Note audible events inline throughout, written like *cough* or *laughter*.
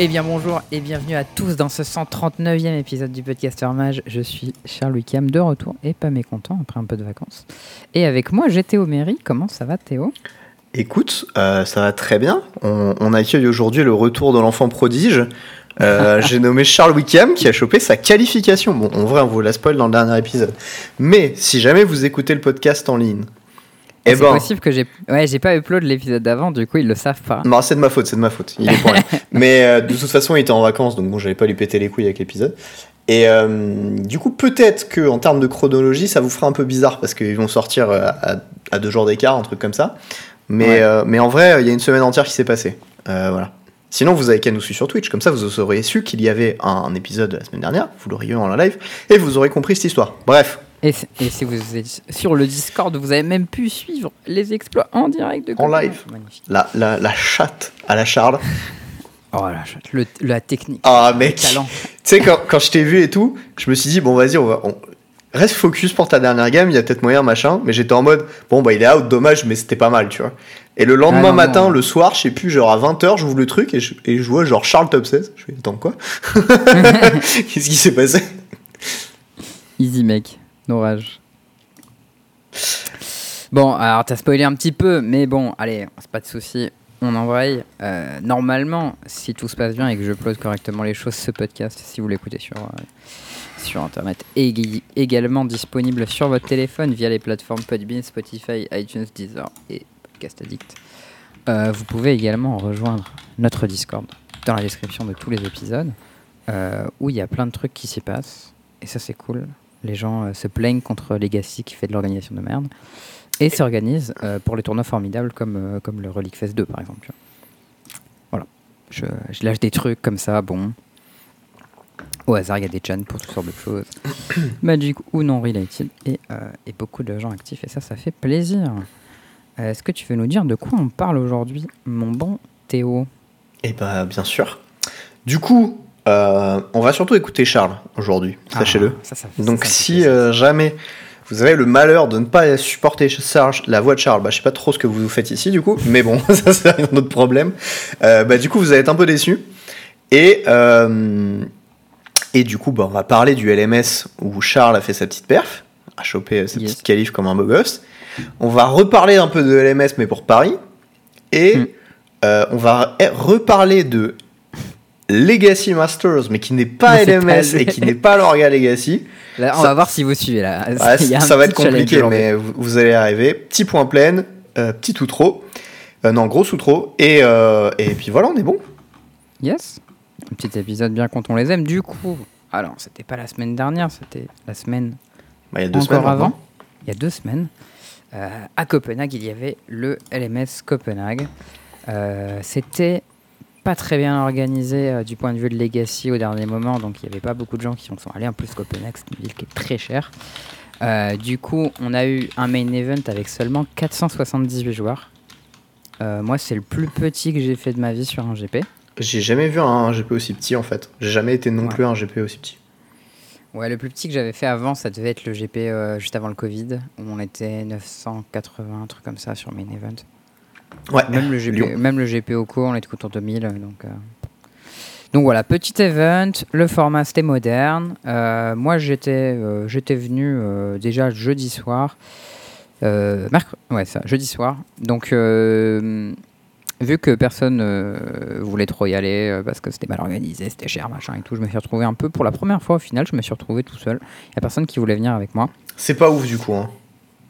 Eh bien bonjour et bienvenue à tous dans ce 139e épisode du Podcaster Mage. Je suis Charles Wickham de retour et pas mécontent après un peu de vacances. Et avec moi j'ai Théo Méry. Comment ça va Théo? Écoute, euh, ça va très bien. On, on accueille aujourd'hui le retour de l'enfant prodige. Euh, *laughs* j'ai nommé Charles Wickham qui a chopé sa qualification. Bon, en vrai, on vous la spoil dans le dernier épisode. Mais si jamais vous écoutez le podcast en ligne, eh C'est ben, possible que j'ai ouais, j'ai pas upload l'épisode d'avant, du coup ils le savent pas. non, c'est de ma faute, c'est de ma faute. Il est pour rien. *laughs* Mais euh, de toute façon, il était en vacances, donc bon, j'allais pas lui péter les couilles avec l'épisode. Et euh, du coup, peut-être que en termes de chronologie, ça vous fera un peu bizarre parce qu'ils vont sortir euh, à, à deux jours d'écart, un truc comme ça. Mais, Ouais. euh, mais en vrai, il y a une semaine entière qui s'est passée. Voilà. Sinon, vous avez qu'à nous suivre sur Twitch, comme ça vous auriez su qu'il y avait un, un épisode la semaine dernière, vous l'auriez eu en live, et vous aurez compris cette histoire. Bref, Et, si vous êtes sur le Discord, vous avez même pu suivre les exploits en direct de En Copain. live. La, la, la chatte à la Charles. Oh la chatte, le- la technique. Ah mec, tu sais, quand, quand je t'ai vu et tout, je me suis dit, bon vas-y, on va... on- Reste focus pour ta dernière game, il y a peut-être moyen, machin, mais j'étais en mode, bon bah il est out, dommage, mais c'était pas mal, tu vois. Et le lendemain Ah, non, matin, non. le soir, je sais plus, genre à 20h, j'ouvre le truc et je, et je vois genre Charles top 16. Je fais, attends quoi? *laughs* Qu'est-ce qui s'est passé? Easy mec, no rage. Bon, alors t'as spoilé un petit peu, mais bon, allez, c'est pas de souci, on embraye. Euh, normalement, si tout se passe bien et que je upload correctement les choses, ce podcast, si vous l'écoutez sur, euh, sur internet, est ég- également disponible sur votre téléphone via les plateformes Podbean, Spotify, iTunes, Deezer et Podcast Addict. Euh, vous pouvez également rejoindre notre Discord dans la description de tous les épisodes, euh, où il y a plein de trucs qui s'y passent, et ça c'est cool. Les gens euh, se plaignent contre Legacy qui fait de l'organisation de merde et s'organisent euh, pour les tournois formidables comme, euh, comme le Relic Fest 2 par exemple. Voilà. Je, lâche des trucs comme ça, bon. Au hasard, il y a des chans pour toutes sortes de choses. *coughs* Magic ou non related et, et beaucoup de gens actifs et ça, ça fait plaisir. Est-ce que tu veux nous dire de quoi on parle aujourd'hui, mon bon Théo? Eh bah bien sûr. Du coup, euh, on va surtout écouter Charles aujourd'hui, sachez-le. Ah, fait- Donc ça, ça si euh, jamais vous avez le malheur de ne pas supporter Charles, la voix de Charles, bah, je sais pas trop ce que vous faites ici du coup, mais bon, *laughs* ça c'est un autre problème. Euh, bah, du coup, vous allez être un peu déçus. Et, euh, et du coup, bah, on va parler du LMS où Charles a fait sa petite perf, a chopé sa Yes. petite qualif comme un beau gosse. On va reparler un peu de LMS, mais pour Paris. Et Mm. euh, on va reparler de Legacy Masters, mais qui n'est pas Mais c'est pas LMS et qui n'est pas l'Orga Legacy. Là, on ça- va voir si vous suivez là. Ouais, *laughs* Il y a un ça va être compliqué, mais vous, vous allez arriver. Petit point plein, euh, petit outro. Euh, non, gros outro. Et, euh, et puis voilà, on est bon. Yes. Un petit épisode bien quand on les aime. Du coup, alors c'était pas la semaine dernière, c'était la semaine Bah, il y a deux encore semaines avant. Il y a deux semaines. Euh, à Copenhague, il y avait le LMS Copenhague. C'était pas très bien organisé euh, du point de vue de Legacy au dernier moment, donc il n'y avait pas beaucoup de gens qui en sont allés. En plus, Copenhague, c'est une ville qui est très chère. Euh, du coup, on a eu un main event avec seulement 478 joueurs. Euh, moi, c'est le plus petit que j'ai fait de ma vie sur un GP. J'ai jamais vu un GP aussi petit en fait. J'ai jamais été non Ouais. plus un GP aussi petit. Ouais, le plus petit que j'avais fait avant, ça devait être le GP juste avant le Covid, où on était 980, un truc comme ça sur main event. Ouais, Même le GP, même le GP au cours, on était autour de 1000. Donc, euh. donc voilà, petit event. Le format c'était moderne. Euh, moi j'étais euh, j'étais venu déjà jeudi soir. Ouais, ça, jeudi soir. Donc vu que personne voulait trop y aller parce que c'était mal organisé, c'était cher, machin et tout, je me suis retrouvé un peu pour la première fois au final, je me suis retrouvé tout seul. Il y a personne qui voulait venir avec moi. C'est pas ouf du coup. Hein.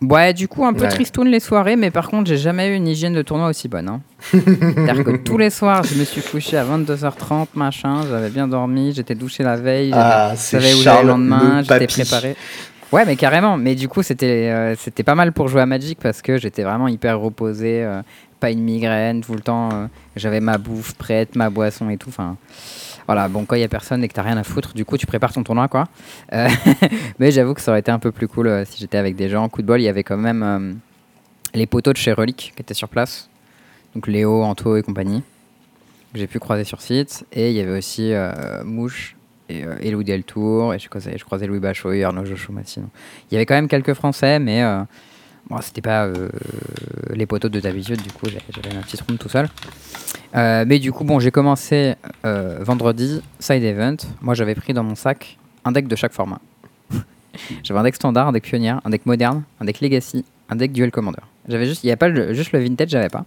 Ouais, du coup, un peu Ouais. tristoun les soirées, mais par contre, j'ai jamais eu une hygiène de tournoi aussi bonne. Hein. C'est-à-dire que tous les soirs, je me suis couché à 22h30, machin, j'avais bien dormi, j'étais douché la veille, j'avais- Ah, je savais où j'allais Charles le lendemain, le j'étais préparé. Ouais, mais carrément, mais du coup, c'était euh, c'était pas mal pour jouer à Magic parce que j'étais vraiment hyper reposé, euh, pas une migraine tout le temps, euh, j'avais ma bouffe prête, ma boisson et tout, enfin. Voilà, bon, quand il y a personne et que t'as rien à foutre, du coup, tu prépares ton tournoi, quoi. Euh, *laughs* mais j'avoue que ça aurait été un peu plus cool euh, si j'étais avec des gens. Coup de bol, il y avait quand même euh, les poteaux de chez Relic qui étaient sur place. Donc Léo, Anto et compagnie. Que j'ai pu croiser sur site. Et il y avait aussi Mouche et, et Louis Deltour. Et je croisais, je croisais Louis Bachoy, Arnaud Jochou Massino. Il y avait quand même quelques Français, mais Bon, c'était pas euh, les poteaux de d'habitude, du coup, j'avais ma petite room tout seul. Euh, mais du coup, bon, j'ai commencé euh, vendredi, side event. Moi, j'avais pris dans mon sac un deck de chaque format. *laughs* j'avais un deck standard, un deck pionnière, un deck moderne, un deck legacy, un deck duel commander. J'avais juste, il y a pas juste le vintage, j'avais pas.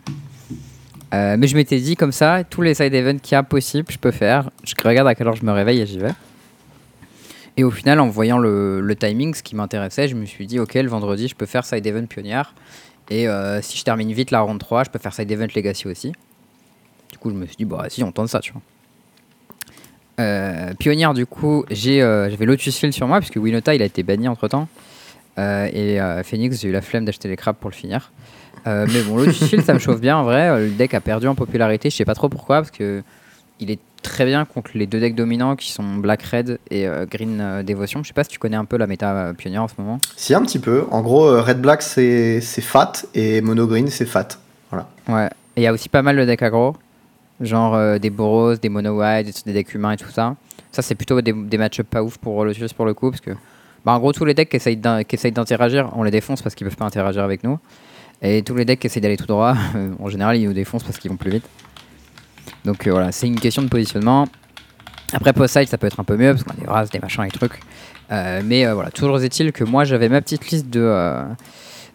Mais je m'étais dit comme ça, tous les side events qu'il y a possible, je peux faire. Je regarde à quelle heure je me réveille et j'y vais. Et au final, en voyant le, timing, ce qui m'intéressait, je me suis dit, ok, le vendredi, je peux faire side event pionnière. Et euh, si je termine vite la ronde 3, je peux faire side event legacy aussi. Du coup, je me suis dit, bah si, on tente ça, tu vois. Euh, pionnière, du coup, j'ai, euh, j'avais Lotus Field sur moi, puisque Winota, il a été banni entre temps. et euh, Phoenix, j'ai eu la flemme d'acheter les crabes pour le finir. Mais bon, Lotus Field, ça me chauffe bien en vrai. Le deck a perdu en popularité, je sais pas trop pourquoi, parce que il est très bien contre les deux decks dominants qui sont Black Red et euh, Green euh, Devotion. Je sais pas si tu connais un peu la méta euh, pionnière en ce moment. Si, un petit peu. En gros, euh, Red Black, c'est fat et Mono Green, c'est fat. Voilà. Ouais. Et il y a aussi pas mal de decks aggro, genre euh, des Boros, des Mono White, des decks humains et tout ça. Ça, c'est plutôt des, des match pas ouf pour Lotus pour le coup, parce que bah, en gros, tous les decks qui essayent d'interagir, on les défonce parce qu'ils peuvent pas interagir avec nous. Et tous les decks qui essayent d'aller tout droit, *laughs* en général, ils nous défoncent parce qu'ils vont plus vite. Donc euh, voilà, c'est une question de positionnement. Après post-side, ça peut être un peu mieux parce qu'on a des races, des machins, des trucs. Euh, mais euh, voilà, toujours est-il que moi j'avais ma petite liste de,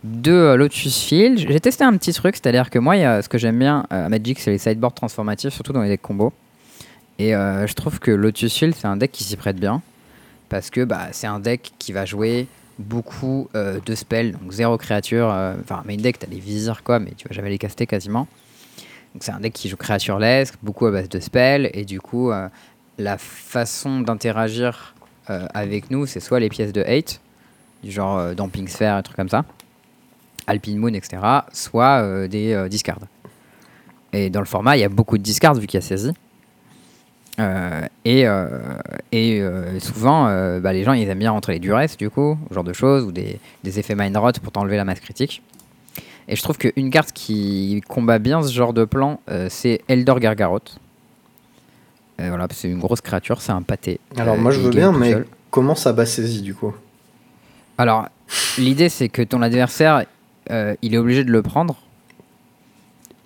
de Lotus Field. J'ai testé un petit truc, c'est-à-dire que moi, y a, ce que j'aime bien à Magic, c'est les sideboards transformatifs, surtout dans les decks combos. Et je trouve que Lotus Field, c'est un deck qui s'y prête bien. Parce que bah, c'est un deck qui va jouer beaucoup de spells, donc zéro créature. Enfin, main deck, t'as des vizirs quoi, mais tu vas jamais les caster quasiment. C'est un deck qui joue créaturelesque, beaucoup à base de spells, et du coup, euh, la façon d'interagir euh, avec nous, c'est soit les pièces de hate, du genre euh, Damping Sphere, un truc comme ça, Alpine Moon, etc., soit euh, des discards. Et dans le format, il y a beaucoup de discards vu qu'il y a saisi. Euh, et et souvent, bah, les gens ils aiment bien rentrer les duresses, du coup, genre de choses, ou des, des effets mind rot pour t'enlever la masse critique. Et je trouve qu'une carte qui combat bien ce genre de plan, euh, c'est Eldor Gargarot. Euh, voilà, c'est une grosse créature, c'est un pâté. Alors, Euh, moi, je il veux bien, mais seul. comment ça bat saisie du coup? Alors, l'idée c'est que ton adversaire, euh, il est obligé de le prendre.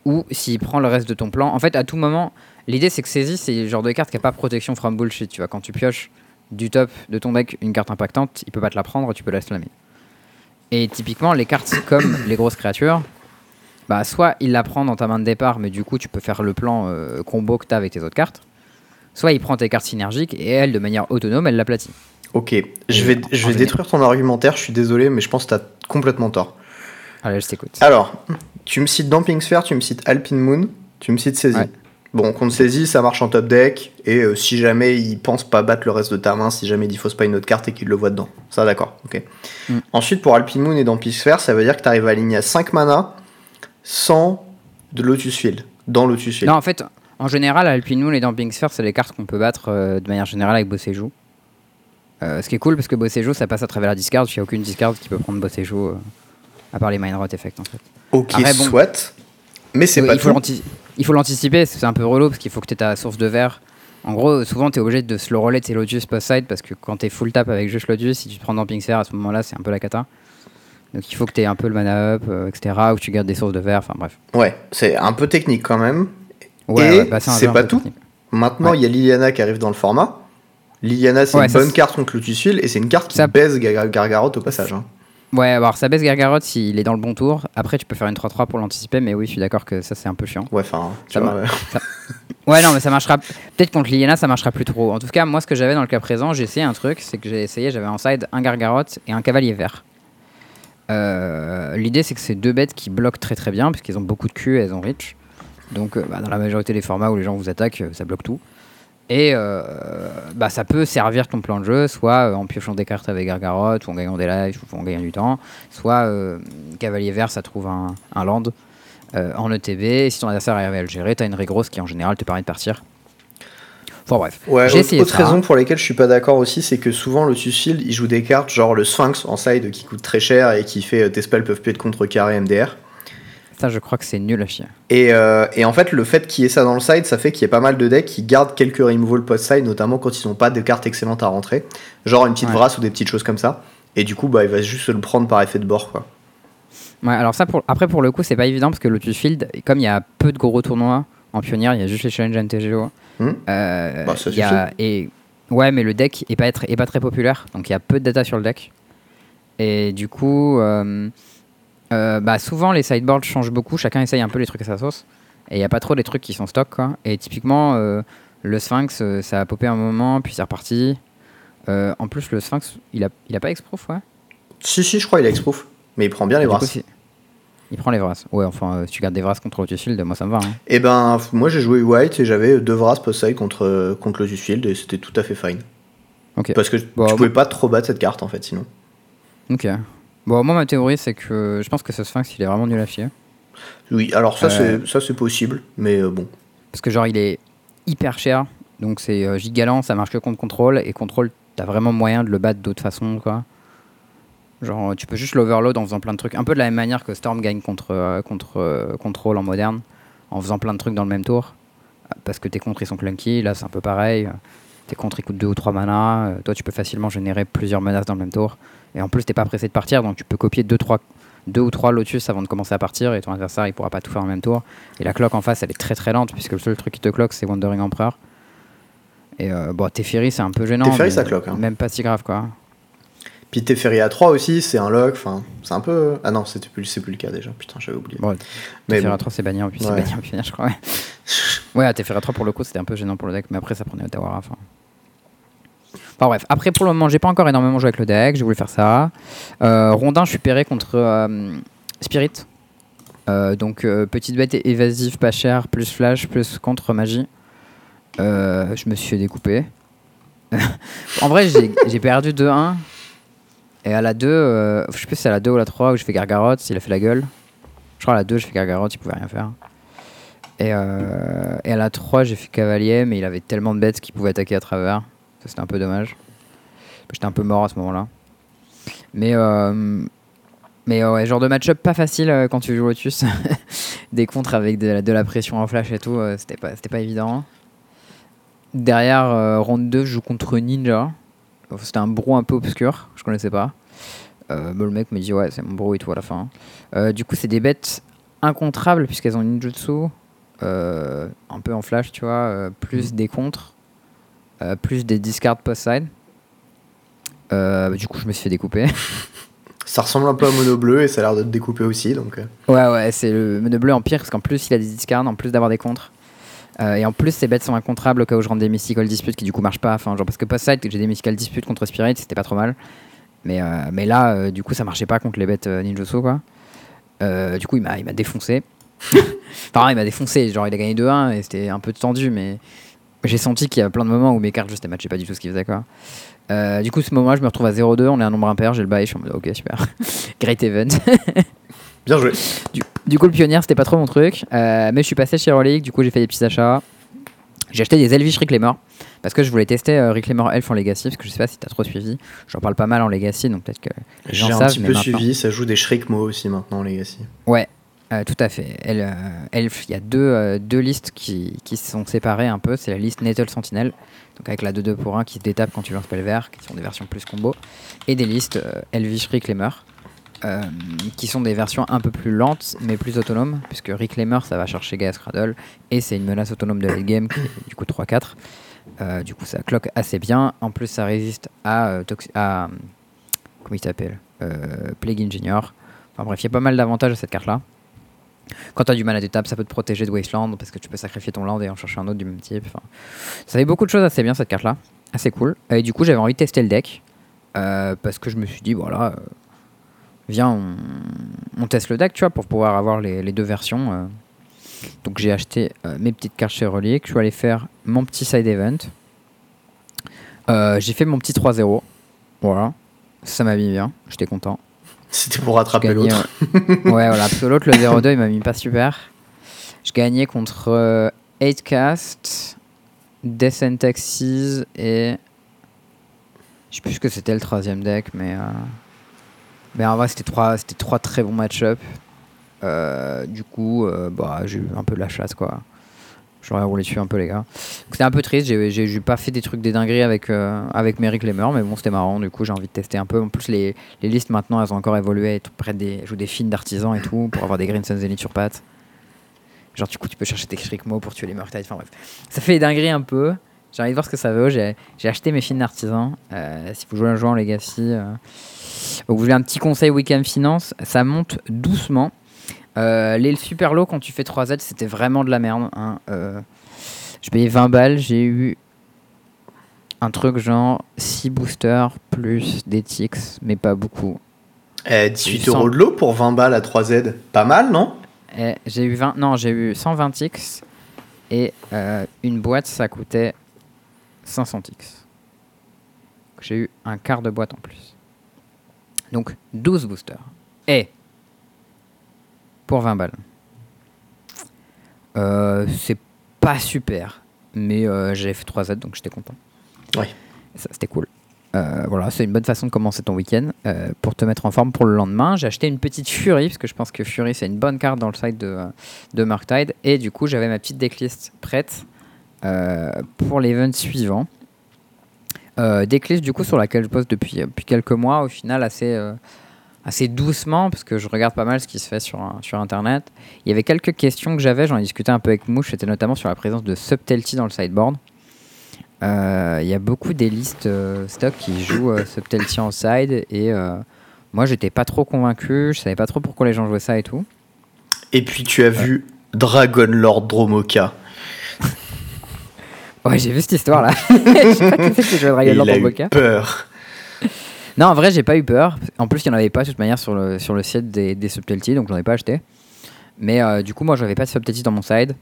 Ou s'il prend le reste de ton plan. En fait, à tout moment, l'idée c'est que saisie, c'est le genre de carte qui a pas protection from bullshit. Tu vois, quand tu pioches du top de ton deck une carte impactante, il peut pas te la prendre, tu peux la slammer. Et typiquement, les cartes comme les grosses créatures, bah soit il la prend dans ta main de départ, mais du coup tu peux faire le plan euh, combo que tu as avec tes autres cartes. Soit il prend tes cartes synergiques et elle, de manière autonome, elle l'aplatit. Ok, je vais, je vais détruire ton argumentaire, je suis désolé, mais je pense que t'as complètement tort. Allez, je t'écoute. Alors, tu me cites Damping Sphere, tu me cites Alpine Moon, tu me cites Saisie. Ouais. Bon, contre Saisie, ça marche en top deck, et euh, si jamais il pense pas battre le reste de ta main, si jamais il fausse pas une autre carte et qu'il le voit dedans. Ça, d'accord, ok. Mm. Ensuite, pour Alpine Moon et Damping Sphere, ça veut dire que t'arrives à aligner à 5 mana sans de Lotus Field, dans Lotus Field. Non, en fait, en général, Alpine Moon et Damping Sphere, c'est les cartes qu'on peut battre euh, de manière générale avec Bossé Joue. Euh, ce qui est cool parce que Bossé Joue, ça passe à travers la discard. Il n'y a aucune discard qui peut prendre euh, à part les Mind Rot Effect en fait. ok, après, bon. soit. Mais c'est pas il, faut tout. Il faut l'anticiper, c'est un peu relou parce qu'il faut que tu aies ta source de verre. En gros, souvent, tu es obligé de slow roller tes Lotus post-side parce que quand tu es full tap avec juste Lotus, si tu te prends Damping Sphere à ce moment-là, c'est un peu la cata. Donc il faut que tu aies un peu le mana up, euh, etc. Ou que tu gardes des sources de verre, enfin bref. Ouais, c'est un peu technique quand même. Ouais, Et ouais, bah, c'est pas tout. technique. Maintenant, Ouais. il y a Liliana qui arrive dans le format. Liliana, c'est Ouais, une bonne carte contre Lotus Field et c'est une carte qui Ça- baise Gar- Gargaroth au passage. hein. Ouais, alors ça baisse Gargaroth s'il est dans le bon tour. Après, tu peux faire une 3-3 pour l'anticiper, mais oui, je suis d'accord que ça, c'est un peu chiant. Ouais, enfin, tu Ça vois, ouais. *laughs* Ouais, non, mais ça marchera. Peut-être contre Liliana, ça marchera plus trop. En tout cas, moi, ce que j'avais dans le cas présent, j'ai essayé un truc c'est que j'ai essayé, j'avais en side un Gargaroth et un Cavalier Vert. Euh, L'idée, c'est que c'est deux bêtes qui bloquent très très bien, puisqu'elles ont beaucoup de Q et elles ont reach. Donc, euh, bah, dans la majorité des formats où les gens vous attaquent, euh, ça bloque tout. Et euh, bah, ça peut servir ton plan de jeu, soit euh, en piochant des cartes avec Gargaroth, ou en gagnant des lives, ou en gagnant du temps, soit euh, Cavalier Vert, ça trouve un, un land en ETB. Et si ton adversaire arrive à le gérer, t'as une Regrosse qui en général te permet de partir. Enfin bref, Ouais, essayé autre ça. raison pour laquelle je suis pas d'accord aussi, c'est que souvent Lotus Field, il joue des cartes genre le Sphinx en side qui coûte très cher et qui fait tes spells peuvent plus être contrecarrés MDR. Je crois que c'est nul à chier. Et, euh, et en fait, le fait qu'il y ait ça dans le side, ça fait qu'il y ait pas mal de decks qui gardent quelques removal post-side, notamment quand ils n'ont pas de cartes excellentes à rentrer. Genre une petite Ouais. Vrasse ou des petites choses comme ça. Et du coup, bah, il va juste se le prendre par effet de bord, quoi. Ouais, alors ça, pour, après, pour le coup, c'est pas évident parce que Lotus Field, comme il y a peu de gros tournois en pionnière, il y a juste les challenges MTGO. Hmm. euh, Bah, ça y a- et, ouais, mais le deck est pas, être, est pas très populaire, donc il y a peu de data sur le deck. Et du coup, euh, euh, bah, souvent les sideboards changent beaucoup, chacun essaye un peu les trucs à sa sauce. Et il n'y a pas trop des trucs qui sont stock. Quoi. Et typiquement, euh, le Sphinx, euh, ça a popé un moment, puis c'est reparti. En plus, le Sphinx, il a, il a pas exproof, ouais. Si, si, je crois qu'il a exproof. Mais il prend bien les Du coup, brasses. si- Il prend les Vras. Ouais, enfin, si tu gardes des Vras contre Lotus Field, moi ça me va. hein. Et ben, moi j'ai joué White et j'avais deux Vras post-side contre, contre Lotus Field et c'était tout à fait fine. Ok. Parce que Bon, tu pouvais pas trop battre cette carte en fait sinon. Ok. Bon, moi, ma théorie, c'est que je pense que ce Sphinx, il est vraiment nul à chier. Oui, alors ça Euh. c'est c'est possible, mais euh, bon. Parce que, genre, il est hyper cher. Donc, c'est euh, gigalant, ça marche que contre contrôle. Et contrôle, t'as vraiment moyen de le battre d'autre façon, quoi. Genre, tu peux juste l'overload en faisant plein de trucs. Un peu de la même manière que Storm gagne contre, euh, contre euh, contrôle en moderne. En faisant plein de trucs dans le même tour. Euh, Parce que tes contres, ils sont clunky. Là, c'est un peu pareil. Euh, Tes contres, ils coûtent 2 ou 3 mana. Euh, Toi, tu peux facilement générer plusieurs menaces dans le même tour. Et en plus, t'es pas pressé de partir. Donc, tu peux copier 2 trois, deux ou 3 Lotus avant de commencer à partir. Et ton adversaire, il pourra pas tout faire en même tour. Et la clock en face, elle est très très lente. Puisque le seul truc qui te cloque, c'est Wandering Emperor. Et euh, bon, Teferi, c'est un peu gênant. Teferi, ça cloque, hein. Même pas si grave, quoi. Puis Teferi à 3 aussi, c'est un lock, enfin, c'est un peu. Ah non, c'était plus, c'est plus le cas déjà, putain, j'avais oublié. Bon, Mais Teferi à 3, c'est banni en puis c'est banni en pionnière, je crois. Ouais, *laughs* ouais Teferi à 3, pour le coup, c'était un peu gênant pour le deck. Mais après, ça prenait Otawara. Enfin. Enfin bref, après pour le moment, j'ai pas encore énormément joué avec le deck, j'ai voulu faire ça. Euh, Rondin, je suis pairé contre euh, Spirit. Euh, donc petite bête évasive, pas cher, plus flash, plus contre magie. Je me suis fait découper. *laughs* en vrai, j'ai perdu 2-1. Et à la 2, euh, je sais plus si c'est à la 2 ou la 3 où je fais Gargarotte, il a fait la gueule. Je crois à la 2, je fais Gargarotte, il pouvait rien faire. Et, et à la 3, j'ai fait Cavalier, mais il avait tellement de bêtes qu'il pouvait attaquer à travers. Ça, c'était un peu dommage. J'étais un peu mort à ce moment-là. Mais, euh, mais ouais, genre de match-up pas facile euh, quand tu joues Lotus. *laughs* Des contres avec de la, de la pression en flash et tout, euh, c'était pas, pas évident. Derrière, euh, round 2, je joue contre Ninja. C'était un brou un peu obscur, je connaissais pas. Euh, le mec me dit ouais c'est mon brou et tout à la fin. Euh, du coup c'est des bêtes incontrables puisqu'elles ont ninjutsu, euh, un peu en flash tu vois, plus des contres, euh, plus des discards post-side. Euh, du coup je me suis fait découper. *laughs* Ça ressemble un peu à Mono Bleu et ça a l'air de te découper aussi, donc. euh, ouais ouais c'est le mode bleu en pire parce qu'en plus il a des discards en plus d'avoir des contres. Euh, et en plus ces bêtes sont incontrables au cas où je rentre des mystical disputes qui du coup marchent pas. Enfin genre parce que post-side j'ai des mystical disputes contre Spirit c'était pas trop mal. Mais, mais là, du coup, ça marchait pas contre les bêtes ninjutsu, quoi. Du coup, il m'a, il m'a défoncé. *laughs* enfin, il m'a défoncé. Genre, il a gagné 2-1 et c'était un peu tendu, mais j'ai senti qu'il y a plein de moments où mes cartes juste ne matchaient pas du tout ce qu'il faisait, quoi. Euh, du coup, ce moment-là, je me retrouve à 0-2. On est un nombre impair, j'ai le bail. Je suis en mode, ok, super. *laughs* Great event. *laughs* Bien joué. du, du coup, le pionnière, c'était pas trop mon truc. Euh, mais je suis passé chez Relic. Du coup, j'ai fait des petits achats. J'ai acheté des Elvish Reclaimer parce que je voulais tester euh, Reclaimer Elf en Legacy parce que je sais pas si t'as trop suivi. J'en parle pas mal en Legacy donc peut-être que J'ai un savent. petit peu maintenant- suivi, ça joue des Shrikmo aussi maintenant, Legacy. Ouais, euh, tout à fait. Euh, Elf, il y a deux, euh, deux listes qui, qui sont séparées un peu. C'est la liste Nettle Sentinel, donc avec la 2-2 pour 1 qui se détape quand tu lances vert, qui sont des versions plus combo, et des listes Elvish Reclaimer, qui sont des versions un peu plus lentes mais plus autonomes, puisque Reclaimer ça va chercher Gaia Cradle, et c'est une menace autonome de late game, qui est du coup 3-4. Euh, du coup, ça cloque assez bien. En plus, ça résiste à. à comment il s'appelle Plague Engineer. Enfin bref, il y a pas mal d'avantages à cette carte-là. Quand tu as du mal à d'étape, ça peut te protéger de Wasteland parce que tu peux sacrifier ton land et en chercher un autre du même type. Enfin, ça fait beaucoup de choses assez bien cette carte-là. Assez cool. Et du coup, j'avais envie de tester le deck euh, parce que je me suis dit, voilà, euh, viens, on, teste le deck, tu vois, pour pouvoir avoir les, deux versions. euh. Donc j'ai acheté euh, mes petites cartes chez Relic. Je suis allé faire mon petit side event. Euh, j'ai fait mon petit 3-0. Voilà. Ça m'a mis bien. J'étais content. C'était pour rattraper l'autre. Ouais, voilà. Parce que l'autre, le *laughs* 0-2, il m'a mis pas super. Je gagnais contre euh, 8cast, Death and Taxis et. Je sais plus ce que c'était le troisième deck, mais. euh, Mais en vrai, c'était trois, c'était trois très bons match-up. Euh, du coup, euh, bah, j'ai eu un peu de la chasse, quoi. J'aurais roulé dessus un peu, les gars. C'était un peu triste. J'ai- pas fait des trucs des dingueries avec, euh, avec Merrick Lemmer, mais bon, c'était marrant. Du coup, j'ai envie de tester un peu. En plus, les, les listes maintenant, elles ont encore évolué. Elles prennent des, jouent des films d'artisans et tout pour avoir des Green Sun Zenith sur pattes. Genre, du coup, tu peux chercher tes Shrikmo pour tuer les Murktide. Enfin, bref. Ça fait des dingueries un peu. J'ai envie de voir ce que ça vaut. J'ai acheté mes films d'artisans. Euh, si vous jouez un jeu en Legacy, euh, donc, vous voulez un petit conseil week-end finance, ça monte doucement. Euh, les super low, quand tu fais 3 Z, c'était vraiment de la merde. hein. Euh, je payais 20 balles, j'ai eu un truc genre 6 boosters plus des ticks, mais pas beaucoup. Eh, 18 100. euros de l'eau pour 20 balles à 3Z. Pas mal, non? Et j'ai eu 20, non, j'ai eu 120 ticks et euh, une boîte, ça coûtait 500 ticks. J'ai eu un quart de boîte en plus. Donc 12 boosters. Et pour 20 balles. Euh, c'est pas super, mais euh, j'ai fait 3 Z donc j'étais content. Ouais. Ça, C'était cool. Euh, voilà, c'est une bonne façon de commencer ton week-end pour te mettre en forme pour le lendemain. J'ai acheté une petite Fury parce que je pense que Fury c'est une bonne carte dans le site de, de Murktide et du coup j'avais ma petite decklist prête pour l'event suivant. Decklist du coup sur laquelle je bosse depuis, depuis quelques mois au final assez, assez doucement parce que je regarde pas mal ce qui se fait sur, sur internet. Il y avait quelques questions que j'avais, j'en ai discuté un peu avec Mouche, c'était notamment sur la présence de Subtlety dans le sideboard. Euh, Il y a beaucoup des listes euh, stock qui jouent euh, Subtlety en side et euh, moi j'étais pas trop convaincu, je savais pas trop pourquoi les gens jouaient ça et tout. Et puis tu as vu Dragon Lord Dromoka. *laughs* Ouais, j'ai vu cette histoire là. *laughs* je sais pas qui c'est qui jouait Dragon Lord a en eu peur. Non, en vrai, j'ai pas eu peur. En plus, il n'y en avait pas de toute manière sur le, sur le site des, des Subtlety, donc j'en ai pas acheté. Mais euh, du coup, moi, j'avais pas de Subtlety dans mon side.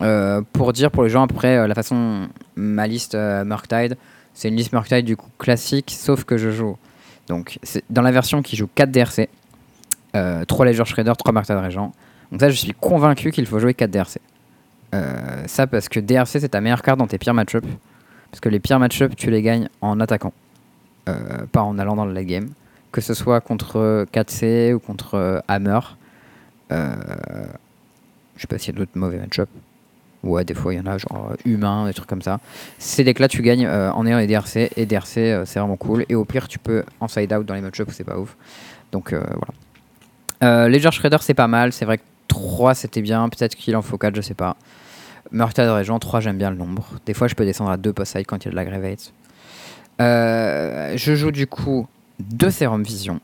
Euh, pour dire pour les gens après euh, la façon ma liste Murktide c'est une liste Murktide du coup classique sauf que je joue donc dans la version qui joue 4 DRC euh, 3 Ledger Shredder 3 Murktide Régent donc ça je suis convaincu qu'il faut jouer 4 DRC ça parce que DRC c'est ta meilleure carte dans tes pires match parce que les pires match tu les gagnes en attaquant euh, pas en allant dans le late game que ce soit contre 4C ou contre euh, Hammer euh, je sais pas s'il y a d'autres mauvais match-up Ouais, des fois il y en a, genre humain, des trucs comme ça. Ces decks là, tu gagnes en ayant les DRC, et DRC c'est vraiment cool. Et au pire, tu peux en side out dans les match-ups où c'est pas ouf. Donc voilà. Ledger Shredder c'est pas mal, c'est vrai que 3 c'était bien, peut-être qu'il en faut 4, je sais pas. Murktide Régent, 3 j'aime bien le nombre. Des fois je peux descendre à 2 post-side quand il y a de la Gravate. Euh, je joue du coup 2 Serum Vision.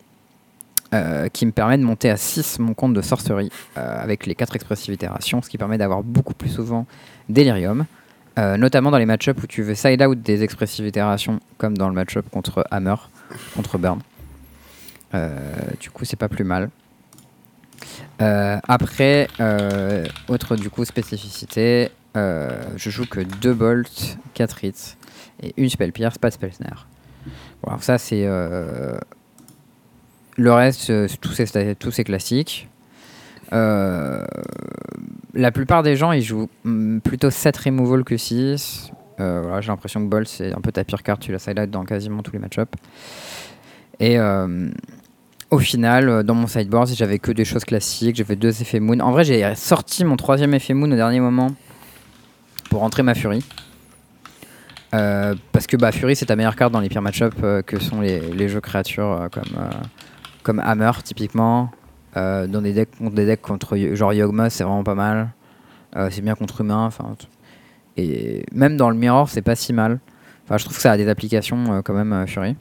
euh, qui me permet de monter à 6 mon compte de sorcerie euh, avec les 4 expressives itérations, ce qui permet d'avoir beaucoup plus souvent Delirium, notamment dans les match-ups où tu veux side out des expressives itérations, comme dans le match-up contre Hammer, contre Burn. Du coup, c'est pas plus mal. Après, autre du coup spécificité, je joue que 2 bolts, 4 hits et une spell pierce, pas de spell snare. Voilà, ça c'est euh, le reste, euh, tous ces, tous ces classiques. Euh, la plupart des gens, ils jouent mm, plutôt 7 removal que 6. Euh, voilà, J'ai l'impression que Bolt, c'est un peu ta pire carte. Tu la side dans quasiment tous les match-ups. Et au final, dans mon sideboard, j'avais que des choses classiques. J'avais deux effets Moon. En vrai, j'ai sorti mon troisième effet Moon au dernier moment pour rentrer ma Fury. Euh, parce que bah, Fury, c'est ta meilleure carte dans les pires match-ups euh, que sont les, jeux créatures euh, comme, comme Hammer, typiquement. Dans des decks contre des decks contre genre Yogmoth, c'est vraiment pas mal. C'est bien contre humain. Et même dans le Mirror, c'est pas si mal. Enfin, je trouve que ça a des applications quand même, Fury.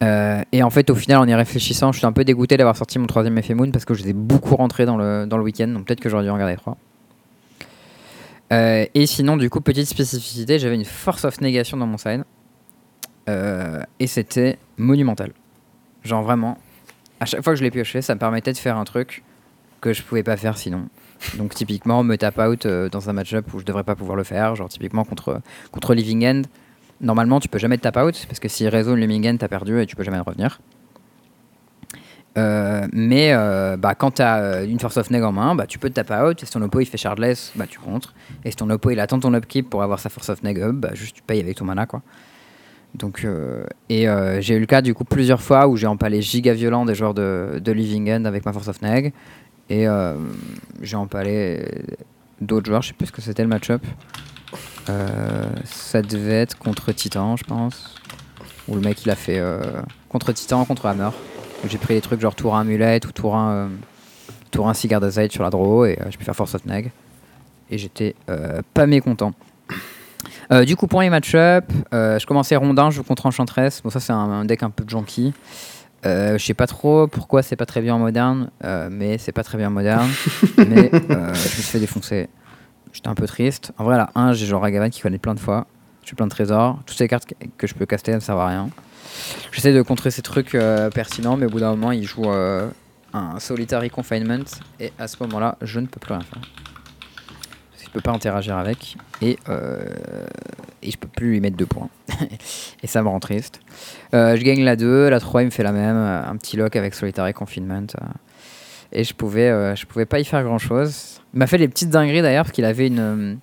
Et en fait, au final, en y réfléchissant, je suis un peu dégoûté d'avoir sorti mon troisième effet Moon parce que je les ai beaucoup rentrés dans le, dans le week-end. Donc peut-être que j'aurais dû en regarder trois. Euh, et sinon, du coup, petite spécificité, j'avais une force of négation dans mon side. Euh, et c'était monumental. Genre vraiment, à chaque fois que je l'ai pioché, ça me permettait de faire un truc que je pouvais pas faire sinon. Donc typiquement, me tap out euh, dans un match-up où je devrais pas pouvoir le faire. Genre typiquement contre, contre Living End. Normalement, tu peux jamais te tap out parce que s'il réseau le Living End, t'as perdu et tu peux jamais revenir. Euh, mais euh, bah, quand tu as une Force of Neg en main, bah, tu peux te tap out. Si ton oppo il fait shardless, bah, tu contres. Et si ton oppo il attend ton upkeep pour avoir sa Force of Neg up, bah, juste tu payes avec ton mana. quoi. Donc, euh, et euh, j'ai eu le cas du coup plusieurs fois où j'ai empalé giga violent des joueurs de, de Living End avec ma Force of Neg. Et euh, j'ai empalé d'autres joueurs. Je sais plus ce que c'était le match-up. Euh, ça devait être contre Titan, je pense. Où le mec il a fait euh, contre Titan, contre Hammer. J'ai pris des trucs genre tour 1 Amulet ou tour 1, euh, tour 1 Cigar d'Azide sur la draw et euh, j'ai pu faire Force of Nag. Et j'étais euh, pas mécontent. Euh, du coup, pour les match-up, euh, je commençais rondin, je joue contre Enchantress. Bon, ça, c'est un, un deck un peu junkie. Euh, je sais pas trop pourquoi c'est pas très bien en moderne, mais c'est pas très bien en moderne. *laughs* mais je me suis fait défoncer. J'étais un peu triste. En vrai, là, un, j'ai genre Ragavan qui connaît plein de fois. J'ai plein de trésors. Toutes ces cartes que- je peux caster, ça ne servent à rien. J'essaie de contrer ces trucs euh, pertinents, mais au bout d'un moment, il joue euh, un Solitary Confinement. Et à ce moment-là, je ne peux plus rien faire. Parce qu'il peut pas interagir avec. Et, euh, et je peux plus lui mettre deux points. *laughs* et ça me rend triste. Je gagne la 2, la 3 il me fait la même, un petit lock avec Solitary Confinement. et je pouvais, je pouvais pas y faire grand chose. Il m'a fait des petites dingueries d'ailleurs parce qu'il avait une,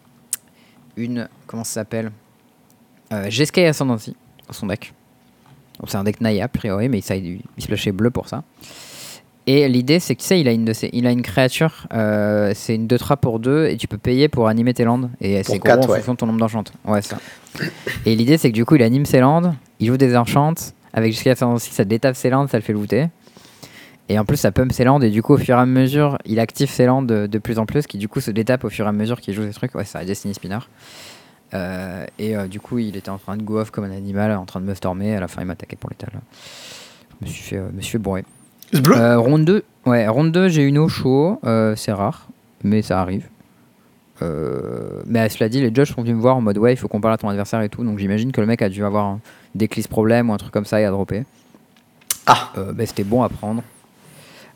une comment ça s'appelle, euh, Ascendancy dans son deck. Donc c'est un deck Naya a priori, mais ça, il, il bleu pour ça. Et l'idée c'est que tu sais, il a une, de ses- il a une créature, euh, c'est une 2-3 pour 2 et tu peux payer pour animer tes landes. Et c'est gros en ouais. fonction de ton nombre d'enchantes. Ouais, ça. Et l'idée, c'est que du coup, il anime ses landes, il joue des enchantes. Avec jusqu'à Ascendancy, ça détape ses landes, ça le fait looter. Et en plus, ça pump ses landes, et du coup, au fur et à mesure, il active ses landes de, de plus en plus, qui du coup se détape au fur et à mesure qu'il joue des trucs. Ouais, c'est un Destiny Spinner. Euh, et euh, du coup, il était en train de go off comme un animal, en train de me stormer. À la fin, il m'attaquait pour l'étal. Je me suis fait, euh, me suis fait bourrer. Euh, ronde 2, ouais, ronde 2 j'ai une eau chaud, euh, c'est rare, mais ça arrive. Mais cela dit, les judges sont venus me voir en mode ouais, il faut qu'on parle à ton adversaire et tout, donc j'imagine que le mec a dû avoir un déclisse problème ou un truc comme ça et a droppé. Ah bah, C'était bon à prendre.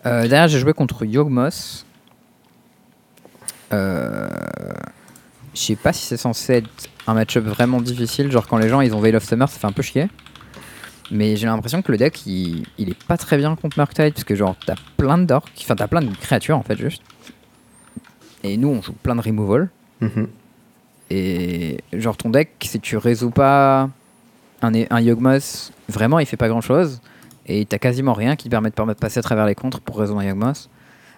Derrière, j'ai joué contre Yogmos. Euh, Je sais pas si c'est censé être un match-up vraiment difficile, genre quand les gens ils ont Veil of Summer, ça fait un peu chier. Mais j'ai l'impression que le deck il, il est pas très bien contre Murktide parce que genre t'as plein de dorks, enfin t'as plein de créatures en fait juste. Et nous on joue plein de removal. Mhm. Et genre ton deck, si tu résous pas un, un Yogmoth, vraiment il fait pas grand chose. Et t'as quasiment rien qui te permet de passer à travers les contres pour résoudre un Yogmoth.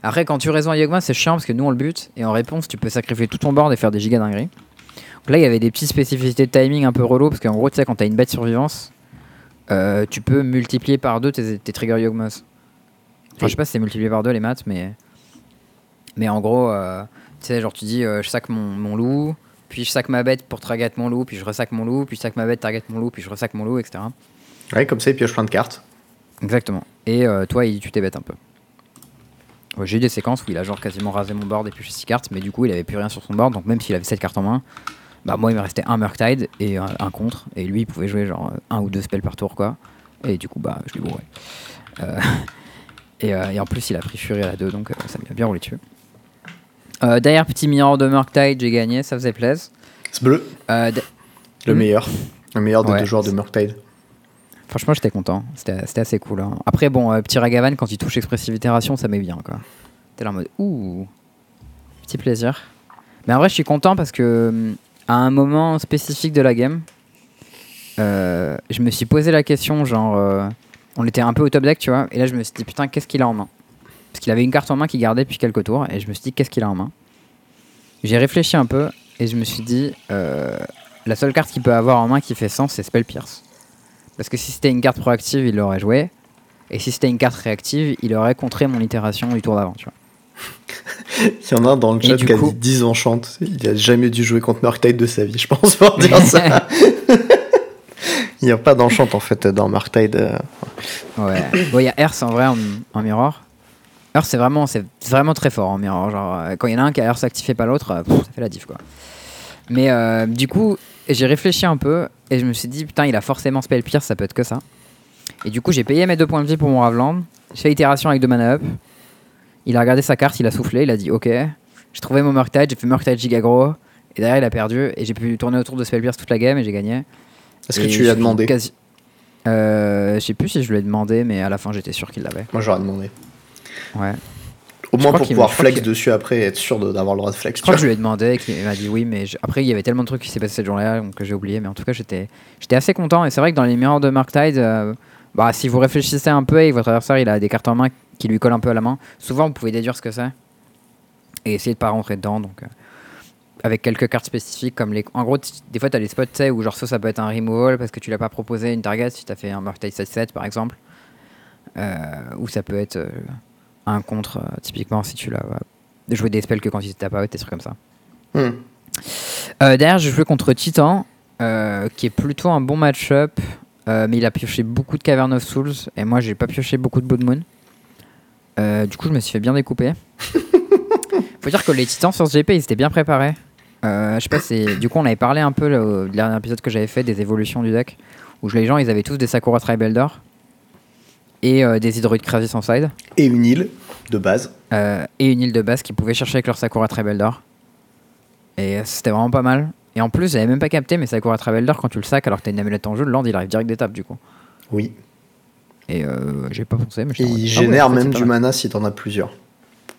Après, quand tu résous un Yogmoth, c'est chiant parce que nous on le bute. Et en réponse, tu peux sacrifier tout ton board et faire des giga dingueries. Donc là, il y avait des petites spécificités de timing un peu relou parce qu'en gros, tu sais, quand t'as une bête survivance, euh, tu peux multiplier par deux tes, tes triggers Yogmoth. Enfin, je sais pas si c'est multiplié par deux les maths, mais. Mais en gros, euh, tu sais, genre tu dis euh, je sac mon, mon loup, puis je sac ma bête pour target mon loup, puis je ressac mon loup, puis je sac ma bête, target mon loup, puis je ressac mon loup, etc. Ouais, comme ça, il pioche plein de cartes. Exactement. Et euh, toi, il tue tes bêtes un peu. Ouais, J'ai eu des séquences où il a genre quasiment rasé mon board et puis 6 cartes, mais du coup il avait plus rien sur son board, donc même s'il avait 7 cartes en main, bah moi il me restait un Murktide et un, un contre, et lui il pouvait jouer genre un ou deux spells par tour quoi, et du coup bah je lui bourrais. Euh, *laughs* et, euh, et en plus il a pris Fury à la 2, donc euh, ça m'a bien roulé dessus. Euh, derrière petit mirror de Murktide, j'ai gagné, ça faisait plaisir. C'est bleu, le meilleur. Le meilleur des Ouais. deux joueurs de Murktide. Franchement, j'étais content. C'était assez cool. hein. Après, bon, euh, petit Ragavan, quand il touche expressivité ration, ça met bien. T'es là en mode, ouh, petit plaisir. Mais en vrai, je suis content parce que, hum, à un moment spécifique de la game, euh, je me suis posé la question, genre, euh, on était un peu au top deck, tu vois, et là, je me suis dit, putain, qu'est-ce qu'il a en main? Parce qu'il avait une carte en main qu'il gardait depuis quelques tours, et je me suis dit, qu'est-ce qu'il a en main? J'ai réfléchi un peu, et je me suis dit, la seule carte qu'il peut avoir en main qui fait sens, c'est Spell Pierce. Parce que si c'était une carte proactive, il l'aurait joué. Et si c'était une carte réactive, il aurait contré mon itération du tour d'avant. *laughs* Il y en a un dans le chat qui a coup- dit 10 enchantes. Il a jamais dû jouer contre Murktide de sa vie, je pense, pour *laughs* dire ça. *laughs* Il n'y a pas d'enchante en fait dans Murktide. euh. Ouais. bon, il y a Earth en vrai en, en mirror. Earth, c'est vraiment, c'est vraiment très fort en mirror. Genre, euh, quand il y en a un qui a Earth activé pas l'autre, euh, ça fait la diff quoi. Mais euh, du coup, j'ai réfléchi un peu et je me suis dit, putain, il a forcément spell pierce, ça peut être que ça. Et du coup, j'ai payé mes deux points de vie pour mon Ravland. J'ai fait itération avec deux mana up. Il a regardé sa carte, il a soufflé, il a dit, ok. J'ai trouvé mon Murktide, j'ai fait Murktide giga gros. Et derrière, il a perdu. Et j'ai pu tourner autour de spell pierce toute la game et j'ai gagné. Est-ce que tu lui as demandé? quasi- Euh, Je sais plus si je lui ai demandé, mais à la fin, j'étais sûr qu'il l'avait. Moi j'aurais demandé. Ouais. Au moins pour pouvoir flex dessus après et être sûr d'avoir le droit de flex. Je crois que je lui ai demandé et qu'il m'a dit oui, mais je- après il y avait tellement de trucs qui s'est passé cette journée-là que j'ai oublié. Mais en tout cas, j'étais j'étais assez content. Et c'est vrai que dans les mirrors de Murktide, euh, bah, si vous réfléchissez un peu et que votre adversaire il a des cartes en main qui lui collent un peu à la main, souvent vous pouvez déduire ce que c'est et essayer de pas rentrer dedans. Donc, euh, avec quelques cartes spécifiques comme les. En gros, des fois, tu as des spots où genre ça, ça peut être un removal parce que tu l'as pas proposé une target si tu as fait un Mortal 7-7 par exemple. Euh, ou ça peut être un contre, euh, typiquement si tu l'as euh, joué des spells que quand il tape out, des trucs comme ça. Euh, derrière, j'ai joué contre Titan, qui est plutôt un bon match-up, mais il a pioché beaucoup de Cavern of Souls, et moi j'ai pas pioché beaucoup de Blood Moon. Du coup, je me suis fait bien découper. *laughs* Faut dire que les Titans sur ce GP, ils étaient bien préparés. Euh, je sais pas, c'est du coup on avait parlé un peu là, au dernier épisode que j'avais fait des évolutions du deck, où les gens ils avaient tous des Sakura Tribeldor et euh, des Hydroid Krasis en side. Et une île de base. Euh, et une île de base qu'ils pouvaient chercher avec leur Sakura Trabeldor. Et c'était vraiment pas mal. Et en plus, j'avais même pas capté, mais Sakura Trabeldor, quand tu le sacs alors que t'as une amulette en jeu, le land il arrive direct d'étape du coup. Oui. Et euh, j'ai pas pensé, mais Et en mode, il ah ouais, génère en fait, même du mal. mana si t'en as plusieurs.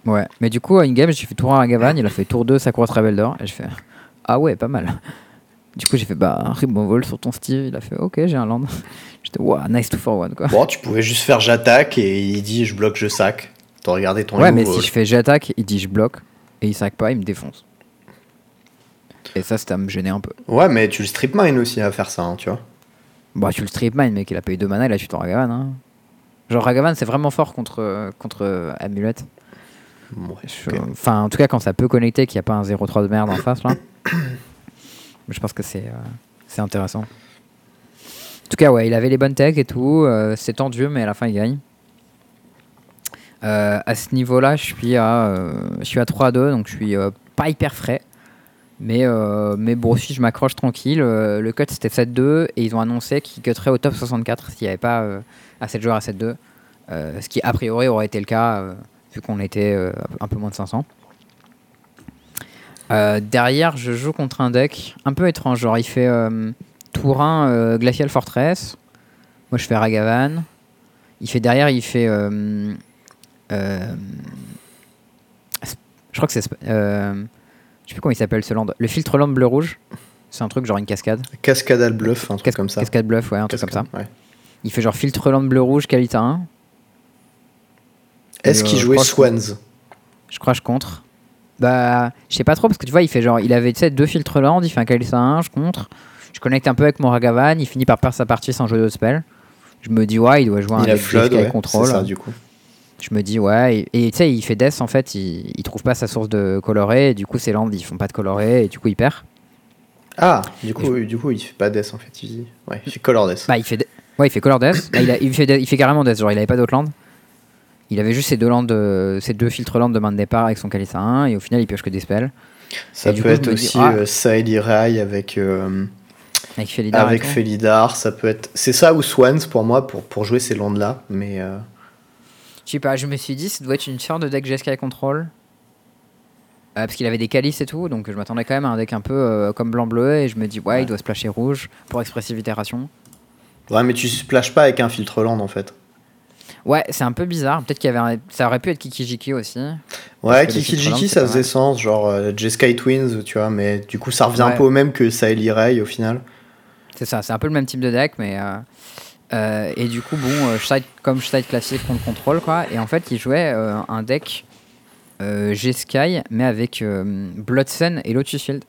Ouais, mais du coup, à in-game, j'ai fait tour 1 à Gavan, il a fait tour 2 Sakura Trabeldor, et je fais Ah ouais, pas mal. Du coup, j'ai fait Bah, removal sur ton Steve, il a fait Ok, j'ai un land. *laughs* J'étais Wow, nice to forward quoi. Bon, tu pouvais juste faire j'attaque et il dit je bloque, je sac. T'as regardé ton Ouais, mais si je fais j'attaque, il dit je bloque, et il sac pas, il me défonce. Et ça, ça me gênait un peu. Ouais, mais tu le strip mine aussi à faire ça, hein, tu vois. Bah, tu le strip mine, mec, il a payé 2 mana, et là, tu t'en Ragavan. Hein. Genre, Ragavan, c'est vraiment fort contre, euh, contre euh, Amulette. Ouais, Je- ok. Enfin, en tout cas, quand ça peut connecter, qu'il n'y a pas un 0-3 de merde en face, là. *coughs* *coughs* *coughs* Je pense que c'est euh, c'est intéressant. En tout cas, ouais, il avait les bonnes techs et tout. euh, c'est tendu, mais à la fin, il gagne. Euh, à ce niveau-là, je suis à, je à 3-2, donc je suis pas hyper frais. Mais, mais bon, si je m'accroche tranquille, le cut c'était 7-2 et ils ont annoncé qu'ils cutteraient au top 64 s'il n'y avait pas euh, assez de joueurs à 7-2. Euh, ce qui a priori aurait été le cas vu qu'on était un peu moins de 500. Euh, derrière, je joue contre un deck un peu étrange. Genre, il fait euh, tour 1 euh, Glacial Fortress. Moi, je fais Ragavan. Il fait derrière, il fait. euh, euh, je crois que c'est. Je sais plus comment il s'appelle ce land. Le filtre land bleu-rouge. C'est un truc genre une cascade. Cascadal bluff, un truc Cas- comme ça. Cascade bluff, ouais, un truc comme ça. Cascade, ouais. Il fait genre filtre land bleu-rouge, qualité 1. Est-ce qu'il jouait Swans? Je crois que je contre. Bah, je sais pas trop parce que tu vois, il fait genre, il avait deux filtres land, il fait un Kalista 1, je contre. Je connecte un peu avec mon Ragavan, il finit par perdre sa partie sans jouer d'autres spells. Je me dis, ouais, il doit jouer un deck ouais, contrôle. ça du coup. Je me dis, ouais, et tu sais, il fait Death en fait, il, il trouve pas sa source de coloré, et du coup, ses lands ils font pas de coloré, et du coup, il perd. Ah, du coup, du coup, il fait pas Death en fait. Il, ouais, il fait Color Death. Bah, il fait, de- ouais, il fait Color Death, *coughs* Bah, il, a- il, fait de- il fait carrément Death, genre, il avait pas d'autres lands. Il avait juste ses deux, lands de, ses deux filtres lands de main de départ avec son Kalista 1, et au final, il pioche que des spells. ça et peut coup, être me dis, aussi ah. euh, Saeli Rai avec, euh, Avec Felidar. avec. Felidar. Ça peut être. C'est ça ou Swans pour moi pour, pour jouer ces landes là. Mais euh, Je sais pas, je me suis dit, ça doit être une sorte de deck GSK Control. Euh, parce qu'il avait des calices et tout, donc je m'attendais quand même à un deck un peu euh, comme blanc-bleu, et je me dis, ouais, Ouais. il doit splasher rouge pour Expressive Itération. ouais, mais tu splashes pas avec un filtre land en fait. Ouais, c'est un peu bizarre, peut-être qu'il y avait un... Ça aurait pu être Kikijiki aussi. Ouais, Kikijiki ça faisait sens, genre euh, Jeskai Twins, tu vois, mais du coup ça revient un peu au même que Saeli Rai au final. C'est ça, c'est un peu le même type de deck, mais. euh, euh, et du coup, bon, euh, side comme side classique contre contrôle, quoi. Et en fait, il jouait euh, un deck G-Sky, mais avec Bloodsun et Lotus Field.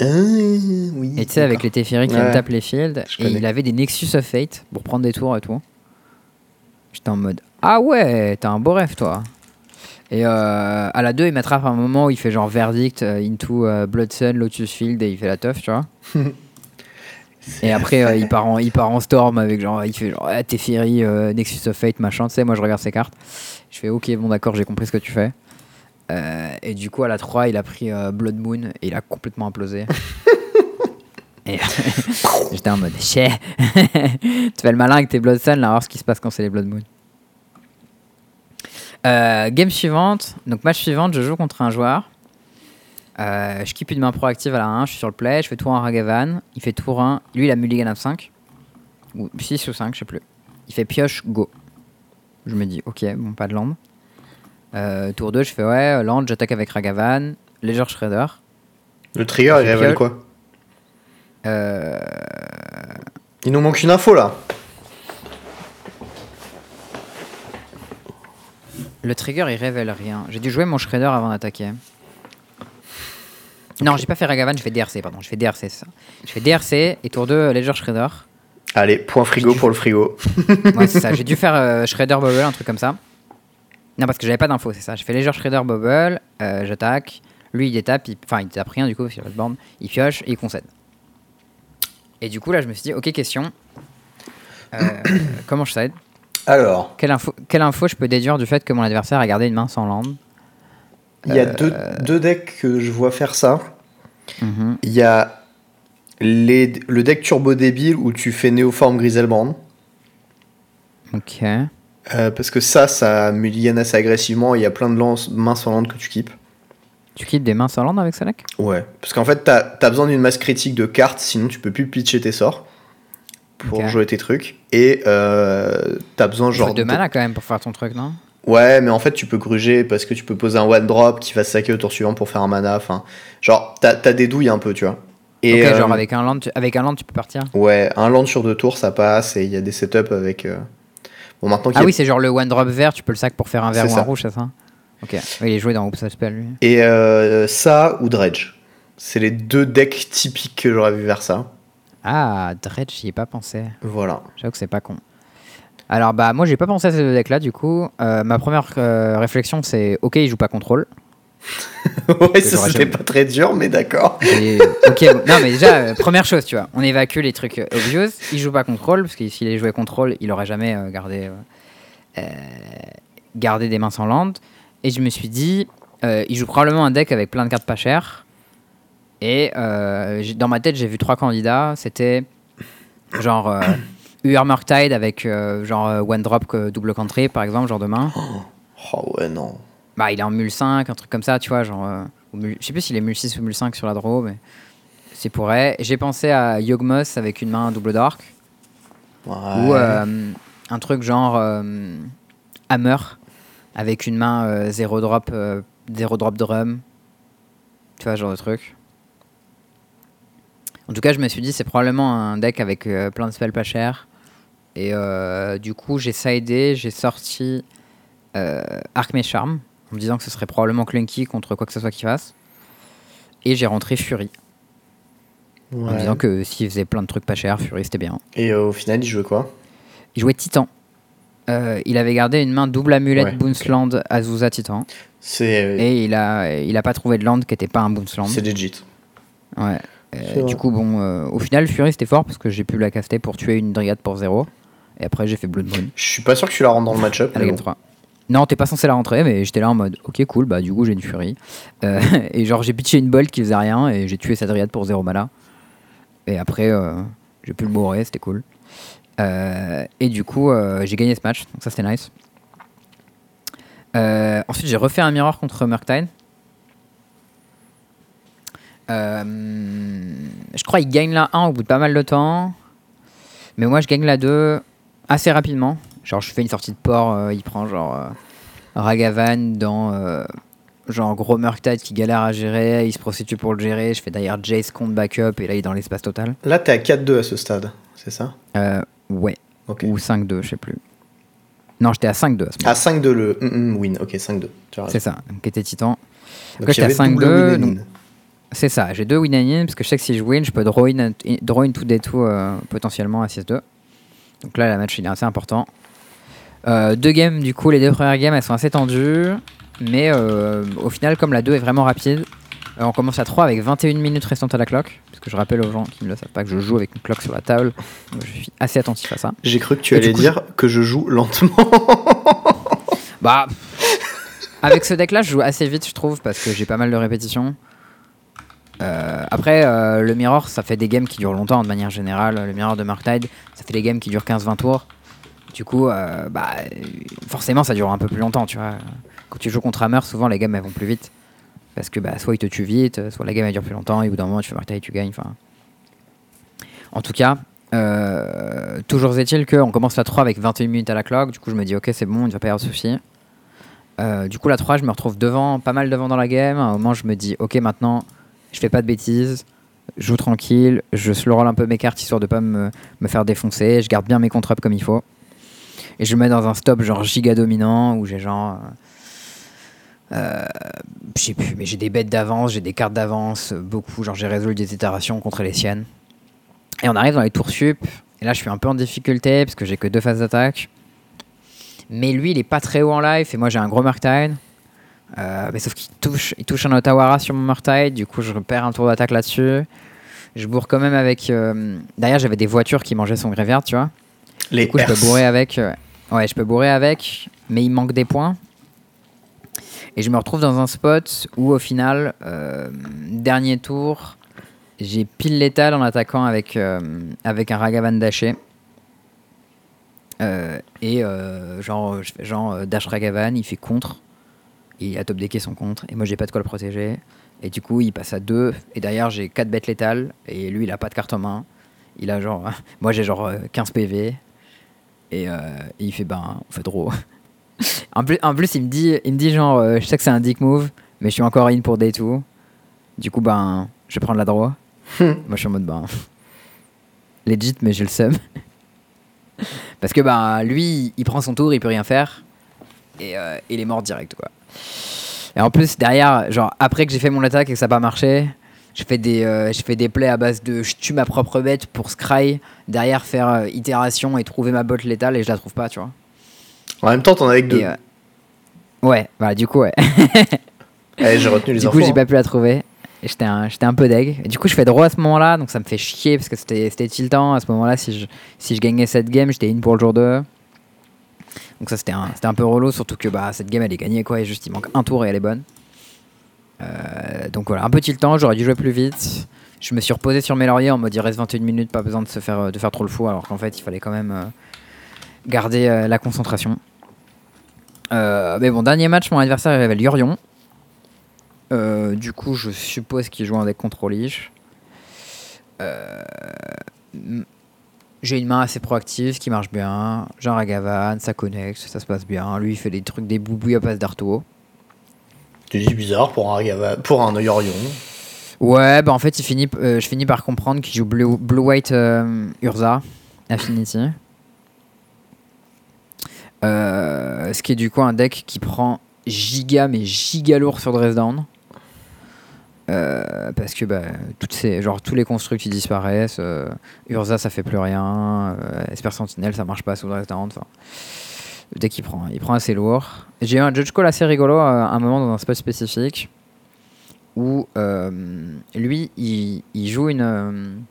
Ah, oui. Et tu sais, avec les Teferi qui Ouais. tapent les fields, Je et connais. il avait des Nexus of Fate pour prendre des tours et tout. J'étais en mode Ah ouais, t'as un beau rêve toi. Et euh, à la 2, il m'attrape à un moment où il fait genre Verdict euh, into euh, Bloodsun, Lotus Field et il fait la teuf, tu vois. *laughs* et après, euh, il, part en, il part en Storm avec genre, il fait genre ah, Teferi, euh, Nexus of Fate, machin, tu sais, moi je regarde ses cartes. Je fais Ok, bon d'accord, j'ai compris ce que tu fais. Et du coup, à la 3, il a pris Blood Moon et il a complètement implosé. *laughs* et *laughs* j'étais en mode Chais *laughs* Tu fais le malin avec tes Blood Sun, là, voir ce qui se passe quand c'est les Blood Moon. Euh, game suivante, donc match suivante, je joue contre un joueur. Euh, je keep une main proactive à la 1, je suis sur le play, je fais tour 1 Ragavan, il fait tour 1, lui il a mulligan à 5, ou 6 ou 5, je sais plus. Il fait pioche, go. Je me dis, ok, bon, pas de land. Euh, tour 2, je fais ouais, land, j'attaque avec Ragavan, Ledger Shredder. Le trigger il C'est révèle piole. quoi? Euh, Il nous manque une info là. le trigger il révèle rien. J'ai dû jouer mon Shredder avant d'attaquer. Non, j'ai pas fait Ragavan, j'ai fait DRC, pardon. J'ai fait DRC, ça. J'ai fait DRC et tour 2 Ledger Shredder. Allez, point frigo pour le frigo. *laughs* Ouais, c'est ça. J'ai dû *laughs* faire euh, Shredder Bubble, un truc comme ça. Non, parce que j'avais pas d'infos, c'est ça. J'ai fait Ledger Shredder Bubble, euh, j'attaque. Lui, il détape, il- enfin, il détape rien du coup, parce qu'il a pas de borne. Il pioche et il concède. Et du coup, là, je me suis dit, ok, question. Euh, *clears throat* comment je cède Alors, quelle info, quelle info je peux déduire du fait que mon adversaire a gardé une main sans land il y a Euh, deux, deux decks que je vois faire ça. Mhm. Il y a les, le deck turbo débile où tu fais Néoforme Griselbrand. Ok. Euh, parce que ça, ça mulligan assez agressivement. Il y a plein de lances, mains sans land que tu keep. Tu quittes des mains sans land avec ce deck Ouais. Parce qu'en fait, t'as as besoin d'une masse critique de cartes, sinon tu peux plus pitcher tes sorts pour jouer tes trucs. Et euh, t'as besoin Genre de mana quand même pour faire ton truc, non? Ouais, mais en fait, tu peux gruger parce que tu peux poser un one drop qui va se saquer au tour suivant pour faire un mana. Enfin, genre, t'as as des douilles un peu, tu vois. Et Ok, euh, genre avec un, land, tu- avec un land, tu peux partir Ouais, un land sur deux tours, ça passe. Et il y a des setups avec. euh, Bon, maintenant Ah a- oui, c'est genre le one drop vert, tu peux le sac pour faire un vert ou ça. un rouge, c'est ça? Ok. Il est joué dans Oops Spell, lui. Et euh, ça ou Dredge. C'est les deux decks typiques que j'aurais vu vers ça. Ah, Dredge, j'y ai pas pensé. Voilà. J'avoue que c'est pas con. Alors, bah, moi, j'ai pas pensé à ces deux decks-là, du coup. Euh, ma première euh, réflexion, c'est ok, il joue pas contrôle. *laughs* ouais, ça c'était pas très dur, mais d'accord. Ok, non, mais déjà, euh, première chose, tu vois, on évacue les trucs euh, obvious. Il joue pas contrôle, parce que s'il avait joué contrôle, il aurait jamais euh, gardé, gardé des mains sans land. Et je me suis dit, euh, il joue probablement un deck avec plein de cartes pas chères. Et euh, dans ma tête, j'ai vu trois candidats. C'était genre euh, UR Murktide avec euh, genre One Drop double country, par exemple, genre de main. Oh ouais, non. Bah, il est en mule 5, un truc comme ça, tu vois, genre. je sais plus s'il est mule 6 ou mule 5 sur la draw, mais c'est pourrait. J'ai pensé à Yogmoth avec une main double dark, Ouais. ou un truc genre Hammer avec une main euh, zéro drop, euh, zéro drop drum, tu vois, genre de truc. En tout cas, je me suis dit, c'est probablement un deck avec euh, plein de spells pas chers. Et euh, du coup, j'ai sidé, j'ai sorti Arc Mage Charm, en me disant que ce serait probablement clunky contre quoi que ce soit qu'il fasse. Et j'ai rentré Fury, en me disant que s'il faisait plein de trucs pas chers, Fury c'était bien. Et au final, il jouait quoi? Il jouait Titan. Euh, il avait gardé une main double amulette Ouais, Boonsland Azusa Titan. C'est Et il a, il a pas trouvé de land qui était pas un Boonsland. c'est legit. Ouais. Euh, du coup, bon, euh, au final, Fury c'était fort parce que j'ai pu la caster pour tuer une Dryad pour 0. Et après, j'ai fait Blood Moon Je suis pas sûr que tu la rentres dans le match-up. à la mais game bon. 3. Non, t'es pas censé la rentrer, mais j'étais là en mode ok, cool, bah du coup, j'ai une Fury. Euh, *laughs* et genre, j'ai pitché une bolt qui faisait rien et j'ai tué sa Dryad pour 0 mana. Et après, euh, j'ai pu le bourrer, c'était cool. Euh, et du coup, euh, j'ai gagné ce match, donc ça c'était nice. Euh, ensuite, j'ai refait un mirror contre Murktide. Je crois qu'il gagne la 1 au bout de pas mal de temps. Mais moi, je gagne la 2 assez rapidement. Genre, je fais une sortie de port, euh, il prend genre euh, Ragavan dans euh, genre gros Murktide qui galère à gérer, il se prostitue pour le gérer. Je fais d'ailleurs Jace contre backup et là, il est dans l'espace total. Là, t'es à 4-2 à ce stade, c'est ça? Ouais, Ok. ou 5-2, je sais plus. Non, j'étais à 5-2 à ce moment. À 5-2 le mm, mm, win. Ok, 5-2. Tu as raison. C'est ça, donc était Titan. Donc, j'étais à il y avait double 5-2, win-in. donc- C'est ça, j'ai deux win and in parce que je sais que si je win, je peux draw in, draw in tout des tout euh, potentiellement à 6-2. Donc là, la match il est assez important. Euh, deux games, du coup, les deux premières games elles sont assez tendues. Mais euh, au final, comme la 2 est vraiment rapide, euh, on commence à 3 avec 21 minutes restantes à la clock. Parce que je rappelle aux gens qui ne le savent pas que je joue avec une clock sur la table. Donc je suis assez attentif à ça. J'ai cru que tu Et allais coup, dire que je joue lentement. *laughs* Bah, avec ce deck-là, je joue assez vite, je trouve, parce que j'ai pas mal de répétitions. Euh, après, euh, le Mirror, ça fait des games qui durent longtemps de manière générale. Le Mirror de Marktide, ça fait des games qui durent 15-20 tours. Du coup, euh, bah, forcément, ça dure un peu plus longtemps, tu vois. Quand tu joues contre Hammer, souvent les games elles vont plus vite. Parce que bah, soit il te tue vite, soit la game elle dure plus longtemps, et au bout d'un moment, tu fais Marktide, tu gagnes. Enfin. En tout cas, euh, toujours est-il qu'on commence la 3 avec 21 minutes à la clock. Du coup, je me dis, ok, c'est bon, il ne va pas y avoir de soucis. Euh, du coup, la 3, je me retrouve devant, pas mal devant dans la game. À un moment, je me dis, ok, maintenant, je fais pas de bêtises, je joue tranquille, je slow roll un peu mes cartes histoire de pas me, faire défoncer, je garde bien mes contre-ups comme il faut. Et je me mets dans un stop genre giga dominant où j'ai genre Euh, je sais plus, mais j'ai des bêtes d'avance, j'ai des cartes d'avance, euh, beaucoup. Genre, j'ai résolu des itérations contre les siennes. Et on arrive dans les tours sup. Et là, je suis un peu en difficulté parce que j'ai que deux phases d'attaque. Mais lui, il est pas très haut en life et moi, j'ai un gros Murktide. Euh, mais sauf qu'il touche, il touche un Otawara sur mon Murktide. Du coup, je perds un tour d'attaque là-dessus. Je bourre quand même avec. euh, Derrière, j'avais des voitures qui mangeaient son grévert, tu vois. Les Du coup, je peux bourrer avec. euh, Ouais, je peux bourrer avec, mais il manque des points. Et je me retrouve dans un spot où, au final, euh, dernier tour, j'ai pile létal en attaquant avec, euh, avec un Ragavan daché. Euh, et genre, genre dash Ragavan, il fait contre. Il a top decké son contre. Et moi, j'ai pas de quoi le protéger. Et du coup, il passe à 2. Et derrière, j'ai 4 bêtes létales. Et lui, il a pas de carte en main. Il a genre. *laughs* moi, j'ai genre euh, 15 PV. Et, il fait ben, on fait draw. *laughs* *laughs* en, plus, en plus, il me dit, il me dit genre, euh, je sais que c'est un dick move, mais je suis encore in pour day 2. Du coup, ben, je vais prendre la draw. *laughs* Moi, je suis en mode ben, legit, mais j'ai le seum. *laughs* Parce que ben, lui, il prend son tour, il peut rien faire. Et euh, il est mort direct, quoi. Et en plus, derrière, genre, après que j'ai fait mon attaque et que ça n'a pas marché, je fais des, euh, je fais des plays à base de je tue ma propre bête pour scry, derrière faire euh, itération et trouver ma botte létale et je la trouve pas, tu vois. En même temps, t'en as avec deux. Euh, Ouais, voilà, du coup, ouais. *laughs* J'ai retenu les du infos. coup, j'ai hein. pas pu la trouver. Et J'étais un, j'étais un peu deg. Et du coup, je fais draw à ce moment-là, donc ça me fait chier parce que c'était c'était tiltant. À ce moment-là, si je, si je gagnais cette game, j'étais in pour le jour 2. Donc ça, c'était un, c'était un peu relou, surtout que bah, cette game, elle est gagnée, quoi. Et juste, il manque un tour et elle est bonne. Euh, donc voilà, un peu tiltant, j'aurais dû jouer plus vite. Je me suis reposé sur mes lauriers en mode il reste 21 minutes, pas besoin de, se faire, de faire trop le fou, alors qu'en fait, il fallait quand même euh, garder euh, la concentration. Euh, mais bon, dernier match, mon adversaire il avait Lurion. Euh, du coup, je suppose qu'il joue un deck contrôlige. Euh, m- J'ai une main assez proactive qui marche bien. J'ai un Ragavan, ça connecte, ça se passe bien. Lui, il fait des trucs, des boubouilles à passe d'Arto. Tu dis bizarre pour un, pour un Yorion. Ouais, bah en fait, il finit, euh, je finis par comprendre qu'il joue Blue, Blue White euh, Urza Affinity. Euh, ce qui est du coup un deck qui prend giga, mais giga lourd sur Dresdown. Euh, parce que bah, toutes ces, genre, tous les constructs qui disparaissent. euh, Urza, ça fait plus rien. Euh, Esper Sentinel, ça marche pas sous Dresdown. Enfin, le deck, il prend, il prend assez lourd. J'ai eu un Judge Call assez rigolo à un moment dans un spot spécifique où lui, il, joue une,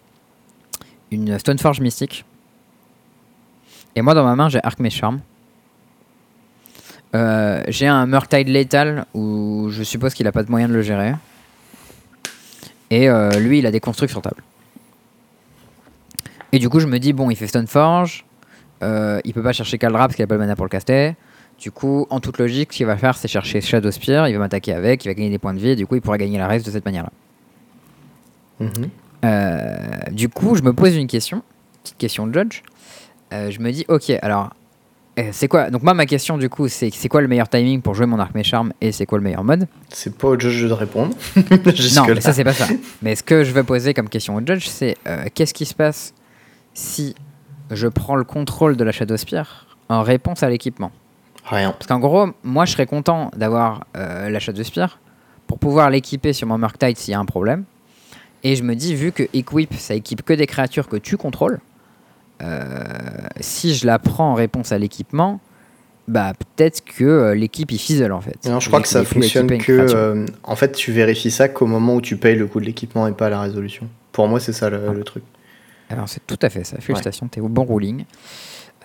une Stoneforge mystique. Et moi, dans ma main, j'ai Arc Charm. Euh, j'ai un Murktide létal où je suppose qu'il a pas de moyen de le gérer. Et euh, lui, il a des constructs sur table. Et du coup, je me dis, bon, il fait Stoneforge. Euh, il peut pas chercher Kaldra parce qu'il a pas le mana pour le caster. Du coup, en toute logique, ce qu'il va faire, c'est chercher Shadow Spear. Il va m'attaquer avec, il va gagner des points de vie. Et du coup, il pourra gagner la race de cette manière-là. Mhm. Euh, du coup, je me pose une question, petite question de judge. Je me dis, ok, alors, c'est quoi Donc moi, ma question, du coup, c'est c'est quoi le meilleur timing pour jouer mon arc charme et c'est quoi le meilleur mode? C'est pas au judge de répondre. *laughs* Non, mais ça, c'est pas ça. mais ce que je veux poser comme question au judge, c'est euh, qu'est-ce qui se passe si je prends le contrôle de la Shadow Spear en réponse à l'équipement? Rien. Parce qu'en gros, moi, je serais content d'avoir euh, la Shadow Spear pour pouvoir l'équiper sur mon Murktide s'il y a un problème. Et je me dis, vu que Equip, ça équipe que des créatures que tu contrôles, si je la prends en réponse à l'équipement, bah peut-être que euh, l'équipe il fizzle en fait. Non, je crois que ça fonctionne que. euh, en fait, tu vérifies ça qu'au moment où tu payes le coût de l'équipement et pas à la résolution. Pour moi, c'est ça le, Ah. le truc. Alors c'est tout à fait ça. Félicitations, t'es au bon ruling.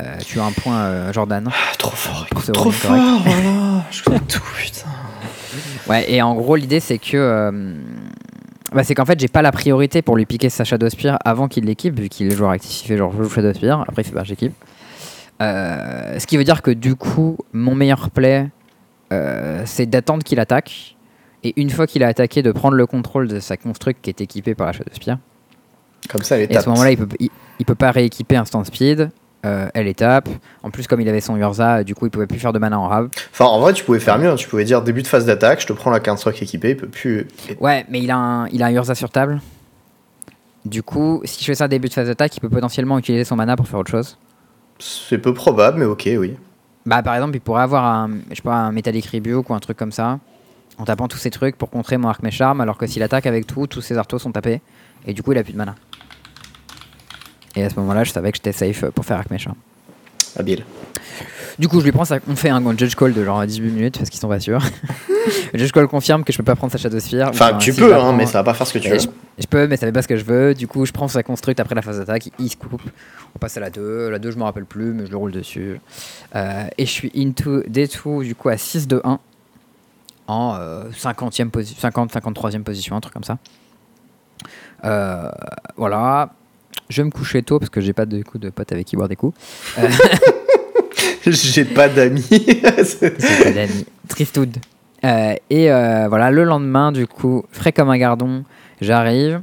Euh, tu as un point, euh, Jordan. Ah, trop fort, ce trop fort, voilà. *laughs* Je connais tout, putain. Ouais, et en gros, l'idée, c'est que. Bah, c'est qu'en fait, j'ai pas la priorité pour lui piquer sa Shadow Spear avant qu'il l'équipe, vu qu'il est joueur actif, il fait genre je joue Shadow Spear, après il fait bah j'équipe. Euh, ce qui veut dire que du coup, mon meilleur play, euh, c'est d'attendre qu'il attaque, et une fois qu'il a attaqué, de prendre le contrôle de sa construct qui est équipée par la Shadow Spear. Comme ça, elle est Et à ce moment-là, il peut, il, il peut pas rééquiper instant speed, euh, elle étape. En plus, comme il avait son Urza, du coup, il pouvait plus faire de mana en rab. Enfin, en vrai, tu pouvais faire mieux. hein. Tu pouvais dire début de phase d'attaque, je te prends la construct équipée, il peut plus. Ouais, mais il a un, il a un Urza sur table. Du coup, si je fais ça début de phase d'attaque, il peut potentiellement utiliser son mana pour faire autre chose. C'est peu probable, mais ok, oui. Bah, par exemple, il pourrait avoir un, je sais pas, un Metallic Rebuke ou un truc comme ça. en tapant tous ces trucs pour contrer mon arc mes charmes, alors que s'il attaque avec tout, tous ses artos sont tapés, et du coup il a plus de mana. Et à ce moment-là, je savais que j'étais safe pour faire arc. Habile. Du coup, je lui prends ça. On fait un judge call de genre 18 minutes parce qu'ils sont pas sûrs. le *laughs* judge call confirme que je peux pas prendre sa Shadowsphere. Enfin, tu si peux, hein, mais ça va pas faire ce que tu veux. je, je peux, mais ça fait pas ce que je veux. Du coup, je prends sa construct après la phase d'attaque. Il se coupe. On passe à la 2. La 2, je me rappelle plus, mais je le roule dessus. Euh, et je suis into D2 du coup à 6 de 1 en euh, 50e posi- 50, 53e position, un truc comme ça. Euh, voilà. Je vais me coucher tôt parce que j'ai pas de, coup, de potes avec qui boire des coups. Euh, *laughs* J'ai pas d'amis. *laughs* Pas d'amis. Tristoud. Euh, et euh, voilà, le lendemain, du coup, frais comme un gardon, j'arrive.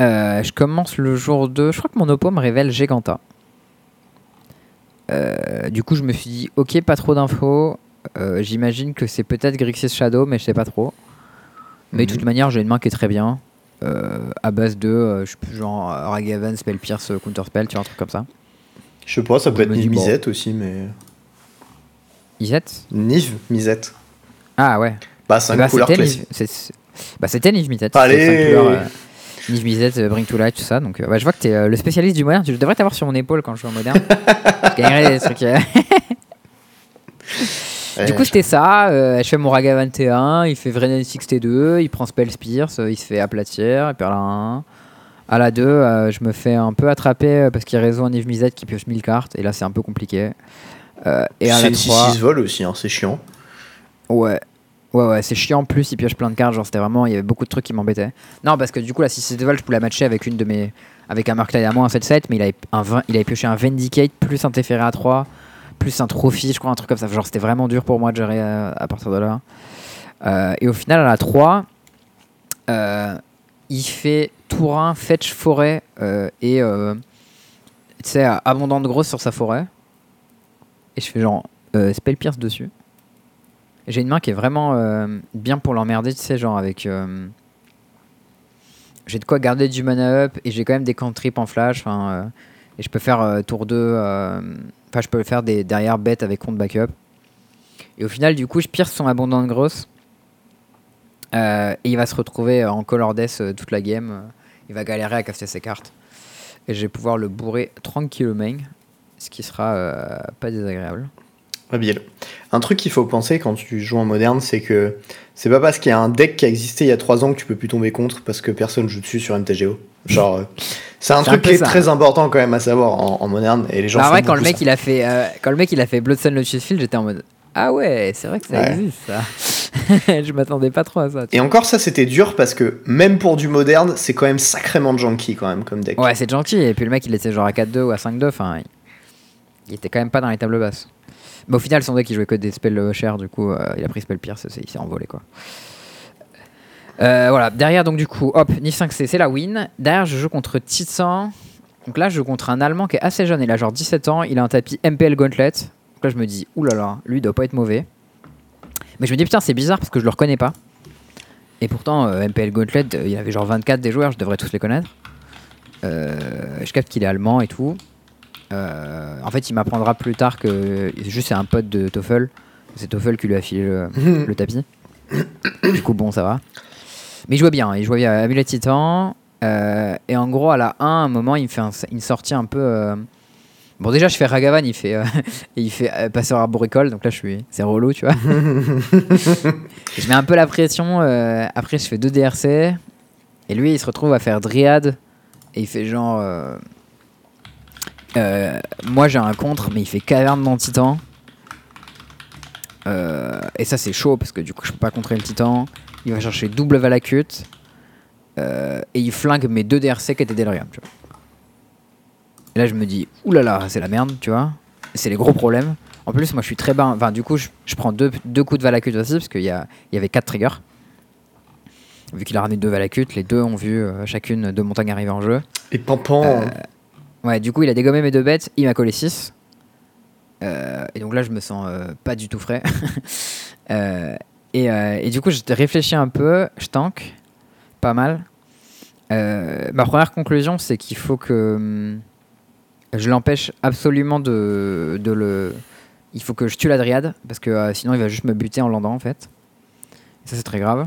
Euh, je commence le jour 2. Je crois que mon oppo me révèle Giganta. Euh, du coup, je me suis dit, ok, pas trop d'infos. Euh, J'imagine que c'est peut-être Grixis Shadow, mais je sais pas trop. Mais de Mhm. toute manière, j'ai une main qui est très bien. Euh, à base de, euh, je sais plus, genre Ragavan, Spell Pierce, euh, Counter Spell, tu vois, un truc comme ça. Je sais pas, ça peut Je être Nive bon. Misette aussi, mais. Iset Nive Misette. Ah ouais. Bah, c'est Bah, une couleur c'était classique. Niv- c'est- c'est- Bah, c'était Niv Mizzet. Allez c'est cinq couleurs, Niv Mizzet, euh, Bring to Light, tout ça. Donc, ouais, je vois que tu es le spécialiste du moderne. Tu devrais t'avoir sur mon épaule quand je joue en moderne. *laughs* je gagnerais des trucs. Du coup, c'était ça. euh, je fais mon Raga 21. Il fait Vrenen 6 T2. Il prend Spell Spears. euh, il se fait aplatir. Il perd la 1. À la 2, euh, je me fais un peu attraper euh, parce qu'il y a raison un Mizzet qui pioche 1000 cartes. Et là, c'est un peu compliqué. Euh, et à la une 3. 6-6 vol aussi, hein, c'est chiant. Ouais. Ouais, ouais, c'est chiant. En plus, il pioche plein de cartes. Genre, c'était vraiment. Il y avait beaucoup de trucs qui m'embêtaient. Non, parce que du coup, la 6 de vol, je pouvais la matcher avec une de mes. Avec un Mark à moi, un 7-7. Mais il avait, un 20 il avait pioché un Vindicate plus un Teferi à 3. Plus un Trophy, je crois, un truc comme ça. Genre, c'était vraiment dur pour moi de gérer euh, à partir de là. Euh, et au final, à la 3, euh, il fait Tourin, Fetch, Forêt et. tu sais, abondante grosse sur sa forêt. Et je fais genre Spell Pierce dessus. J'ai une main qui est vraiment bien pour l'emmerder, tu sais, genre avec. j'ai de quoi garder du mana up et j'ai quand même des cantrips en flash. et je peux faire tour 2. Enfin, je peux faire des derrière bêtes avec compte backup. Et au final, du coup, je pierce son abondante grosse. Euh, et il va se retrouver euh, en color death euh, toute la game. Il va galérer à casser ses cartes. Et je vais pouvoir le bourrer tranquillement. Ce qui sera pas désagréable. Un truc qu'il faut penser quand tu joues en moderne, c'est que c'est pas parce qu'il y a un deck qui a existé il y a 3 ans que tu peux plus tomber contre parce que personne joue dessus sur MTGO. Genre, euh, c'est un truc un qui est très important quand même à savoir en, en moderne et les gens Bah, en font vrai, quand le mec ça. il a fait, euh, quand le mec il a fait Bloodstone Lotus Field, j'étais en mode ah ouais, c'est vrai que ça Ouais. existe ça. *laughs* je m'attendais pas trop à ça. Et encore ça c'était dur parce que même pour du moderne, c'est quand même sacrément junky quand même comme deck. Ouais, c'est gentil. Et puis le mec il était genre à 4-2 ou à 5-2. Enfin, il... il était quand même pas dans les tables basses. Mais au final, son deck il jouait que des spells euh, chers. Du coup, euh, il a pris spell pierce, il s'est envolé quoi. Euh, voilà, derrière donc du coup, hop, Nif 5C, c'est la win. Derrière, je joue contre Titan. Donc là, je joue contre un Allemand qui est assez jeune, il a genre 17 ans, il a un tapis MPL Gauntlet. Donc là, je me dis, oulala, lui, il doit pas être mauvais. Mais je me dis, putain, c'est bizarre parce que je le reconnais pas. Et pourtant, euh, MPL Gauntlet, euh, il avait genre 24 des joueurs, je devrais tous les connaître. Euh, je capte qu'il est allemand et tout. En fait, il m'apprendra plus tard que juste c'est un pote de Toffel. C'est Toffel qui lui a filé le, *laughs* le tapis. du coup, bon, ça va. Mais il jouait bien, il jouait bien à Amulet Titan. Euh, et en gros, à la 1, à un moment, il me fait un- une sortie un peu. euh, Bon, déjà, je fais Ragavan, il fait, euh, et *laughs* il fait euh, Passeur Arboricole, donc là, je suis, c'est relou, tu vois. *laughs* je mets un peu la pression. après, je fais deux DRC. Et lui, il se retrouve à faire Dryad. Et il fait genre. moi, j'ai un contre, mais il fait Caverne dans Titan. Euh, et ça, c'est chaud parce que du coup, je peux pas contrer le Titan. Il va chercher double Valakut. euh, et il flingue mes deux DRC qui étaient Delirium, tu vois. Et là, je me dis, oulala, c'est la merde, tu vois. C'est les gros problèmes. En plus, moi, je suis très bas. Enfin, du coup, je, je prends deux, deux coups de Valakut aussi parce qu'il y, a- y avait quatre triggers. Vu qu'il a ramené deux Valakut, les deux ont vu euh, chacune deux montagnes arriver en jeu. Et Pampan, Euh, Ouais, du coup, il a dégommé mes deux bêtes, il m'a collé 6. Et donc là, je me sens euh, pas du tout frais. *laughs* Euh, et, euh, et du coup, je réfléchis un peu, je tank, pas mal. Euh, ma première conclusion, c'est qu'il faut que hum, je l'empêche absolument de, le. Il faut que je tue la dryade, parce que euh, sinon, il va juste me buter en landant, en fait. Ça, c'est très grave.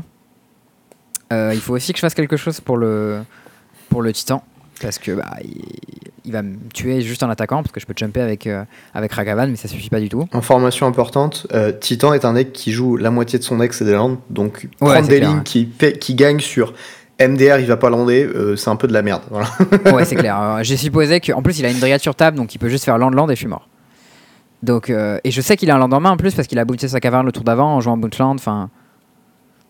Euh, il faut aussi que je fasse quelque chose pour le, pour le titan. Parce que bah, il va me tuer juste en attaquant. Parce que je peux jumper avec, euh, avec Ragavan, mais ça suffit pas du tout. Information importante, euh, Titan est un deck qui joue la moitié de son deck, c'est des landes. Donc Ouais, prendre des clair, lignes ouais. qui, qui gagnent sur MDR, il va pas lander, euh, c'est un peu de la merde. Voilà. *laughs* Ouais, c'est clair. Euh, J'ai supposé qu'en plus, il a une dryade sur table, donc il peut juste faire land-land et je suis mort. Donc, euh, et je sais qu'il a un land en main en plus parce qu'il a boosté sa caverne le tour d'avant en jouant Bootland. Enfin,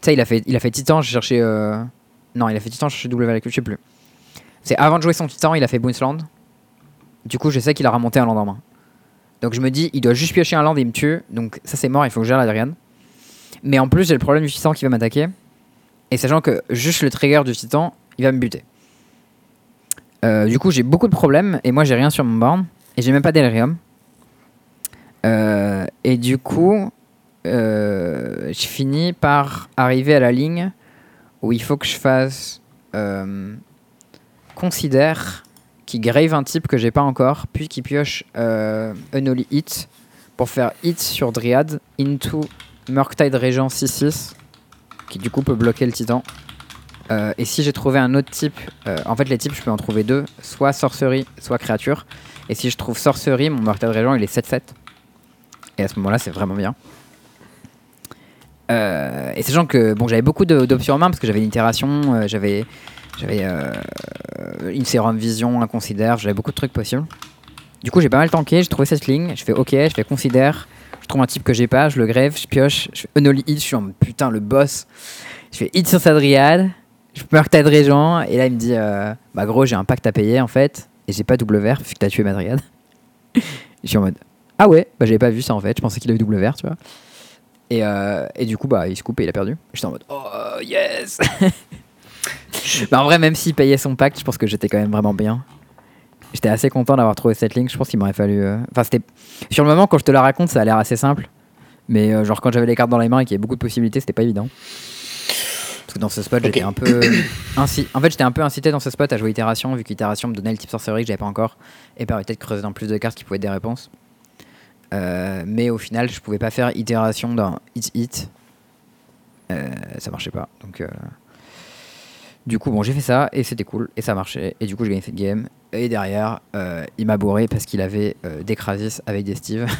tu sais, il a fait, il a fait Titan. J'ai cherché. euh, Non, il a fait Titan. Je cherchais W avec je sais plus. C'est avant de jouer son Titan, il a fait Boostland. Du coup, je sais qu'il a remonté un land en main. Donc je me dis, il doit juste piocher un land et il me tue. Donc ça, c'est mort. Il faut que je gère la dryade. Mais en plus, j'ai le problème du Titan qui va m'attaquer. Et sachant que juste le trigger du Titan, il va me buter. Euh, du coup, j'ai beaucoup de problèmes et moi, j'ai rien sur mon board et j'ai même pas d'Elrium. Euh, et du coup, euh, je finis par arriver à la ligne où il faut que je fasse considère qui grave un type que j'ai pas encore, puis qui pioche euh, Unholy Hit pour faire hit sur Dryad into Murktide Régent 6-6 qui du coup peut bloquer le titan. Euh, et si j'ai trouvé un autre type, euh, en fait les types je peux en trouver deux, soit sorcerie, soit créature. Et si je trouve sorcerie, mon Murktide Régent il est 7-7. Et à ce moment-là c'est vraiment bien. Euh, et sachant que bon j'avais beaucoup d'options en main parce que j'avais une itération, euh, j'avais j'avais euh, une sérum vision, un considère, j'avais beaucoup de trucs possibles. Du coup j'ai pas mal tanké, j'ai trouvé cette ligne, je fais ok, je fais considère, je trouve un type que j'ai pas, je le grève, je pioche, je fais unholy hit, je suis en putain le boss. Je fais hit sur sa dryade, je meurs de régent, et là il me dit euh, bah gros j'ai un pacte à payer en fait, et j'ai pas double vert vu que t'as tué ma dryade. *laughs* je suis en mode ah ouais, bah j'avais pas vu ça en fait, je pensais qu'il avait double vert, tu vois. Et, euh, et du coup bah il se coupe et il a perdu. J'étais en mode oh yes *laughs* *laughs* Bah en vrai même s'il payait son pacte, je pense que j'étais quand même vraiment bien. J'étais assez content d'avoir trouvé cette ligne, je pense qu'il m'aurait fallu... euh, Enfin c'était... Sur le moment quand je te la raconte ça a l'air assez simple. Mais euh, genre quand j'avais les cartes dans les mains et qu'il y avait beaucoup de possibilités, c'était pas évident. Parce que dans ce spot, Ok. j'étais un peu *coughs* en fait, j'étais un peu incité dans ce spot à jouer itération vu qu'itération me donnait le type sorcellerie que j'avais pas encore et permettait de creuser dans plus de cartes qui pouvaient être des réponses. Euh, mais au final, je pouvais pas faire itération d'un hit hit. Euh, ça marchait pas. Donc euh, du coup, bon, j'ai fait ça et c'était cool et ça marchait et du coup, j'ai gagné cette game et derrière, euh, il m'a bourré parce qu'il avait euh, des Krasis avec des Steve. *laughs*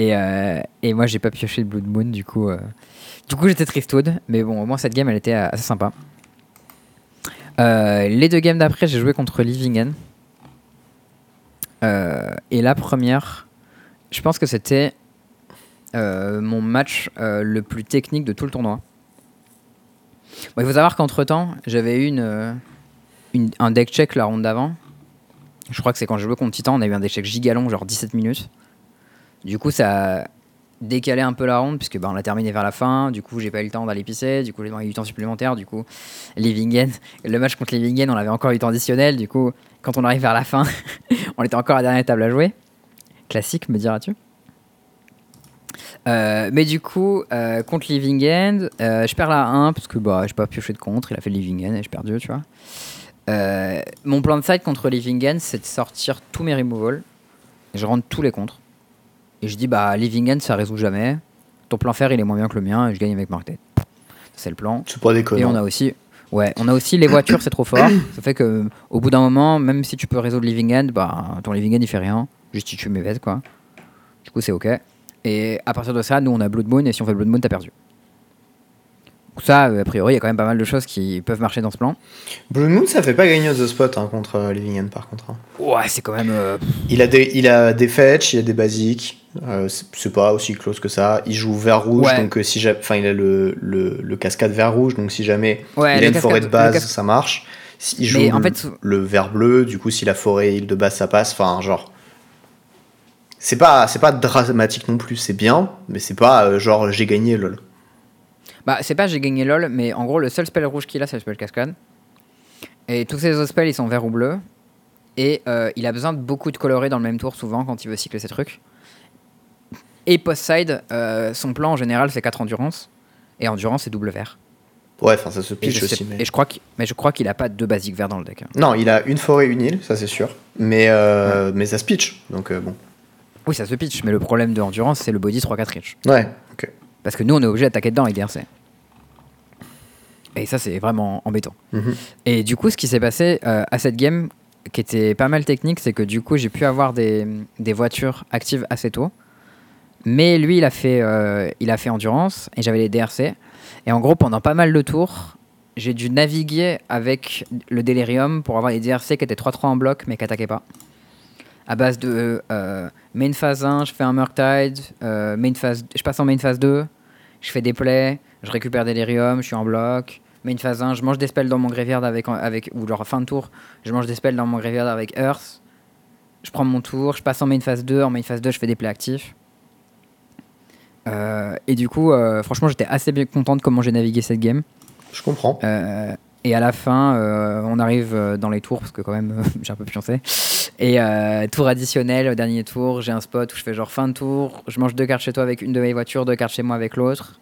Et, euh, et moi, j'ai pas pioché le Blood Moon, du coup, euh, coup j'étais tristoude. Mais bon, au moins, cette game, elle était assez sympa. Les deux games d'après, j'ai joué contre Livingen. Et la première, je pense que c'était mon match le plus technique de tout le tournoi. Il faut savoir qu'entre temps, j'avais eu euh, un deck check la ronde d'avant. Je crois que c'est quand j'ai joué contre Titan, on a eu un deck check gigalong, genre 17 minutes. Du coup, ça a décalé un peu la ronde, puisque bah, on l'a terminé vers la fin. Du coup, j'ai pas eu le temps d'aller pisser. Du coup, j'ai eu du temps supplémentaire. Du coup, Livingen, le match contre Livingen, on avait encore eu temps additionnel. Du coup, quand on arrive vers la fin, *laughs* on était encore à la dernière table à jouer. Classique, me diras-tu. Euh, mais du coup, euh, contre Living End, euh, je perds la 1 parce que bah, j'ai pas pioché de contre. Il a fait Living End et j'ai perdu, tu vois. Mon plan de side contre Living End, c'est de sortir tous mes removals. Et je rentre tous les contres. Et je dis, bah, Living End, ça résout jamais. Ton plan fer, il est moins bien que le mien et je gagne avec Mark Dead. C'est le plan. C'est pas Et déconnant. on a aussi, ouais, on a aussi les voitures, c'est trop fort. *coughs* Ça fait que au bout d'un moment, même si tu peux résoudre Living End, bah ton Living End il fait rien, juste il tue mes vêtements quoi. Du coup c'est ok. Et à partir de ça, nous on a Blood Moon et si on fait Blood Moon t'as perdu. Donc ça, euh, a priori, il y a quand même pas mal de choses qui peuvent marcher dans ce plan. Blue Moon, ça fait pas gagner The Spot hein, contre euh, Living End par contre. hein. Ouais, c'est quand même. euh, Il a des, il a des fetch, il a des basiques. euh, c'est c'est pas aussi close que ça. Il joue vert rouge, Ouais. donc euh, si jamais, enfin il a le, le, le cascade vert rouge, donc si jamais Ouais, il le a une cascade- forêt de le base, ça marche. S'il joue Mais en le, fait, sou- le vert bleu, du coup si la forêt île de base ça passe, enfin genre. C'est pas, c'est pas dramatique non plus, c'est bien, mais c'est pas euh, genre j'ai gagné lol. Bah, c'est pas j'ai gagné LOL, mais en gros, le seul spell rouge qu'il a, c'est le spell cascade. Et tous ses autres spells, ils sont vert ou bleu. Et euh, il a besoin de beaucoup de colorés dans le même tour, souvent, quand il veut cycler ses trucs. Et post-side, euh, son plan en général, c'est 4 endurance. Et endurance, c'est double vert. Ouais, enfin ça se pitch aussi. Mais... et je crois qu'il- mais je crois qu'il a pas deux basiques verts dans le deck. hein. Non, il a une forêt, une île, ça c'est sûr. Mais, euh, mais ça se pitch, donc bon. Oui, ça se pitch, mais le problème de endurance, c'est le body 3-4 reach. Ouais, ok. Parce que nous, on est obligé d'attaquer dedans avec DRC. Et ça, c'est vraiment embêtant. Mhm. Et du coup, ce qui s'est passé euh, à cette game, qui était pas mal technique, c'est que du coup, j'ai pu avoir des, des voitures actives assez tôt. Mais lui, il a fait, euh, il a fait endurance et j'avais les DRC. Et en gros, pendant pas mal de tours, j'ai dû naviguer avec le Delirium pour avoir les DRC qui étaient 3-3 en bloc mais qui attaquaient pas. À base de euh, main phase 1, je fais un Murktide, euh, main phase, je passe en main phase 2, je fais des plays, je récupère Delirium, je suis en bloc. Main phase 1, je mange des spells dans mon graveyard avec, avec ou genre fin de tour, je mange des spells dans mon graveyard avec Earth. Je prends mon tour, je passe en main phase 2, en main phase 2, je fais des plays actifs. Euh, et du coup, euh, franchement, j'étais assez bien content de comment j'ai navigué cette game. Je comprends. Euh, et à la fin, euh, on arrive euh, dans les tours, parce que quand même, *laughs* j'ai un peu pioncé. Et euh, tour additionnel, dernier tour, j'ai un spot où je fais genre fin de tour, je mange deux cartes chez toi avec une de mes voitures, deux cartes chez moi avec l'autre.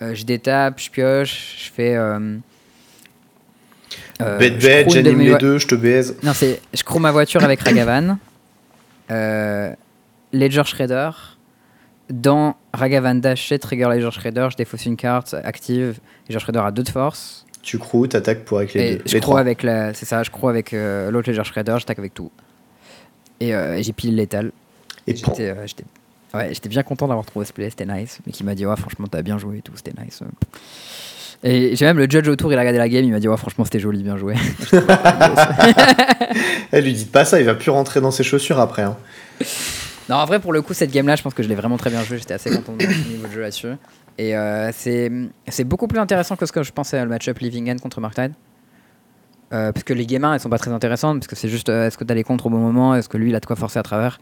Euh, je détape, je pioche, je fais... Bête bête, de j'anime mes les deux, je te baise. non, c'est je croule ma voiture avec Ragavan, Ledger Shredder. Dans Ragavan Dash, trigger Ledger Shredder, je défausse une carte active. Ledger Shredder a deux de force. Tu crois, t'attaques pour avec les Et deux. je les trois. avec la, c'est ça, je crois avec euh, l'autre Ledger Shredder, j'attaque avec tout. Et euh, j'ai pile létal. Et. J'étais, euh, j'étais, ouais, j'étais bien content d'avoir trouvé ce play, c'était nice. Mais qui m'a dit, ouais, franchement, t'as bien joué et tout, c'était nice. Et j'ai même le judge autour, il a regardé la game, il m'a dit, ouais, franchement, c'était joli, bien joué. *laughs* Eh, *laughs* lui dites pas ça, il va plus rentrer dans ses chaussures après. hein. Non, en vrai, pour le coup, cette game-là, je pense que je l'ai vraiment très bien joué. J'étais assez content de mon niveau de jeu là-dessus. Et euh, c'est beaucoup plus intéressant que ce que je pensais le match-up Living End contre Marktide. Euh, parce que les games 1, elles sont pas très intéressantes. Parce que c'est juste euh, est-ce que t'as les contre au bon moment? Est-ce que lui, il a de quoi forcer à travers?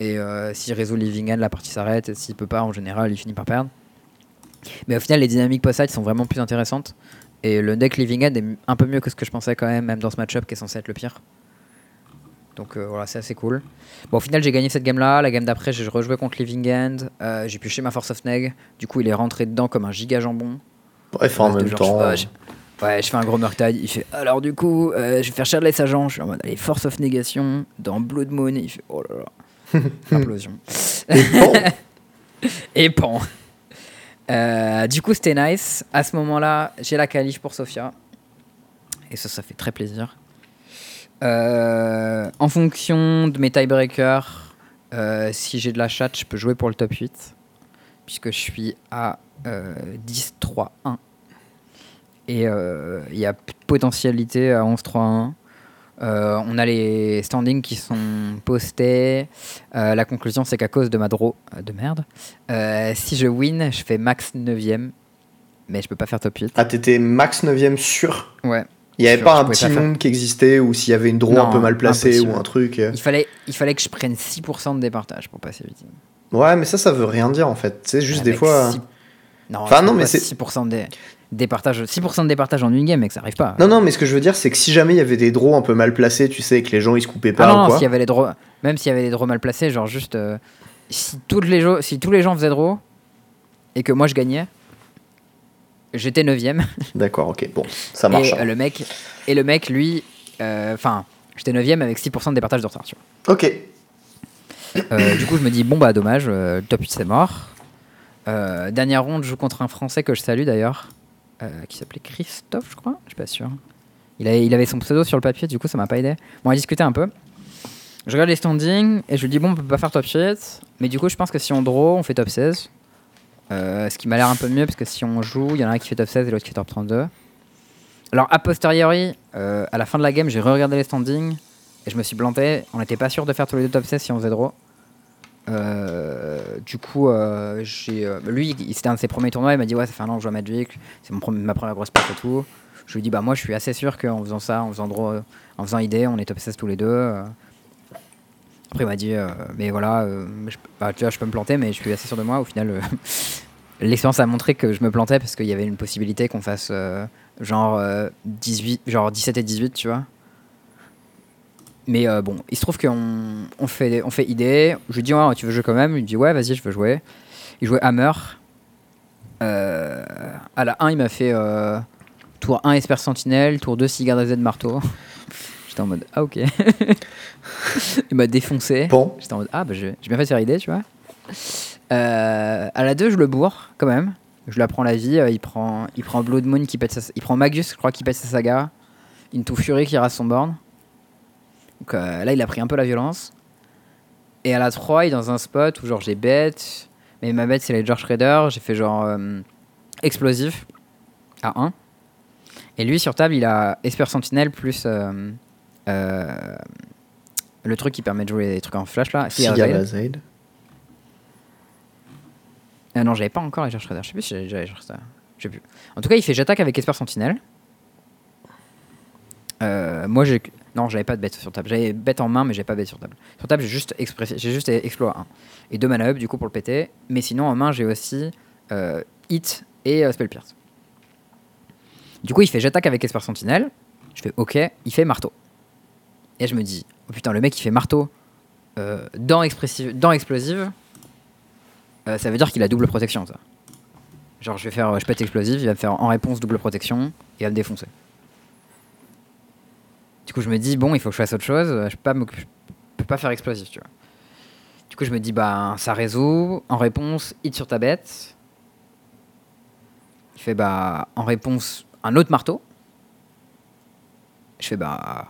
Et euh, s'il résout Living End, la partie s'arrête. Et s'il peut pas, en général, il finit par perdre. Mais au final, les dynamiques post-side sont vraiment plus intéressantes. Et le deck Living End est un peu mieux que ce que je pensais quand même, même dans ce match-up qui est censé être le pire. Donc euh, voilà, c'est assez cool. Bon, au final, j'ai gagné cette game-là. La game d'après, j'ai rejoué contre Living End. Euh, j'ai pioché ma Force of Neg. Du coup, il est rentré dedans comme un giga jambon. Bref, en même genre, temps. je, je- ouais, je fais un gros Murktide. Il fait alors, du coup, euh, je vais faire Shardless Agent. Je suis en mode allez, Force of Négation dans Blood Moon. Il fait oh là là. *laughs* Implosion. Et bon, *laughs* Et pan. Euh, du coup, c'était nice. À ce moment-là, j'ai la qualif pour Sofia. Et ça, ça fait très plaisir. Euh, en fonction de mes tiebreakers, euh, si j'ai de la chatte, je peux jouer pour le top 8. Puisque je suis à euh, 10-3-1. Et euh, il y a potentialité à 11-3-1. Euh, on a les standings qui sont postés. Euh, la conclusion, c'est qu'à cause de ma draw euh, de merde, euh, si je win, je fais max 9ème. Mais je peux pas faire top 8. ah, t'étais max 9ème sûr. Ouais. Il y avait pas un petit monde qui existait ou s'il y avait une draw un peu mal placée impossible. ou un truc. euh. Il fallait, il fallait que je prenne 6% de départage pour passer 8 Ouais, mais ça, ça veut rien dire en fait. C'est juste des fois. hein. Non, Enfin, non, mais c'est- 6% de départage. 6% de départage en une game, mec, ça arrive pas. Non, non, mais ce que je veux dire, c'est que si jamais il y avait des draws un peu mal placés, tu sais, que les gens ils se coupaient Ah pas non, ou quoi. s'il y avait les draws, même s'il y avait des draws mal placés, genre juste euh, si, toutes les si tous les gens faisaient draw et que moi je gagnais, j'étais 9ème. *laughs* D'accord, ok, bon, ça marche. Et euh, le mec, et le mec, lui, euh, enfin, j'étais 9ème avec 6% de départage de retard. Tu Ok, vois. Euh, du coup, je me dis, bon, bah dommage, top 8 c'est mort. Dernière ronde, je joue contre un Français que je salue d'ailleurs, qui s'appelait Christophe, je crois, je suis pas sûr. Il avait, il avait son pseudo sur le papier, du coup, ça m'a pas aidé. Bon, on a discuté un peu. Je regarde les standings et je lui dis, bon, on peut pas faire top 8, mais du coup, je pense que si on draw, on fait top 16. Euh, ce qui m'a l'air un peu mieux, parce que si on joue, il y en a un qui fait top 16 et l'autre qui fait top 32. Alors, a posteriori, euh, à la fin de la game, j'ai re-regardé les standings et je me suis planté. On n'était pas sûr de faire tous les deux top 16 si on faisait draw. Euh, du coup, lui, c'était un de ses premiers tournois. Il m'a dit Ouais, ça fait un an que je joue à Magic, c'est ma première grosse passe et tout. Je lui ai dit Bah, moi, je suis assez sûr qu'en faisant ça, en faisant draw, en faisant idée, on est top 16 tous les deux. Après, il m'a dit euh, Mais voilà, euh, je, bah, tu vois, je peux me planter, mais je suis assez sûr de moi. Au final, euh, *laughs* l'expérience a montré que je me plantais parce qu'il y avait une possibilité qu'on fasse genre, euh, 18, genre 17 et 18, tu vois. Mais bon, il se trouve qu'on on fait, on fait idée. Je lui dis, ouais, tu veux jouer quand même? Il me dit, ouais, vas-y, je veux jouer. Il jouait Hammer. À la 1, il m'a fait tour 1 Esper Sentinelle, tour 2 Cigare Z Marteau. J'étais en mode, ah ok. *laughs* il m'a défoncé. bon, J'étais en mode, ah bah j'ai bien fait faire idée, tu vois. Euh, à la 2, je le bourre quand même. Je lui apprends la vie. euh, il, prend, il prend Blood Moon qui pète sa, Il prend Magus, je crois, qui pète sa saga. Into Fury qui rase son borne. Donc euh, là, il a pris un peu la violence. Et à la 3, il est dans un spot où genre j'ai bête. Mais ma bête, c'est les George Shredder. J'ai fait genre euh, explosif à 1. Et lui, sur table, il a Esper Sentinel plus euh, le truc qui permet de jouer des trucs en flash là. Veil. Lazaid. Ah non, j'avais pas encore les George Shredder. Je sais plus si j'avais déjà les George Shredder. Je sais plus. En tout cas, il fait j'attaque avec Esper Sentinel. Euh, moi, j'ai. Non, j'avais pas de bête sur table. J'avais bête en main, mais j'ai pas bête sur table. Sur table, j'ai juste, j'ai juste exploit 1. Et deux mana up, du coup, pour le péter. Mais sinon, en main, j'ai aussi euh, Hit et euh, Spell Pierce. Du coup, il fait j'attaque avec Esper Sentinel. Je fais OK. Il fait marteau. Et je me dis, oh putain, le mec, il fait marteau euh, dans, expressive... dans explosive. Euh, ça veut dire qu'il a double protection, ça. Genre, je vais faire, je pète explosive, il va me faire en réponse double protection et il va me défoncer. Du coup, je me dis, bon, il faut que je fasse autre chose, je peux pas, peux pas faire explosif, tu vois. Du coup, je me dis, bah, ça résout. En réponse, hit sur ta bête. Il fait, bah, en réponse, un autre marteau. Je fais, bah,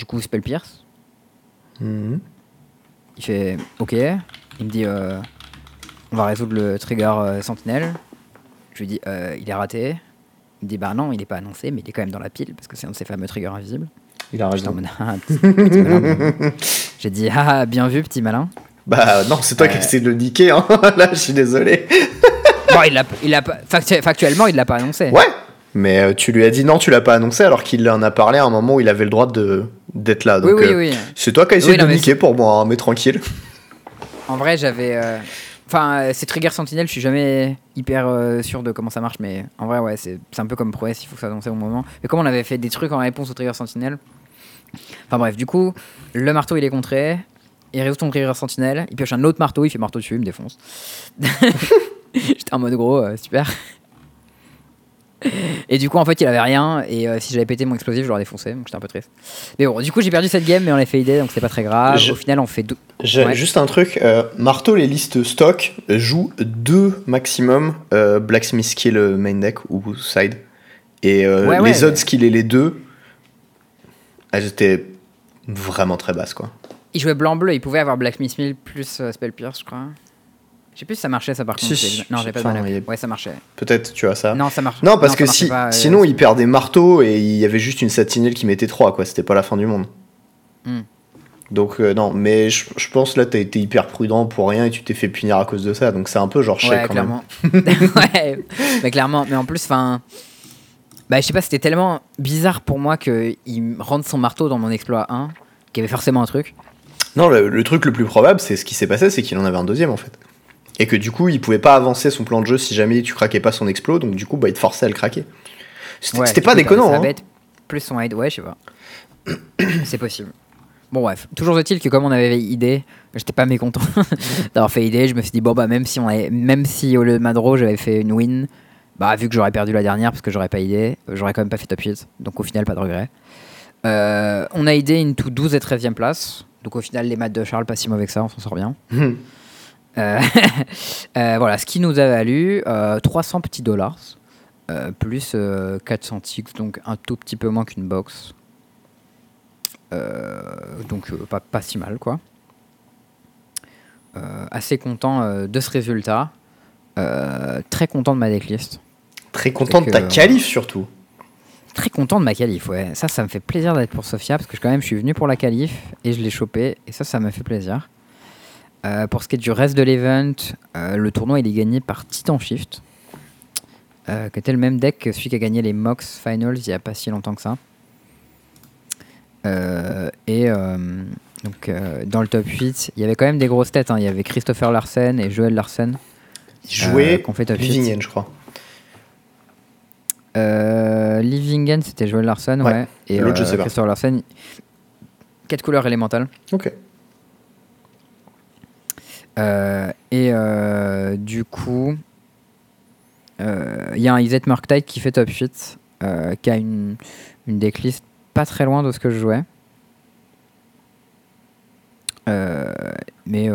du coup, spell pierce. Mhm. Il fait OK. Il me dit euh, on va résoudre le trigger euh, sentinelle. Je lui dis euh, il est raté. Il me dit bah non, il n'est pas annoncé, mais il est quand même dans la pile parce que c'est un de ces fameux triggers invisibles. Il a raison. *laughs* J'ai dit ah bien vu petit malin. Bah non, c'est toi qui Euh. essayé de le niquer, hein. *laughs* Là, je suis désolé. Bon, il l'a, il l'a pas, factu- factuellement il l'a pas annoncé. Ouais, mais euh, tu lui as dit non, tu l'as pas annoncé alors qu'il en a parlé à un moment où il avait le droit de d'être là. oui Donc, oui euh, oui. C'est toi qui as essayé Oui, de non, niquer pour moi, hein, mais tranquille. En vrai j'avais, euh, enfin euh, ces triggers sentinelle, je suis jamais hyper euh, sûr de comment ça marche, mais en vrai ouais c'est, c'est un peu comme prouesse, il faut que ça annonce au moment. Mais comme on avait fait des trucs en réponse au trigger sentinelle. Enfin bref, du coup le marteau il est contré. Il résout ton trigger sentinelle, il pioche un autre marteau, il fait marteau dessus, il me défonce. *laughs* J'étais en mode gros, euh, super. Et du coup, en fait, il avait rien. Et euh, si j'avais pété mon explosif, je l'aurais défoncé. Donc j'étais un peu triste. Mais bon, du coup, j'ai perdu cette game, mais on a fait idée, donc c'est pas très grave. Je- Au final, on fait deux. Ouais. juste un truc, euh, Marteau, les listes stock jouent deux maximum euh, Blacksmith Skill main deck ou side. Et Ouais, ouais, les odds mais- qu'il ait les deux, elles étaient vraiment très basses quoi. Il jouait blanc-bleu, il pouvait avoir Blacksmith Mill plus Spell Pierce, je crois. Je sais plus si ça marchait, ça par contre. si, non, j'ai pas enfin, Ouais, ça marchait. Peut-être, tu vois ça. Non, ça marche. Non, parce que si, pas, euh, sinon il perdait marteau et il y avait juste une satinelle qui mettait 3, quoi. C'était pas la fin du monde. Hmm. Donc, euh, non, mais je, je pense là, t'as été hyper prudent pour rien et tu t'es fait punir à cause de ça. Donc, c'est un peu genre chèque Ouais, quand même. clairement. *laughs* ouais, mais clairement. Mais en plus, enfin. Bah, je sais pas, c'était tellement bizarre pour moi qu'il rende son marteau dans mon exploit 1, qu'il y avait forcément un truc. Non, le, le truc le plus probable, c'est ce qui s'est passé, c'est qu'il en avait un deuxième en fait. Et que du coup, il pouvait pas avancer son plan de jeu si jamais tu craquais pas son explo, donc du coup, bah, il te forçait à le craquer. C'était Ouais, pas déconnant, hein. bête, plus son aide, ouais, je sais pas. *coughs* c'est possible. Bon, bref. Toujours est-il que comme on avait idée, j'étais pas mécontent *laughs* d'avoir fait idée. Je me suis dit, bon, bah, même si, on avait, même si au lieu de Madro, j'avais fait une win, bah, vu que j'aurais perdu la dernière parce que j'aurais pas idée, j'aurais quand même pas fait top 8. Donc au final, pas de regret. Euh, on a idée into 12 et 13e place. Donc au final, les maths de Charles, pas si mauvais que ça, on s'en sort bien. Euh, *laughs* euh, voilà, ce qui nous a valu euh, 300 petits dollars, euh, plus euh, 400 ticks, donc un tout petit peu moins qu'une box. Euh, donc euh, pas, pas si mal, quoi. Euh, assez content euh, de ce résultat. Euh, très content de ma decklist. Très content de ta euh, qualif surtout. Très content de ma qualif, ouais. Ça, ça me fait plaisir d'être pour Sofia parce que quand même, je suis venu pour la qualif et je l'ai chopé et ça, ça m'a fait plaisir. Euh, pour ce qui est du reste de l'event, euh, le tournoi il est gagné par Titan Shift, euh, qui était le même deck que celui qui a gagné les Mox Finals il n'y a pas si longtemps que ça. Euh, et donc dans le top 8, il y avait quand même des grosses têtes. hein. Il y avait Christopher Larsen et Joel Larsen. Euh, qu'on fait top huit. Vivingen, je crois. Livingen, c'était Joel Larsen, ouais. Ouais. Et L'autre, je sais pas. Christopher Larsen, 4 couleurs élémentales. Ok. Euh, et euh, du coup, euh, il y a un Izet Murktide qui fait top 8, euh, qui a une, une decklist pas très loin de ce que je jouais. Mais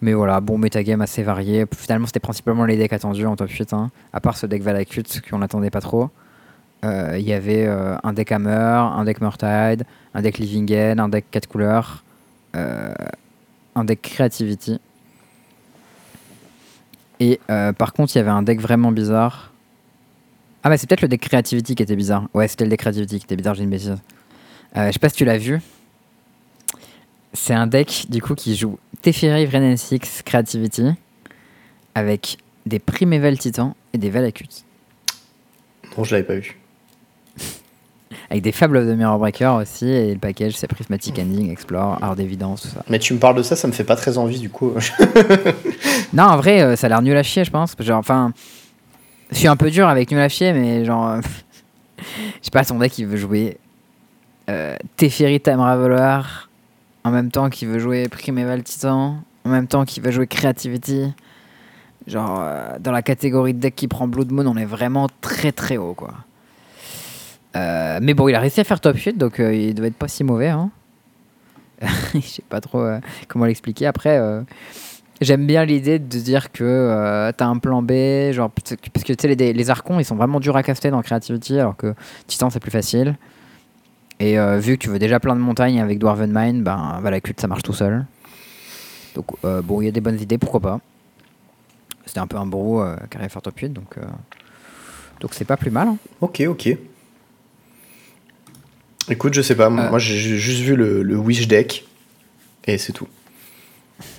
Mais voilà, bon metagame assez varié. Finalement, c'était principalement les decks attendus en top 8. hein. À part ce deck Valakut qu'on n'attendait pas trop. Il y avait un deck Hammer, un deck Murtide, un deck Living End, un deck 4 couleurs, un deck Creativity. Et euh, par contre, il y avait un deck vraiment bizarre. Ah bah c'est peut-être le deck Creativity qui était bizarre. Ouais, c'était le deck Creativity qui était bizarre, j'ai une bêtise. Euh, je sais pas si tu l'as vu. C'est un deck du coup qui joue Teferi, Vrennen 6, Creativity avec des Primeval Titan et des Valakut. Non, je l'avais pas vu. Avec des Fables of the Mirror Breaker aussi et le package c'est Prismatic Ending, Explore, Art d'Évidence, tout ça. Mais tu me parles de ça, ça me fait pas très envie du coup. *laughs* Non, en vrai, euh, ça a l'air nul à chier, je pense. Genre, enfin, je suis un peu dur avec nul à chier, mais genre, *laughs* je sais pas, son deck il veut jouer euh, Teferi Time Raveler en même temps qu'il veut jouer Primeval Titan, en même temps qu'il veut jouer Creativity. Genre, euh, dans la catégorie de deck qui prend Blood Moon, on est vraiment très très haut, quoi. Euh, mais bon, il a réussi à faire top 8, donc euh, il doit être pas si mauvais. Hein. *laughs* Je sais pas trop euh, comment l'expliquer. Après, j'aime bien l'idée de dire que t'as un plan B, genre, parce que tu sais, les, les archons, ils sont vraiment durs à caster dans Creativity, alors que Titan, c'est plus facile. Et vu que tu veux déjà plein de montagnes avec Dwarven Mine, ben voilà, culte, ça marche tout seul. Donc, bon, il y a des bonnes idées, pourquoi pas. C'était un peu un euh, qui arrive à faire top 8, donc donc c'est pas plus mal. hein. ok, ok. Écoute, je sais pas, Euh. moi j'ai ju- juste vu le, le Wish deck et c'est tout.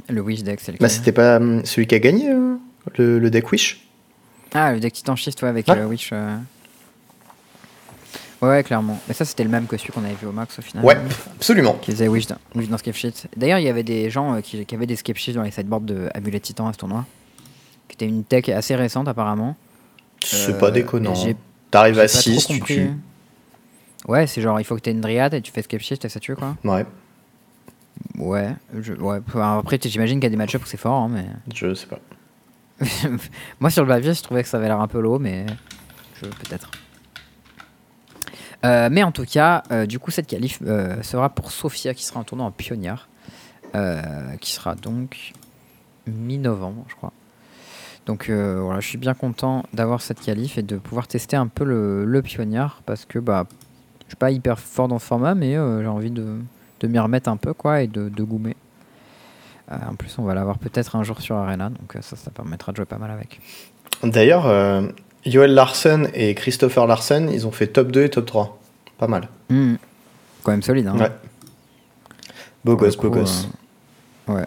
Le Wish deck, c'est Bah, lequel c'était pas hum, celui qui a gagné euh, le, le deck Wish? Ah, le deck Titan Shift, ouais, avec Ouais. euh, Wish. Ouais, clairement. Mais ça, c'était le même que celui qu'on avait vu au max au final. Ouais, absolument. Qui faisait Wish dans, Wish dans Scape Sheet. D'ailleurs, il y avait des gens euh, qui, qui avaient des Scape Sheets dans les sideboards de Amulet Titan à ce tournoi. Qui était une tech assez récente, apparemment. C'est Euh, pas déconnant. T'arrives à pas trop 6, tu compris. Ouais, c'est genre, il faut que t'aies une dryade et tu fais Scape Shift et ça tue, quoi. Ouais, Ouais. Je, ouais. Après, tu- j'imagine qu'il y a des match-ups où c'est fort, hein, mais. je sais pas. *laughs* Moi, sur le papier, je trouvais que ça avait l'air un peu low, mais je peut-être. Euh, mais en tout cas, euh, du coup, cette qualif euh, sera pour Sofia, qui sera un tournoi en pionnière, qui sera donc mi-novembre, je crois. Donc voilà, je suis bien content d'avoir cette qualif et de pouvoir tester un peu le, le pionnière, parce que bah, je suis pas hyper fort dans ce format, mais euh, j'ai envie de, de m'y remettre un peu, quoi, et de, de goumer. Euh, en plus, on va l'avoir peut-être un jour sur Arena, donc euh, ça, ça permettra de jouer pas mal avec. D'ailleurs, Joel Larsen et Christopher Larsen, ils ont fait top 2 et top 3. Pas mal. Hmm. Quand même solide, hein. Ouais. Beau gosse, beau gosse. ouais.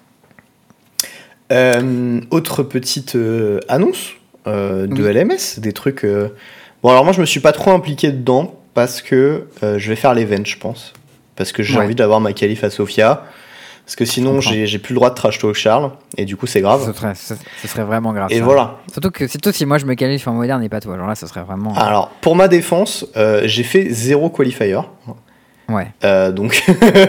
Euh, autre petite euh, annonce euh, de Oui. LMS, des trucs. Bon, alors moi, je me suis pas trop impliqué dedans parce que euh, je vais faire l'event, je pense. Parce que j'ai Ouais. envie d'avoir ma qualif à Sofia. Parce que sinon, j'ai plus le droit de trash talk Charles. Et du coup, c'est Ce grave. serait, ce, ce serait vraiment grave. Et ça. voilà. Surtout que surtout si moi je me qualifie en moderne et pas toi. Genre là, ce serait vraiment. Alors, pour ma défense, euh, j'ai fait zéro qualifier. Ouais. Euh, donc,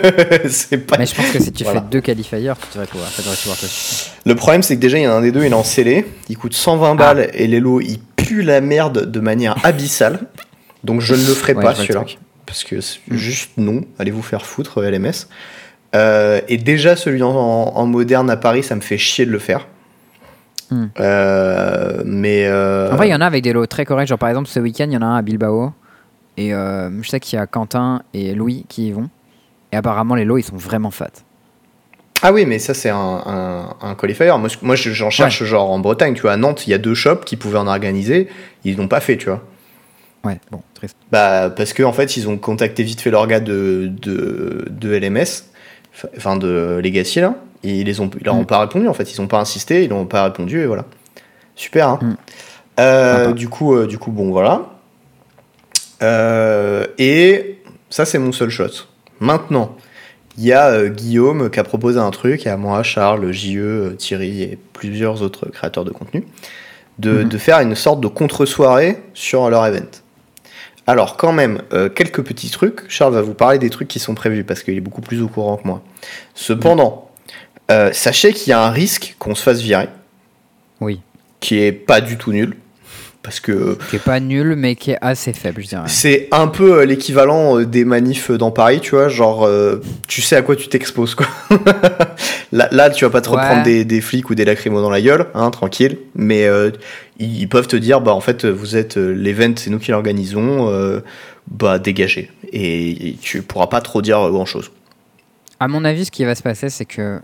*laughs* c'est pas. Mais je pense que si tu Voilà. fais deux qualifiers, tu devrais pouvoir. Ça devrait pouvoir te. Le problème, c'est que déjà, il y en a un des deux, il est en scellé. Il coûte 120 balles et l'élo, il pue la merde de manière abyssale. Donc, je ne le ferai Ouais, pas celui-là. Parce que c'est Mm. juste non, allez vous faire foutre, LMS. Euh, et déjà, celui en, en moderne à Paris, ça me fait chier de le faire. Mm. Euh, mais. euh, En vrai, il y en a avec des lots très corrects. Genre par exemple, ce week-end, il y en a un à Bilbao. Et euh, je sais qu'il y a Quentin et Louis qui y vont. Et apparemment, les lots, ils sont vraiment fat. Ah oui, mais ça, c'est un, un, un qualifier. Moi, moi, je- j'en cherche genre en Bretagne, tu vois. À Nantes, il y a deux shops qui pouvaient en organiser. Ils l'ont pas fait, tu vois. Ouais, bon, triste. Bah, parce qu'en en fait, ils ont contacté vite fait leur gars de, de, de LMS, enfin de Legacy, là. Et ils, les ont, ils leur ont Mm. pas répondu, en fait. Ils ont pas insisté, ils n'ont pas répondu, et voilà. Super, hein. Mm. Euh, du, coup, euh, du coup, bon, voilà. Euh, et ça, c'est mon seul shot. Maintenant, il y a Guillaume qui a proposé un truc, et à moi, Charles, JE, Thierry et plusieurs autres créateurs de contenu, de, Mhm. de faire une sorte de contre-soirée sur leur event. Alors, quand même, euh, quelques petits trucs. Charles va vous parler des trucs qui sont prévus parce qu'il est beaucoup plus au courant que moi. Cependant, euh, sachez qu'il y a un risque qu'on se fasse virer, Oui. qui est pas du tout nul. Parce que Qui est pas nul, mais qui est assez faible, je dirais. c'est un peu euh, l'équivalent euh, des manifs dans Paris, tu vois, genre euh, tu sais à quoi tu t'exposes quoi. *laughs* là, là, tu vas pas te Ouais. reprendre des, des flics ou des lacrymos dans la gueule, hein, tranquille, mais euh, ils peuvent te dire bah en fait vous êtes euh, l'event, c'est nous qui l'organisons, euh, bah dégagez et, et tu pourras pas trop dire grand chose. À mon avis, ce qui va se passer, c'est que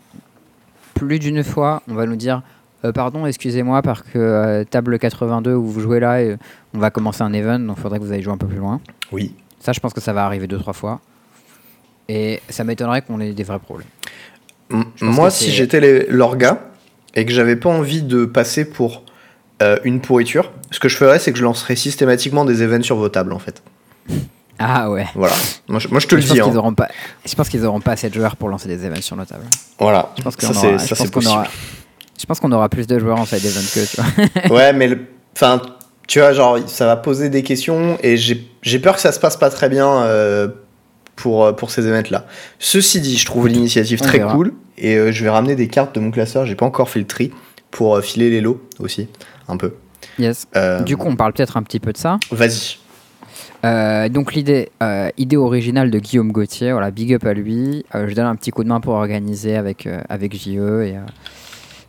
plus d'une fois, on va nous dire Euh, Pardon, excusez-moi, parce que euh, table 82 où vous jouez là, euh, on va commencer un event, donc il faudrait que vous ayez joué un peu plus loin. Oui. Ça, je pense que ça va arriver deux, trois fois. Et ça m'étonnerait qu'on ait des vrais problèmes. Pense Moi, si j'étais l'orga et que j'avais pas envie de passer pour euh, une pourriture, ce que je ferais, c'est que je lancerais systématiquement des events sur vos tables, en fait. Ah ouais. Voilà. Moi, je, moi, je te le je pense dis. qu'ils hein. auront pas. Je pense qu'ils auront pas assez de joueurs pour lancer des events sur nos tables. Voilà. Je pense qu'on ça, aura- pense possible. aura- Je pense qu'on aura plus de joueurs en side event que tu vois. *laughs* ouais, mais le- enfin, tu vois, genre, ça va poser des questions et j'ai peur que ça se passe pas très bien euh, pour, euh, pour ces events-là. Ceci dit, je trouve l'initiative très verra. cool et euh, je vais ramener des cartes de mon classeur. J'ai pas encore fait le tri pour euh, filer les lots aussi, un peu. Yes. Du coup, on parle peut-être un petit peu de ça. vas-y. Euh, donc l'idée, euh, idée originale de Guillaume Gauthier, voilà, big up à lui. Euh, je donne un petit coup de main pour organiser avec, avec JE et,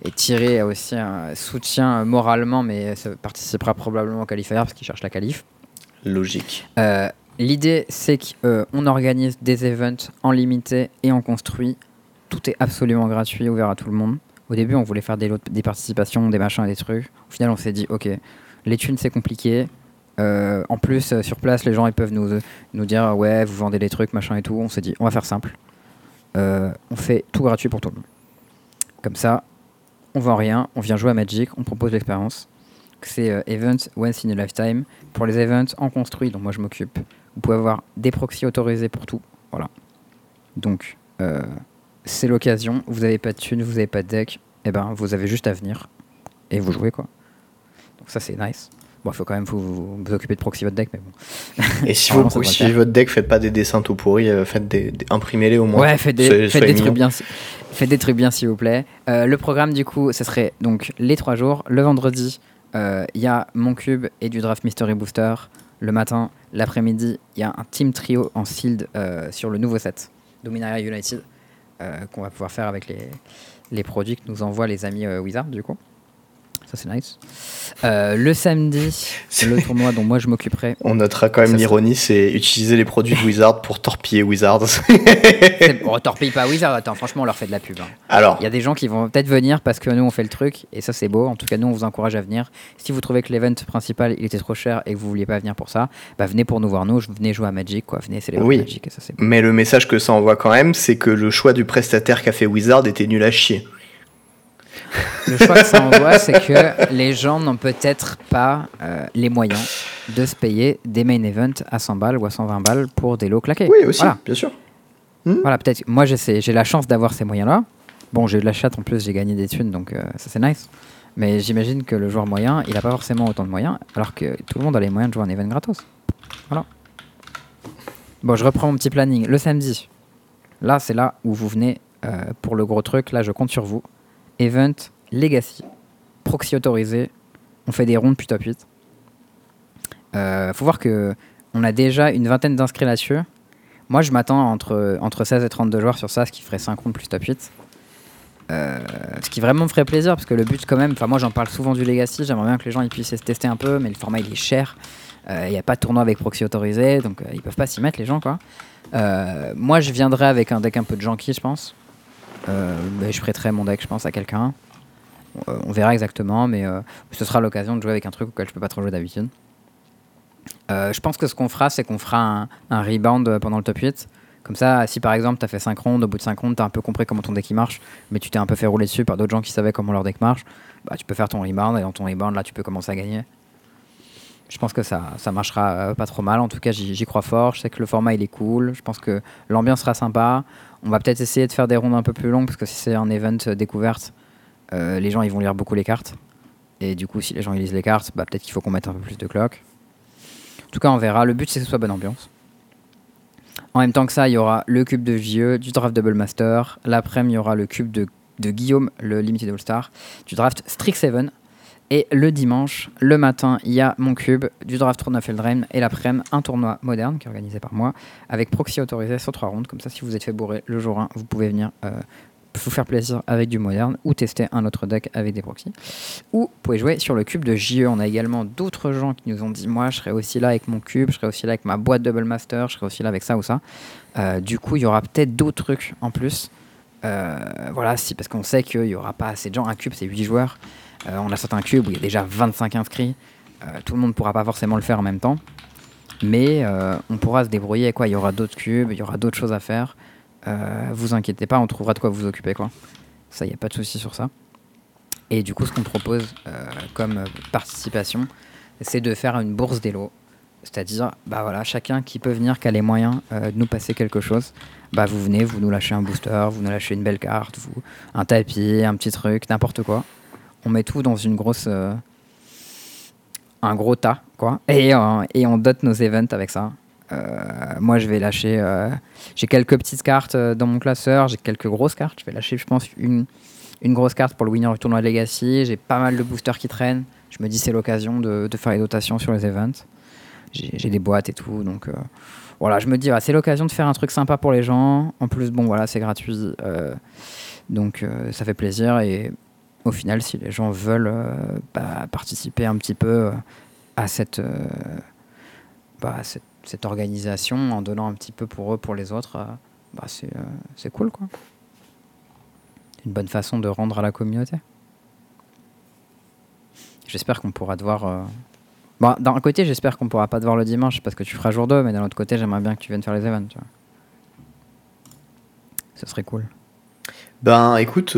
euh, et tirer aussi un soutien moralement, mais ça participera probablement au qualifier parce qu'il cherche la qualif. Logique. Euh, L'idée, c'est qu'on organise des events en limité et en construit. Tout est absolument gratuit, ouvert à tout le monde. Au début, on voulait faire des, lots- des participations, des machins et des trucs. Au final, on s'est dit, ok, les thunes, c'est compliqué. Euh, en plus, euh, sur place, les gens, ils peuvent nous, nous dire, ouais, vous vendez des trucs, machin et tout. On s'est dit, on va faire simple. Euh, on fait tout gratuit pour tout le monde. Comme ça, on vend rien, on vient jouer à Magic, on propose l'expérience. C'est euh, Event Once in a Lifetime. Pour les events en construit, dont moi je m'occupe, vous pouvez avoir des proxys autorisés pour tout. Voilà. Donc, euh, c'est l'occasion. Vous n'avez pas de thunes, vous n'avez pas de deck. Et ben, vous avez juste à venir et vous jouez quoi. Donc ça c'est nice. Bon, il faut quand même vous, vous, vous occuper de proxy votre deck, mais bon. Et si *laughs* vous devrait si votre deck, faites pas des dessins tout pourris, euh, faites des, des- imprimez-les au moins. Ouais, faites des, faites des trucs bien. Faites des trucs bien, s'il vous plaît. Euh, le programme, du coup, ce serait donc les trois jours. Le vendredi, euh, il y a mon cube et du draft Mystery Booster. Le matin, l'après-midi, il y a un team trio en sealed euh, sur le nouveau set, Dominaria United, qu'on va pouvoir faire avec les, les produits que nous envoient les amis Wizard, du coup. Ça, c'est nice. Euh, le samedi, le tournoi dont moi je m'occuperai. On notera quand même l'ironie, c'est utiliser les produits de Wizard pour torpiller Wizards. C'est- On torpille pas Wizard, attends, franchement, on leur fait de la pub. hein. Alors, Il y a des gens qui vont peut-être venir parce que nous on fait le truc et ça c'est beau. En tout cas, nous on vous encourage à venir. Si vous trouvez que l'event principal il était trop cher et que vous vouliez pas venir pour ça, bah venez pour nous voir nous. Venez jouer à Magic quoi. Venez célébrer Oui. Magic et ça c'est mais le message que ça envoie quand même, c'est que le choix du prestataire qu'a fait Wizard était nul à chier. Le choix que ça envoie, c'est que les gens n'ont peut-être pas euh, les moyens de se payer des main events à 100 balles ou à 120 balles pour des lots claqués. Oui, aussi, Voilà. bien sûr. Voilà, peut-être. Moi, j'ai la chance d'avoir ces moyens-là. Bon, j'ai eu de la chatte en plus, j'ai gagné des thunes, donc euh, ça c'est nice. Mais j'imagine que le joueur moyen, il a pas forcément autant de moyens, alors que tout le monde a les moyens de jouer un event gratos. Voilà. Bon, je reprends mon petit planning. Le samedi, là, c'est là où vous venez euh, pour le gros truc. Là, je compte sur vous. Event Legacy, proxy autorisé. On fait des rondes puis top 8. Euh, faut voir que on a déjà une vingtaine d'inscrits là-dessus. Moi, je m'attends entre, entre 16 et 32 joueurs sur ça, ce qui ferait 5 rondes plus top 8. Euh, ce qui vraiment me ferait plaisir, parce que le but, quand même, enfin, moi j'en parle souvent du Legacy, j'aimerais bien que les gens ils puissent se tester un peu, mais le format il est cher. Il n'y a pas de tournoi avec proxy autorisé, donc euh, ils peuvent pas s'y mettre, les gens, quoi. Euh, moi, je viendrai avec un deck un peu de janky, je pense. Euh, mais je prêterai mon deck, je pense, à quelqu'un. Euh, on verra exactement, mais euh, ce sera l'occasion de jouer avec un truc auquel je peux pas trop jouer d'habitude. Je pense que ce qu'on fera, c'est qu'on fera un, un rebound pendant le top 8. Comme ça, si par exemple tu as fait 5 rondes, au bout de 5 rondes, tu as un peu compris comment ton deck marche, mais tu t'es un peu fait rouler dessus par d'autres gens qui savaient comment leur deck marche, bah, tu peux faire ton rebound et dans ton rebound, là, tu peux commencer à gagner. Je pense que ça, marchera euh, pas trop mal. En tout cas, j'y crois fort. Je sais que le format il est cool. Je pense que l'ambiance sera sympa. On va peut-être essayer de faire des rondes un peu plus longues parce que si c'est un event euh, découverte, euh, les gens ils vont lire beaucoup les cartes. Et du coup, si les gens lisent les cartes, bah, peut-être qu'il faut qu'on mette un peu plus de clock. En tout cas, on verra. Le but, c'est que ce soit bonne ambiance. En même temps que ça, il y aura le cube de Vieux, du draft Double Master. L'après-midi, il y aura le cube de, Guillaume, le Limited All-Star, du draft Strix 7 Et le dimanche, le matin, il y a mon cube, du draft tournoi Feldreim et l'après-midi, un tournoi moderne qui est organisé par moi avec proxy autorisé sur trois rounds. Comme ça, si vous êtes fait bourrer le jour 1, vous pouvez venir euh, vous faire plaisir avec du moderne ou tester un autre deck avec des proxys. Ou vous pouvez jouer sur le cube de JE. On a également d'autres gens qui nous ont dit Moi, je serai aussi là avec mon cube, je serai aussi là avec ma boîte Double Master, je serai aussi là avec ça ou ça. Euh, du coup, il y aura peut-être d'autres trucs en plus. Euh, voilà, parce qu'on sait qu'il n'y aura pas assez de gens. Un cube, c'est 8 joueurs. Euh, on a sorti un cube où il y a déjà 25 inscrits. tout le monde ne pourra pas forcément le faire en même temps. Mais on pourra se débrouiller. Quoi. Il y aura d'autres cubes, il y aura d'autres choses à faire. Euh, vous inquiétez pas, on trouvera de quoi vous occuper. Quoi. Ça, il n'y a pas de souci sur ça. Et du coup, ce qu'on propose euh, comme participation, c'est de faire une bourse d'élo. C'est-à-dire, bah voilà, chacun qui peut venir, qui a les moyens euh, de nous passer quelque chose, bah vous venez, vous nous lâchez un booster, vous nous lâchez une belle carte, vous, un tapis, un petit truc, n'importe quoi. On met tout dans une grosse, un gros tas, quoi, et, et on dote nos events avec ça. Euh, moi, je vais lâcher. Euh, j'ai quelques petites cartes euh, dans mon classeur, j'ai quelques grosses cartes. Je vais lâcher, je pense, une, une grosse carte pour le winner du tournoi de Legacy. J'ai pas mal de boosters qui traînent. Je me dis, c'est l'occasion de, de, faire les dotations sur les events. J'ai des boîtes et tout. Donc voilà, je me dis, c'est l'occasion de faire un truc sympa pour les gens. En plus, bon, voilà, c'est gratuit. donc ça fait plaisir. Et au final, si les gens veulent bah, participer un petit peu à cette. Bah, cette organisation en donnant un petit peu pour eux, pour les autres, euh, bah c'est, euh, cool quoi. Une bonne façon de rendre à la communauté. J'espère qu'on pourra te voir. Euh, d'un côté, j'espère qu'on pourra pas te voir le dimanche parce que tu feras jour 2, mais d'un autre côté, j'aimerais bien que tu viennes faire les events. Ce serait cool. Ben écoute,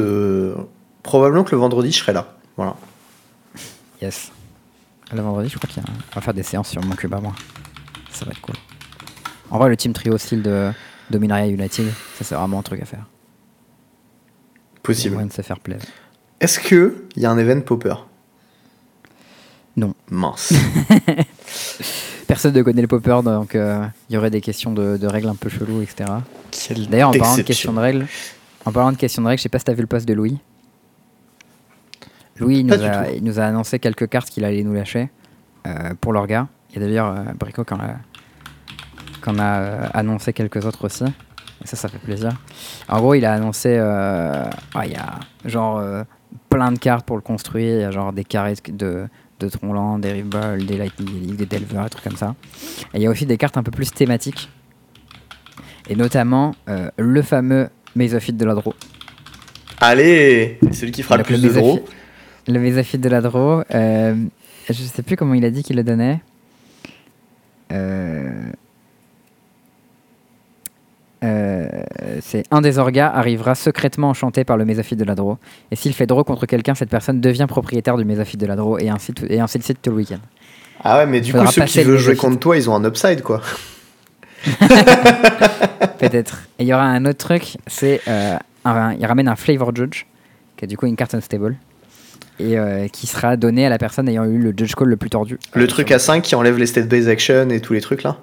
probablement que le vendredi, je serai là. Voilà. Yes. Le vendredi, je crois qu'il y a... On va faire des séances sur mon cube à moi ça va être cool. En vrai, le team trio style de Dominaria United, ça c'est vraiment un truc à faire. Possible. de se faire plaisir. Est-ce que il y a un event popper? Non. Mince. *laughs* Personne ne connaît le popper, donc euh, il y aurait des questions de, règles un peu cheloues, etc. D'ailleurs, en parlant de questions de règles, en parlant de questions de règles, je sais pas si tu as vu le post de Louis. Louis nous a, il nous a annoncé quelques cartes qu'il allait nous lâcher euh, pour leur gars. Y a d'ailleurs euh, Brico qui en a, a euh, annoncé quelques autres aussi. Et ça, ça fait plaisir. En gros, il a annoncé. Euh, ah, il y a genre plein de cartes pour le construire. Il y a genre des carrés de, de Tronland, des Ribble, des Lightning des Delver, des trucs comme ça. Et il y a aussi des cartes un peu plus thématiques. Et notamment le fameux Mesophyte de la Draw. Allez Celui qui fera le, plus de draw. Le Mesophyte de la Draw. je sais plus comment il a dit qu'il le donnait. Euh, euh, c'est un des orgas arrivera secrètement enchanté par le mésophyte de la draw. Et s'il fait draw contre quelqu'un, cette personne devient propriétaire du mésophyte de la draw et ainsi, et ainsi de suite tout le week-end. Ah ouais, mais du coup, ceux qui veulent jouer contre toi, ils ont un upside quoi. *laughs* Peut-être. Et il y aura un autre truc, c'est euh, il ramène un Flavor Judge, qui est du coup une carte unstable et euh, qui sera donné à la personne ayant eu le judge call le plus tordu. Le truc à 5 qui enlève les state based action et tous les trucs là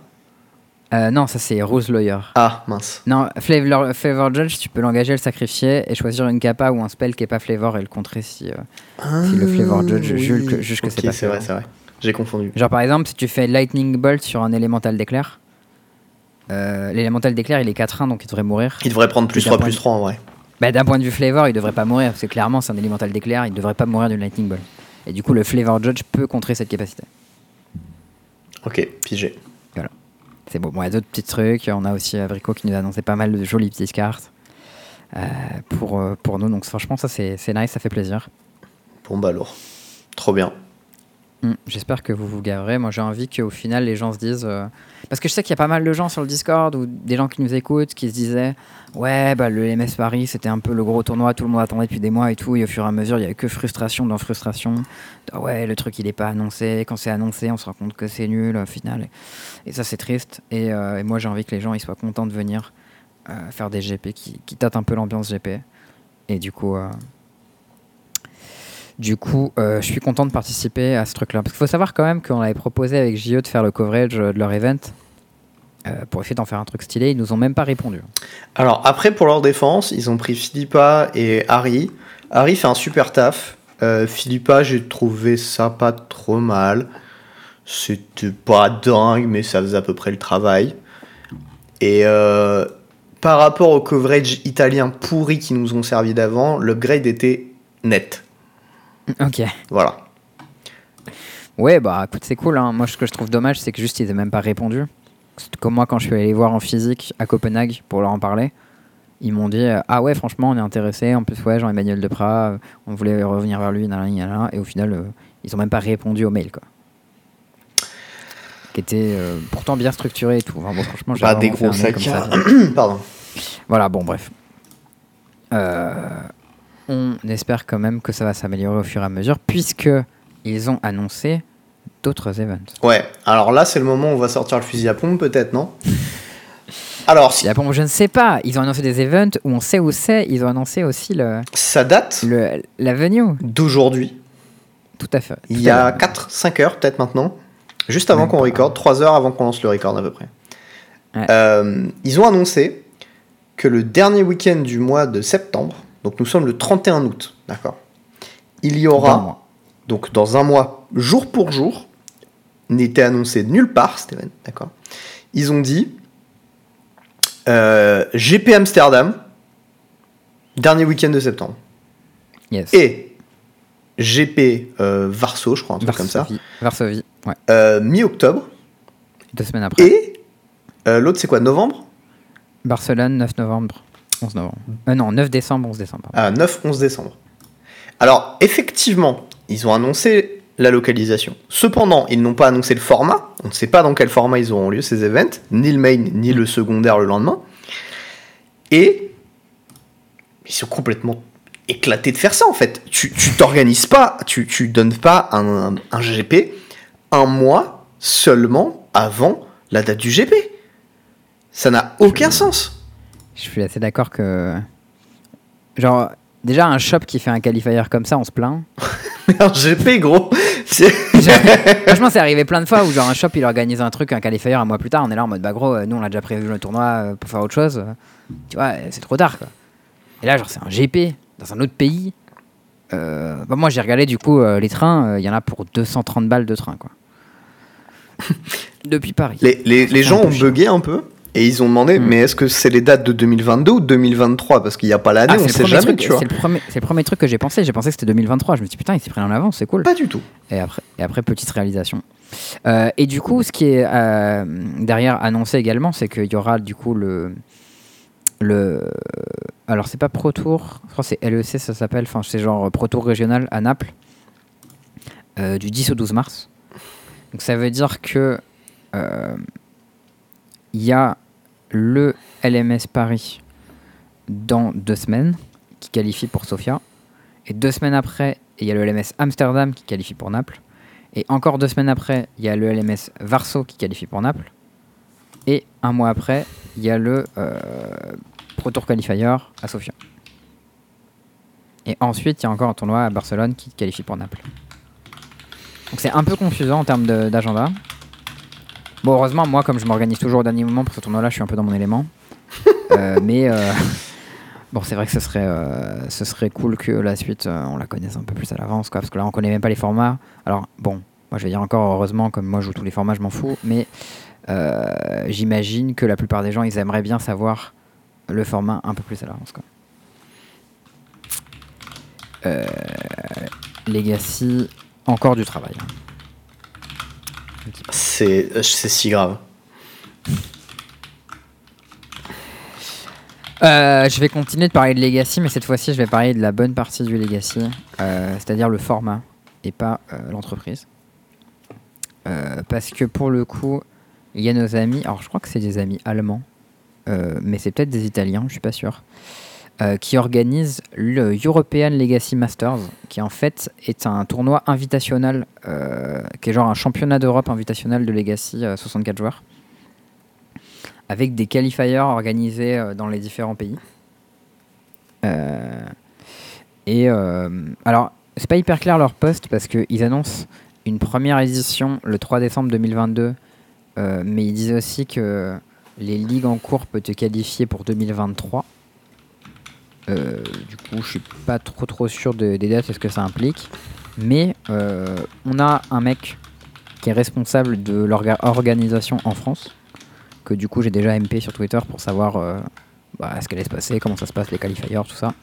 euh, non, ça c'est Rose Lawyer. Ah, mince. Non, Flavor, Flavor Judge, tu peux l'engager, le sacrifier et choisir une capa ou un spell qui est pas Flavor et le contrer si, euh, si le Flavor Judge juge que, juge que c'est pas c'est vrai, c'est vrai. J'ai confondu. Genre par exemple, si tu fais Lightning Bolt sur un élémental d'éclair, l'élémental d'éclair il est 4-1 donc il devrait mourir. Il devrait prendre plus 3 plus 3 en vrai. Bah, D'un point de vue flavor, il devrait pas mourir, parce que clairement, c'est un élémental d'éclair, il devrait pas mourir du Lightning Ball. Et du coup, le Flavor Judge peut contrer cette capacité. Ok, pigé. Voilà. C'est bon. Bon, il y a d'autres petits trucs. On a aussi Abrico qui nous a annoncé pas mal de jolies petites cartes euh, pour, euh, pour nous. Donc, franchement, ça, c'est nice, ça fait plaisir. Bon, bah, alors. Trop bien. Mm. J'espère que vous vous gaverez. Moi, j'ai envie qu'au final, les gens se disent. Euh, parce que je sais qu'il y a pas mal de gens sur le Discord ou des gens qui nous écoutent qui se disaient Ouais, bah, le MS Paris, c'était un peu le gros tournoi, tout le monde attendait depuis des mois et tout. Et au fur et à mesure, il y avait que frustration dans frustration. Ah ouais, le truc, il n'est pas annoncé. Quand c'est annoncé, on se rend compte que c'est nul au final. Et, ça, c'est triste. Euh, et, moi, j'ai envie que les gens ils soient contents de venir euh, faire des GP qui tâtent un peu l'ambiance GP. Et du coup. Du coup, euh, je suis content de participer à ce truc-là. Parce qu'il faut savoir quand même qu'on avait proposé avec JE de faire le coverage de leur event. Euh, pour essayer d'en faire un truc stylé, ils nous ont même pas répondu. Alors après, pour leur défense, ils ont pris Philippa et Harry. Harry fait un super taf. Euh, Philippa, j'ai trouvé ça pas trop mal. C'était pas dingue, mais ça faisait à peu près le travail. Et euh, par rapport au coverage italien pourri qui nous ont servi d'avant, l'upgrade était net. Ok. Voilà. Ouais, bah écoute, c'est cool. hein. Moi, ce que je trouve dommage, c'est que juste ils aient même pas répondu. Comme moi, quand je suis allé les voir en physique à Copenhague pour leur en parler, ils m'ont dit euh, Ah ouais, franchement, on est intéressé. En plus, ouais, Jean-Emmanuel Deprat, euh, on voulait revenir vers lui, nanana, nanana. et au final, euh, ils ont même pas répondu au mail, quoi. Qui était pourtant bien structuré et tout. Enfin, bon, franchement, j'ai Pas des gros sacs. *coughs* Pardon. Voilà, bon, bref. Euh, on espère quand même que ça va s'améliorer au fur et à mesure, puisque ils ont annoncé d'autres events. Ouais, alors là, c'est le moment où on va sortir le fusil à pompe, peut-être, non? Alors, si Et bon, je ne sais pas. Ils ont annoncé des events où on sait où c'est. Ils ont annoncé aussi le, ça date le la venue. d'aujourd'hui. Tout à fait. Il y a fait. 4-5 heures, peut-être maintenant. Juste avant qu'on pas. record, 3 heures avant qu'on lance le record à peu près. Ouais. Euh, ils ont annoncé que le dernier week-end du mois de septembre, donc nous sommes le 31 août, d'accord? Il y aura, donc dans un mois, jour pour jour, n'était annoncé nulle part, Steven, d'accord? Ils ont dit euh, GP Amsterdam, dernier week-end de septembre. Yes. Et GP euh, Varso, je crois, un truc comme ça, Varsovie. Varsovie. Ouais. euh, mi-octobre. Deux semaines après. Et euh, l'autre, c'est quoi? Novembre? Barcelone, 9 novembre. 11 novembre. Euh, non, 9 décembre, 11 décembre. Ah, 9-11 décembre. Alors, effectivement, ils ont annoncé la localisation. Cependant, ils n'ont pas annoncé le format. On ne sait pas dans quel format ils auront lieu ces events, ni le main, ni le secondaire le lendemain. Et ils sont complètement éclatés de faire ça en fait. Tu tu t'organises pas, tu, tu donnes pas un, un GP un mois seulement avant la date du GP. Ça n'a aucun sens. Je suis assez d'accord que. Genre, déjà, un shop qui fait un qualifier comme ça, on se plaint. *laughs* Un GP gros. *laughs* Franchement, c'est arrivé plein de fois où, genre, un shop il organise un truc, un qualifier un mois plus tard. On est là en mode, bah gros, euh, nous on a déjà prévu le tournoi euh, pour faire autre chose. Tu vois, euh, c'est trop tard quoi. Et là, genre, c'est un GP dans un autre pays. Euh, bah, moi, j'ai regardé du coup euh, les trains, il y en a pour 230 balles de train quoi. *laughs* Depuis Paris. Les, les, les gens ont bugué un peu? Et ils ont demandé Mm. mais est-ce que c'est les dates de 2022 ou 2023 parce qu'il n'y a pas l'année Ah, on sait jamais truc, tu vois C'est le, premier- c'est le premier truc que j'ai pensé. J'ai pensé que c'était 2023. Je me suis dit, putain, ils s'y prennent en avance, c'est cool. pas du tout Et après, et après petite réalisation. Euh, et du coup, ce qui est euh, derrière annoncé également, c'est qu'il y aura du coup le. le alors, c'est pas Pro Tour, je crois que c'est LEC, ça s'appelle. Enfin, c'est genre Pro Tour régional à Naples, euh, du 10 au 12 mars. Donc, ça veut dire que. Il y a le LMS Paris dans deux semaines qui qualifie pour Sofia. Et deux semaines après, il y a le LMS Amsterdam qui qualifie pour Naples. Et encore deux semaines après, il y a le LMS Varso qui qualifie pour Naples. Et un mois après, il y a le euh, Pro Tour Qualifier à Sofia. Et ensuite, il y a encore un tournoi à Barcelone qui qualifie pour Naples. Donc c'est un peu confusant en termes d'agenda. Bon, heureusement, moi, comme je m'organise toujours au dernier moment pour ce tournoi-là, je suis un peu dans mon élément. *laughs* Euh, mais euh, bon, c'est vrai que ce serait, euh, ce serait cool que la suite, euh, on la connaisse un peu plus à l'avance, quoi, parce que là, on connaît même pas les formats. Alors, bon, moi, je vais dire encore heureusement, comme moi, je joue tous les formats, je m'en fous, mais j'imagine que la plupart des gens, ils aimeraient bien savoir le format un peu plus à l'avance, quoi. Legacy, encore du travail. Hein. c'est c'est si grave Euh, je vais continuer de parler de Legacy, mais cette fois-ci, je vais parler de la bonne partie du Legacy, euh, c'est-à-dire le format et pas euh, l'entreprise. Euh, parce que pour le coup, il y a nos amis, alors je crois que c'est des amis allemands, euh, mais c'est peut-être des Italiens, je suis pas sûr, euh, qui organisent le European Legacy Masters, qui en fait est un tournoi invitationnel, euh, qui est genre un championnat d'Europe invitationnel de Legacy euh, 64 joueurs avec des qualifiers organisés euh, dans les différents pays. Euh, et euh, alors, c'est pas hyper clair leur poste parce qu'ils annoncent une première édition le 3 décembre 2022, euh, mais ils disent aussi que les ligues en cours peuvent te qualifier pour 2023. Euh, du coup, je suis pas trop trop sûr de- des dates et ce que ça implique. Mais euh, on a un mec qui est responsable de l'organisation en France, que du coup j'ai déjà MP sur Twitter pour savoir euh, bah, ce qu'elle allait se passer, comment ça se passe, les qualifiers, tout ça.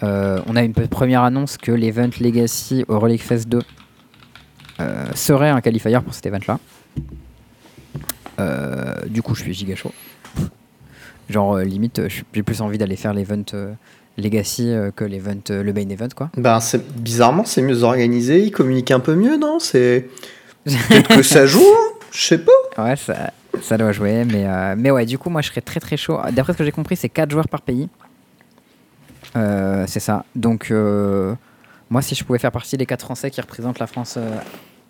On a une première annonce que l'event Legacy au Relic Fest 2 euh, serait un qualifier pour cet event-là. Du coup, je suis giga chaud. Genre, euh, limite, euh, j'ai plus envie d'aller faire l'event euh, Legacy que l'event, le main event, quoi. Ben, c'est bizarrement, c'est mieux organisé, ils communiquent un peu mieux, non? C'est peut-être que ça joue, je sais pas. *laughs* Ouais, ça, ça doit jouer, mais, euh, mais ouais, du coup, moi je serais très très chaud. D'après ce que j'ai compris, c'est 4 joueurs par pays. Euh, c'est ça. Donc, euh, moi, si je pouvais faire partie des 4 Français qui représentent la France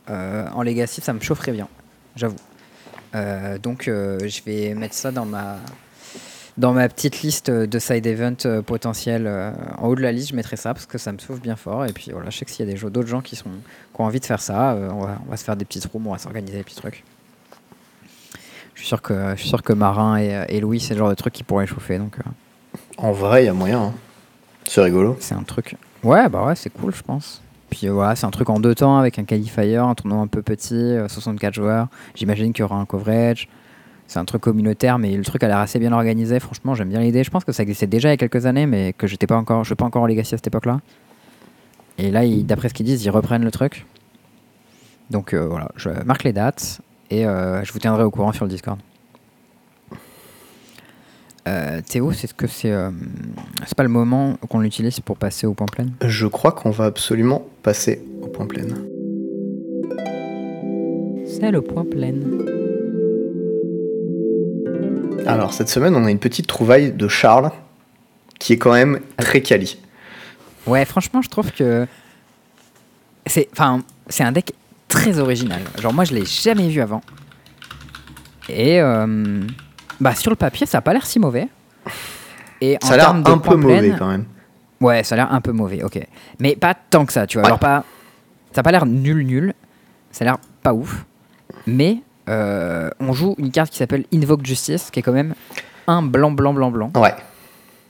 en Legacy, ça me chaufferait bien, j'avoue. Donc, je vais mettre ça dans ma, dans ma petite liste de side event euh, potentiels. euh, en haut de la liste, je mettrai ça parce que ça me sauve bien fort. Et puis voilà, je sais que s'il y a des jeux- d'autres gens qui, sont, qui ont envie de faire ça, euh, on, va, on va se faire des petites rooms, on va s'organiser des petits trucs. Je suis sûr que, je suis sûr que Marin et, et Louis, c'est le genre de truc qui pourraient chauffer. Donc, En vrai, il y a moyen. hein. C'est rigolo. c'est un truc. Ouais, bah ouais, c'est cool, je pense. Puis euh, voilà, c'est un truc en deux temps avec un qualifier, un tournoi un peu petit, euh, 64 joueurs. J'imagine qu'il y aura un coverage. C'est un truc communautaire, mais le truc a l'air assez bien organisé. Franchement, j'aime bien l'idée. Je pense que ça existait déjà il y a quelques années, mais que j'étais pas encore, je suis pas encore en Legacy à cette époque-là. Et là, d'après ce qu'ils disent, ils reprennent le truc. Donc euh, voilà, je marque les dates et euh, je vous tiendrai au courant sur le Discord. Euh, Théo, c'est ce que c'est euh, c'est pas le moment qu'on l'utilise pour passer au point plein? Je crois qu'on va absolument passer au point plein. C'est le point plein. Alors, cette semaine, on a une petite trouvaille de Charles qui est quand même très quali. Ouais, franchement, je trouve que c'est enfin, c'est un deck très original. Genre moi, je l'ai jamais vu avant. Et euh, bah sur le papier, ça a pas l'air si mauvais. Et Ça a l'air un peu mauvais quand même. Ouais, ça a l'air un peu mauvais, ok. Mais pas tant que ça, tu vois. Ouais. Alors pas, ça a pas l'air nul nul. Ça a l'air pas ouf. Mais euh, on joue une carte qui s'appelle Invoke Justice, qui est quand même un blanc blanc blanc blanc. Ouais.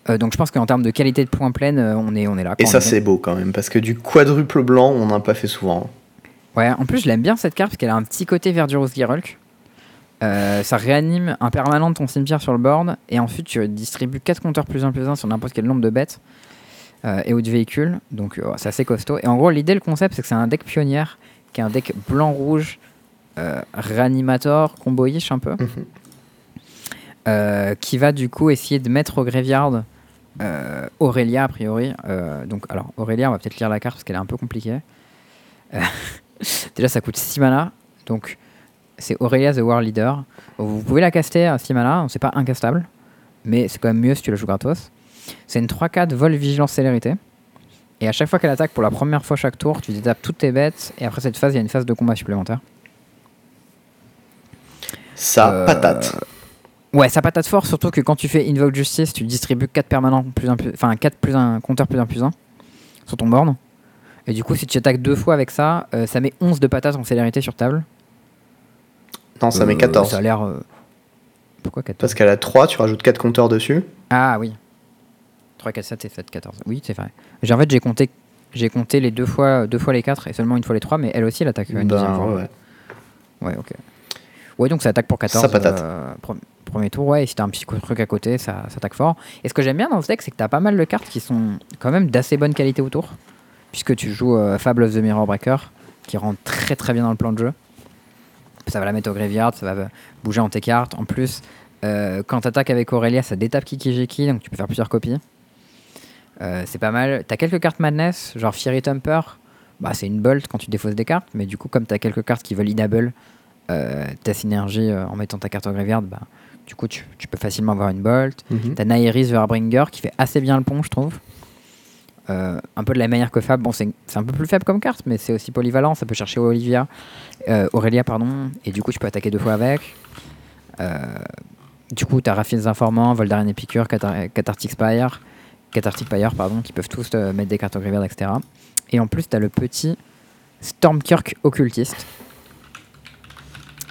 Euh, donc je pense qu'en termes de qualité de points pleine, euh, on est on est là. Et ça, c'est beau quand même, parce que du quadruple blanc, on n'en a pas fait souvent. Ouais, en plus, je l'aime bien cette carte parce qu'elle a un petit côté Verdurous Gerulk. Euh, ça réanime un permanent de ton cimetière sur le board et ensuite tu distribues 4 compteurs plus 1 plus 1 sur n'importe quel nombre de bêtes euh, et ou de véhicules. Donc c'est assez costaud. Et en gros, l'idée, le concept, c'est que c'est un deck pionnière qui est un deck blanc-rouge euh, réanimator, comboish un peu. Mhm. Euh, qui va du coup essayer de mettre au graveyard euh, Aurélia a priori. Donc alors Aurélia, on va peut-être lire la carte parce qu'elle est un peu compliquée. *laughs* Déjà ça coûte 6 mana, donc c'est Aurélia the War Leader. Vous pouvez la caster à 6 mana, c'est pas incastable, mais c'est quand même mieux si tu la joues gratos. C'est une 3-4 vol vigilance célérité. Et à chaque fois qu'elle attaque pour la première fois chaque tour, tu détapes toutes tes bêtes et après cette phase, il y a une phase de combat supplémentaire. Ça, Euh, patate. Ouais, ça patate fort, surtout que quand tu fais Invoke Justice, tu distribues 4 permanents plus un plus, enfin 4 plus un compteur plus un plus un sur ton board. Et du coup, si tu attaques deux fois avec ça, euh, ça met 11 de patates en célérité sur table. Non, ça met Euh, 14. Ça a l'air. euh, Pourquoi 14 Parce qu'elle a 3, tu rajoutes 4 compteurs dessus. Ah oui. 3, 4, 7 et 7, 14. Oui, c'est vrai. J'ai, en fait, j'ai compté, j'ai compté les deux fois, deux fois les 4 et seulement une fois les 3, mais elle aussi, elle attaque une Ben, deuxième fois. ouais, ouais. Ouais, ok. Ouais, donc ça attaque pour 14. Ça patate. euh, pre- premier tour, ouais, et si t'as un petit truc à côté, ça, ça attaque fort. Et ce que j'aime bien dans ce deck, c'est que t'as pas mal de cartes qui sont quand même d'assez bonne qualité autour. Puisque tu joues euh, Fable of the Mirror Breaker, qui rentre très très bien dans le plan de jeu. Ça va la mettre au graveyard, ça va bouger en tes cartes. En plus, euh, quand t'attaques avec Aurélia, ça détape Kiki donc tu peux faire plusieurs copies. Euh, c'est pas mal. T'as quelques cartes Madness, genre Fiery Thumper. Bah, c'est une bolt quand tu défausses des cartes, mais du coup, comme t'as quelques cartes qui veulent Inable, ta synergie euh, en mettant ta carte au graveyard, bah, du coup, tu, tu peux facilement avoir une bolt. Mhm. T'as Nairis Verbringer qui fait assez bien le pont, je trouve. Euh, un peu de la manière que Fab. Bon, c'est un peu plus faible comme carte, mais c'est aussi polyvalent. Ça peut chercher Olivia, euh, Aurélia, pardon, et du coup, tu peux attaquer deux fois avec. Euh, du coup, t'as Raffines Informant, Voldarian Epicure, Catar- Cathartic Spire, Cathartic Spire, pardon, qui peuvent tous euh, mettre des cartes au graveyard, etc. Et en plus, t'as le petit Stormkirk Occultiste.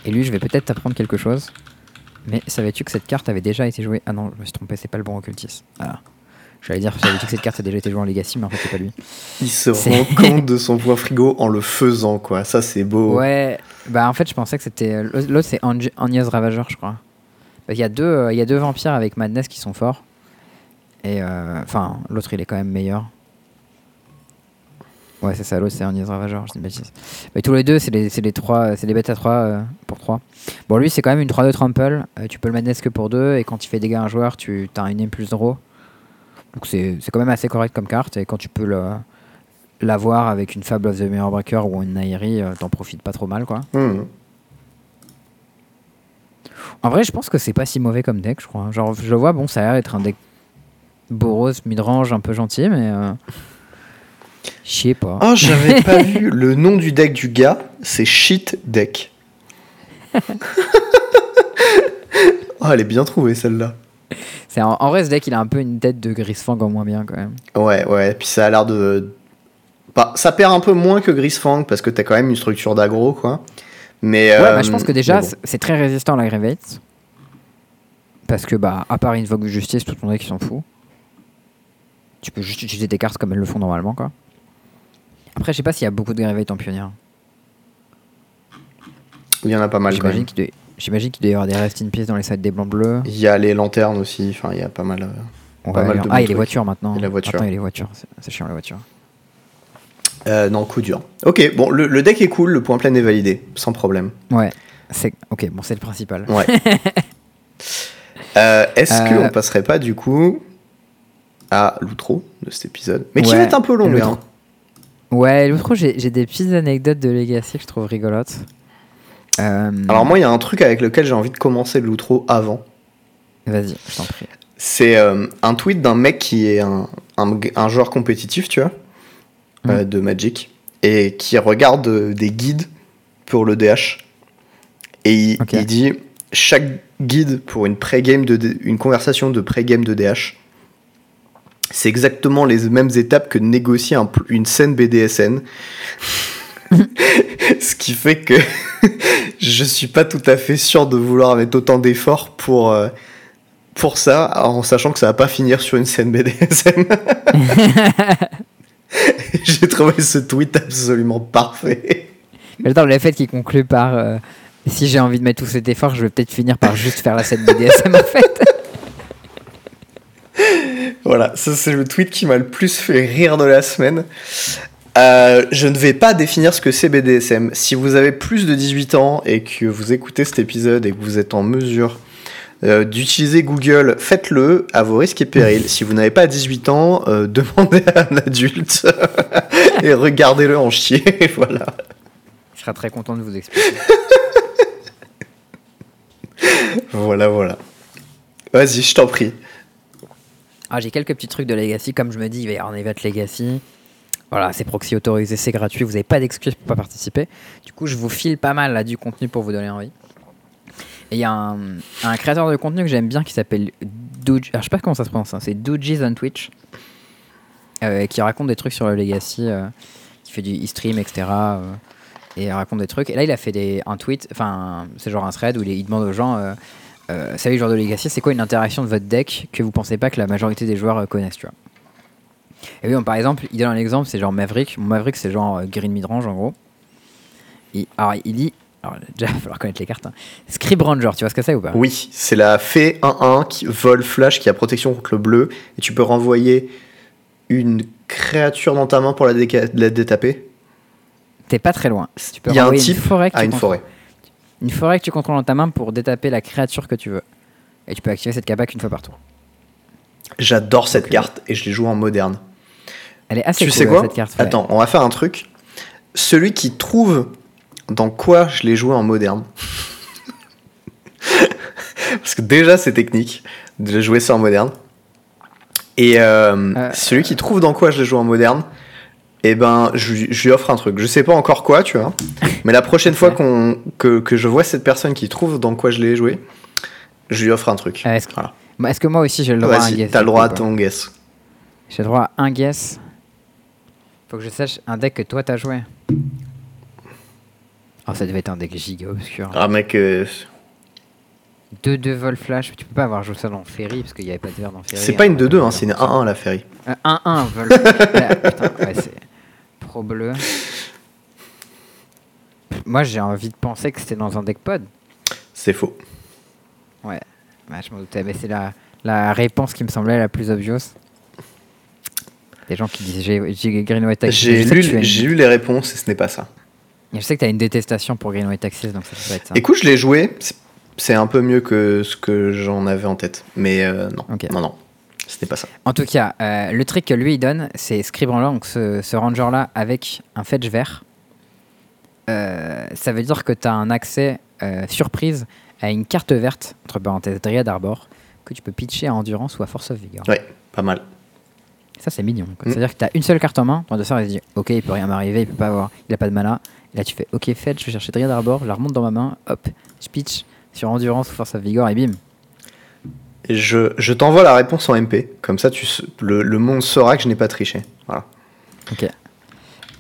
Et lui, je vais peut-être t'apprendre quelque chose. Mais savais-tu que cette carte avait déjà été jouée? Ah non, je me suis trompé, c'est pas le bon occultiste. Voilà. J'allais dire, j'avais dit que cette carte a déjà été jouée en Legacy, mais en fait, c'est pas lui. Il se rend compte de son point frigo en le faisant, quoi. Ça, c'est beau. Ouais, bah en fait, je pensais que c'était. L'autre, c'est Agnès Ravageur, je crois. Qu'il y, a deux, euh, il y a deux vampires avec Madness qui sont forts. Et euh, enfin, l'autre, il est quand même meilleur. Ouais, c'est ça, l'autre, c'est Agnès Ravageur, je dis une bêtise. Mais tous les deux, c'est les, les trois, c'est les bêtes à 3 pour 3. Bon, lui, c'est quand même une 3-2 trample. Euh, tu peux le Madness que pour 2. Et quand il fait dégâts à un joueur, tu as une impulse draw. Donc c'est quand même assez correct comme carte. Et quand tu peux le l'avoir avec une Fable of the Mirror Breaker ou une Nairi, euh, t'en profites pas trop mal, quoi. Mhm. En vrai, je pense que c'est pas si mauvais comme deck, je crois. Genre, je le vois, bon, ça a l'air d'être un deck Boros, midrange, un peu gentil, mais. Euh... Je sais pas. Oh, j'avais *laughs* pas vu le nom du deck du gars, c'est Shit Deck. oh, *laughs* elle est bien trouvée celle-là. C'est en, en vrai, ce deck, il a un peu une tête de Grisfang en moins bien, quand même. Ouais, ouais, puis ça a l'air de. Bah, ça perd un peu moins que Grisfang parce que t'as quand même une structure d'aggro, quoi. Mais. Ouais, euh, bah, je pense que déjà, bon. c'est- très résistant à la Gravate. Parce que, bah, à part Invoke de Justice, tout ton deck, il s'en fout. Tu peux juste utiliser tes cartes comme elles le font normalement, quoi. Après, je sais pas s'il y a beaucoup de Gravate en. Il y en a pas mal quand J'imagine même. qu'il doit, j'imagine qu'il doit y avoir des Rest in Peace dans les sites des blancs bleus. Il y a les lanternes aussi, enfin, il y a pas mal. euh, Pas Ouais, mal de ah, bons il y a les voitures maintenant. Et la voiture. Attends, il y a les voitures. C'est, chiant, les voitures. Euh, non, coup dur. Ok, bon, le, le deck est cool, le point plein est validé, sans problème. Ouais. C'est... Ok, bon, c'est le principal. Ouais. *laughs* Euh, Est-ce Euh, qu'on passerait pas du coup à l'outro de cet épisode? Mais qui va être un peu long, l'outro. Ouais, l'autre, j'ai, j'ai des petites anecdotes de Legacy que je trouve rigolotes. Euh, Alors moi, il y a un truc avec lequel j'ai envie de commencer l'outro avant. Vas-y, je t'en prie. C'est euh, un tweet d'un mec qui est un, un, un joueur compétitif, tu vois, euh, de Magic, et qui regarde des guides pour le DH. Et il, dit chaque guide pour une pré-game de une conversation de pré-game de DH, c'est exactement les mêmes étapes que négocier un une scène BDSN. *laughs* Ce qui fait que *laughs* je suis pas tout à fait sûr de vouloir mettre autant d'efforts pour, euh, pour ça, en sachant que ça va pas finir sur une scène BDSM. *laughs* J'ai trouvé ce tweet absolument parfait. Mais attends, le fait qu'il conclut par euh, si j'ai envie de mettre tout cet effort, je vais peut-être finir par juste faire la scène BDSM en fait. Voilà, ça c'est le tweet qui m'a le plus fait rire de la semaine. Euh, je ne vais pas définir ce que c'est BDSM. Si vous avez plus de 18 ans et que vous écoutez cet épisode et que vous êtes en mesure euh, d'utiliser Google, faites-le à vos risques et périls. Si vous n'avez pas 18 ans, euh, *laughs* demandez à un adulte *laughs* et regardez-le en chier. *laughs* voilà. Je serai très content de vous expliquer. Voilà, voilà. Vas-y, je t'en prie. Ah, j'ai quelques petits trucs de Legacy, comme je me dis, il va y Legacy. Voilà, c'est proxy autorisé, c'est gratuit, vous n'avez pas d'excuse pour pas participer. Du coup, je vous file pas mal du contenu pour vous donner envie. Et il y a un, créateur de contenu que j'aime bien qui s'appelle. Alors, je sais pas comment ça se prononce, hein, c'est on Twitch. euh, qui raconte des trucs sur le Legacy, euh, qui fait du e-stream, etc. euh, et il raconte des trucs. Et là, il a fait des, un tweet, enfin, c'est genre un thread où il, il demande aux gens euh, Salut joueurs de Legacy, c'est quoi une interaction de votre deck que vous pensez pas que la majorité des joueurs euh, connaissent, tu vois? Et oui, par exemple, il donne un exemple, c'est genre Maverick. Mon Maverick, c'est genre euh, green midrange en gros. Et, alors, il dit. Alors, *laughs* déjà, il va falloir connaître les cartes. Hein. Scrib Ranger, tu vois ce que c'est ou pas? Oui, c'est la fée 1-1 qui vole flash qui a protection contre le bleu et tu peux renvoyer une créature dans ta main pour la, détaper T'es pas très loin. Tu peux Il y a un type une forêt, que à une forêt. Une forêt que tu contrôles dans ta main pour détaper la créature que tu veux. Et tu peux activer cette capa qu'une fois par tour. J'adore cette carte et je l'ai jouée en moderne. Elle est assez tu cool, sais quoi cette carte. ouais. Attends, on va faire un truc. Celui qui trouve dans quoi je l'ai joué en moderne. *laughs* Parce que déjà c'est technique de jouer ça en moderne. Et euh, Euh, celui qui trouve dans quoi je l'ai joué en moderne, eh ben je, lui- je lui offre un truc. Je sais pas encore quoi, tu vois. Mais la prochaine fois qu'on, que, que je vois cette personne qui trouve dans quoi je l'ai joué, je lui offre un truc. Euh, Est-ce que, Voilà. Bah, est-ce que moi aussi j'ai le droit à un guess t'as le droit à ton guess. J'ai le droit à un guess. Faut que je sache un deck que toi t'as joué. Oh, ça devait être un deck giga obscur. Ah mec, euh, 2-2 vol flash, tu peux pas avoir joué ça dans Ferry parce qu'il n'y avait pas de verre dans Ferry. C'est pas une 2-2, hein, c'est une 1-1 la Ferry. Euh, 1-1 vol. Là, *laughs* putain, ouais, c'est pro bleu. Moi j'ai envie de penser que c'était dans un deck pod. C'est faux. Ouais, bah, je m'en doutais, mais c'est la, la réponse qui me semblait la plus obvious. Des gens qui disent j'ai Green White Axis. J'ai lu, une- j'ai lu les réponses et ce n'est pas ça. Je sais que tu as une détestation pour Green White Axis, donc ça peut être ça. Écoute, je l'ai joué. c'est- un peu mieux que ce que j'en avais en tête. Mais euh, non, Ok. non, non. N'est pas ça. En tout cas, euh, le trick que lui il donne, c'est Scribbler, donc ce, ce ranger-là, avec un fetch vert. Euh, ça veut dire que tu as un accès euh, surprise à une carte verte, entre parenthèses Dryad Arbor, que tu peux pitcher à Endurance ou à Force of Vigor. Ouais, pas mal. Ça, c'est mignon. Mm. C'est-à-dire que tu as une seule carte en main, ton adversaire il se dit Ok, il peut rien m'arriver, il peut pas avoir, il a pas de mana. Et là, tu fais Ok, fetch, je vais chercher Dryad Arbor, je la remonte dans ma main, hop, je pitch sur Endurance ou Force of Vigor et bim. Je, je t'envoie la réponse en MP. Comme ça, tu, le, le monde saura que je n'ai pas triché. Voilà. Ok.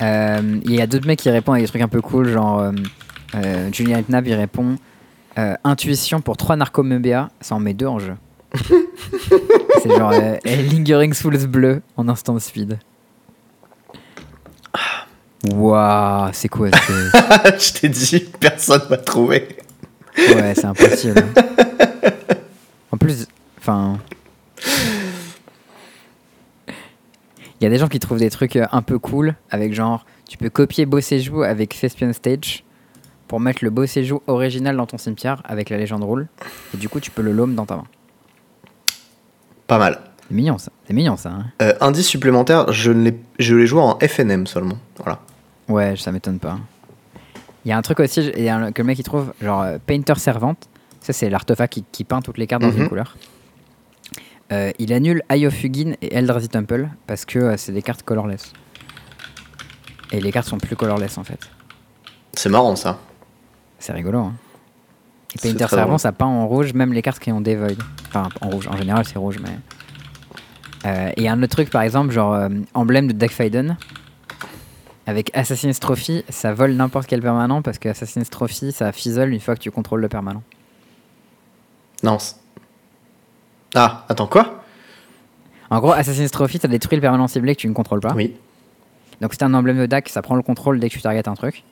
Euh, Il y a d'autres mecs qui répondent avec des trucs un peu cool, genre euh, euh, Julien Etnab il répond euh, Intuition pour 3 narcomébéas, ça en met 2 en jeu. *laughs* C'est genre euh, Lingering Souls bleu en instant speed. Waouh, c'est quoi *laughs* je t'ai dit, personne va trouver. Ouais, c'est impossible. *laughs* En plus, enfin. Il y a des gens qui trouvent des trucs euh, un peu cool avec genre, tu peux copier Bossejou avec Thespian Stage pour mettre le Bossejou original dans ton cimetière avec la légende roule et du coup tu peux le loam dans ta main. Pas mal. C'est mignon ça. C'est mignon ça. hein. Euh, indice supplémentaire, je l'ai- joué en FNM seulement. Voilà. Ouais, ça m'étonne pas. Il y a un truc aussi il y a un- que le mec il trouve, genre euh, Painter Servante. Ça, c'est l'artefact qui, qui peint toutes les cartes dans Mhm. une couleur. Euh, il annule Eye of Hugin et Eldrazi Temple parce que euh, c'est des cartes colorless. Et les cartes sont plus colorless en fait. C'est marrant ça. C'est rigolo. Hein. Et Painter Servant, ça peint en rouge, même les cartes qui ont des void. Enfin, en rouge. En général, c'est rouge, mais. Euh, et un autre truc, par exemple, genre emblème de Deckfaiden. Avec Assassin's Trophy, ça vole n'importe quel permanent parce que Assassin's Trophy, ça fizzle une fois que tu contrôles le permanent. Non. Ah, attends, quoi? En gros, Assassin's Trophy, ça détruit le permanent ciblé que tu ne contrôles pas. Oui. Donc, c'est un emblème de deck, ça prend le contrôle dès que tu targetes un truc.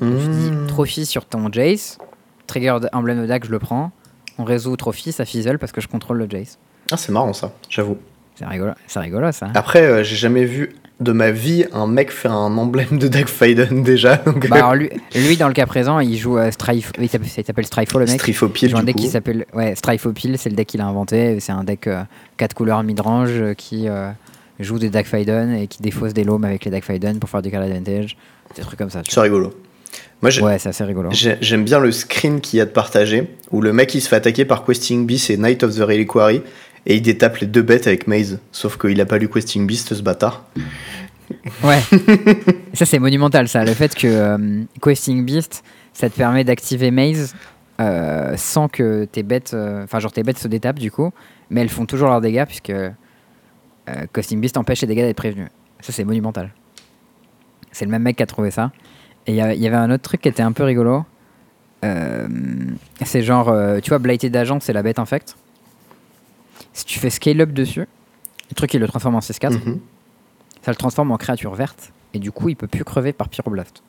Donc, tu dis Mmh. Trophy sur ton Jace, trigger emblème de deck, je le prends. On résout Trophy, ça fizzle parce que je contrôle le Jace. Ah, c'est marrant ça, j'avoue. C'est rigolo, rigolo ça. Après, euh, j'ai jamais vu de ma vie un mec faire un emblème de Dark Faden *laughs* déjà. Donc, Bah alors lui, lui, dans le cas présent, il joue euh, Strife. Il s'appelle il Strifo le mec. Il Strifopile, joue un deck coup. qui s'appelle ouais Strifopil, c'est le deck qu'il a inventé. C'est un deck 4 couleurs midrange euh, qui euh, joue des Faiden et qui défausse des loams avec les Faiden pour faire du card advantage. Des trucs comme ça. C'est rigolo. Moi. Ouais, c'est assez rigolo. j'ai- j'aime bien le screen qu'il y a de partager, où le mec il se fait attaquer par Questing Beast et Knight of the Reliquary, et il détape les deux bêtes avec Maze. Sauf qu'il a pas lu Questing Beast, ce bâtard. Ouais. *laughs* ça c'est monumental ça. Le fait que euh, Questing Beast, ça te permet d'activer Maze euh, sans que tes bêtes, euh, enfin genre tes bêtes se détapent du coup, mais elles font toujours leurs dégâts puisque Questing Beast empêche les dégâts d'être prévenus. Ça c'est monumental. C'est le même mec qui a trouvé ça. Et il y, avait un autre truc qui était un peu rigolo. C'est genre, tu vois, Blighted Agent, c'est la bête infecte. Si tu fais scale up dessus, le truc il le transforme en 6-4 Mhm. ça le transforme en créature verte et du coup il peut plus crever par pyroblast.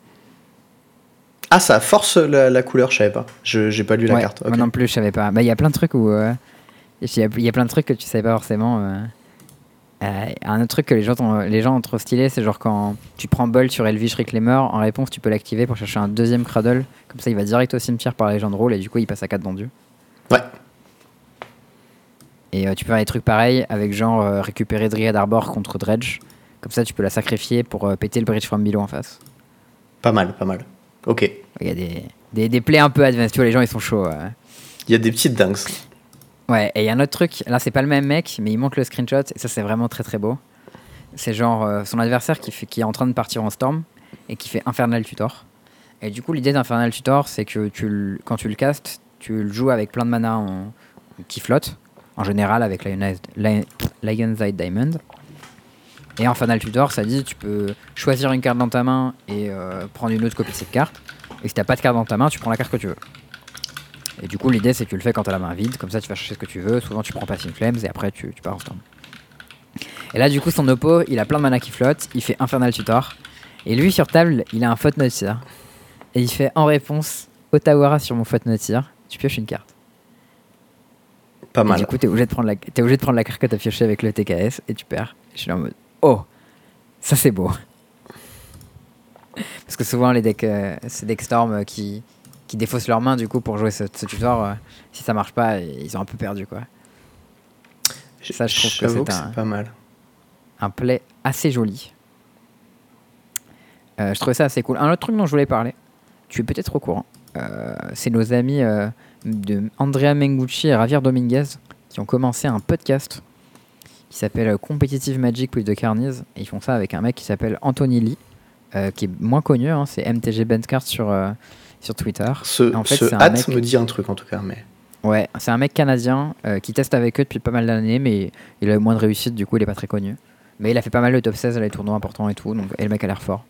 Ah, ça force la, la couleur, je savais pas. Je j'ai pas lu la carte. Moi non plus je savais pas. Bah il y a plein de trucs où euh, il y, a- il y a plein de trucs que tu savais pas forcément. euh. Euh, un autre truc que les gens, ont- les gens ont trop stylé, c'est genre quand tu prends Bolt sur Elvish Reclaimer, en réponse tu peux l'activer pour chercher un deuxième Cradle. Comme ça il va direct au cimetière par la légende rôle et du coup il passe à 4 vendus. Ouais. Et euh, tu peux faire des trucs pareils avec genre euh, récupérer Dryad Arbor contre Dredge. Comme ça tu peux la sacrifier pour euh, péter le Bridge from Below en face. Pas mal, pas mal. Ok. Il y a des, des, des plays un peu advanced, tu vois, les gens ils sont chauds. Il y a des petites dingues. Ouais, et il y a un autre truc, là c'est pas le même mec, mais il montre le screenshot, et ça c'est vraiment très très beau. C'est genre son adversaire qui, fait, qui est en train de partir en storm et qui fait Infernal Tutor. Et du coup, l'idée d'Infernal Tutor, c'est que tu quand tu le castes, tu le joues avec plein de mana en- qui flotte, en général avec Lion's Eye Diamond. Et Infernal Tutor, ça dit tu peux choisir une carte dans ta main et euh, prendre une autre copie de cette carte. Et si t'as pas de carte dans ta main, tu prends la carte que tu veux. Et du coup, l'idée, c'est que tu le fais quand t'as la main vide, comme ça, tu vas chercher ce que tu veux. Souvent, tu prends Passing Flames et après, tu, tu pars en storm. Et là, du coup, son oppo, il a plein de mana qui flotte, il fait Infernal Tutor. Et lui, sur table, il a un Faute Notir. Et il fait en réponse Otawara sur mon Faute Notir, tu pioches une carte. Pas Et mal. du coup, t'es obligé, de prendre la- t'es obligé de prendre la carte que t'as piochée avec le TKS et tu perds. Je suis là en mode Oh, ça c'est beau. Parce que souvent, les decks, euh, ces decks Storm euh, qui, qui défaussent leurs mains du coup pour jouer ce, ce tutor, euh, si ça marche pas, ils ont un peu perdu quoi. Ça, je trouve que c'est que un- c'est pas mal. un play assez joli. Euh, je trouvais ça assez cool. Un autre truc dont je voulais parler, tu es peut-être au courant, euh, c'est nos amis euh, de Andrea Mengucci et Javier Dominguez qui ont commencé un podcast qui s'appelle Competitive Magic with the Carnies. Et ils font ça avec un mec qui s'appelle Anthony Lee, euh, qui est moins connu, hein, c'est MTG Benchcard sur, euh, sur Twitter. Ce, En fait, ce un mec- me dit un truc en tout cas, mais. Ouais, c'est un mec canadien euh, qui teste avec eux depuis pas mal d'années, mais il a eu moins de réussite, du coup il est pas très connu. Mais il a fait pas mal de top 16 à les tournois importants et tout, donc et le mec a l'air fort.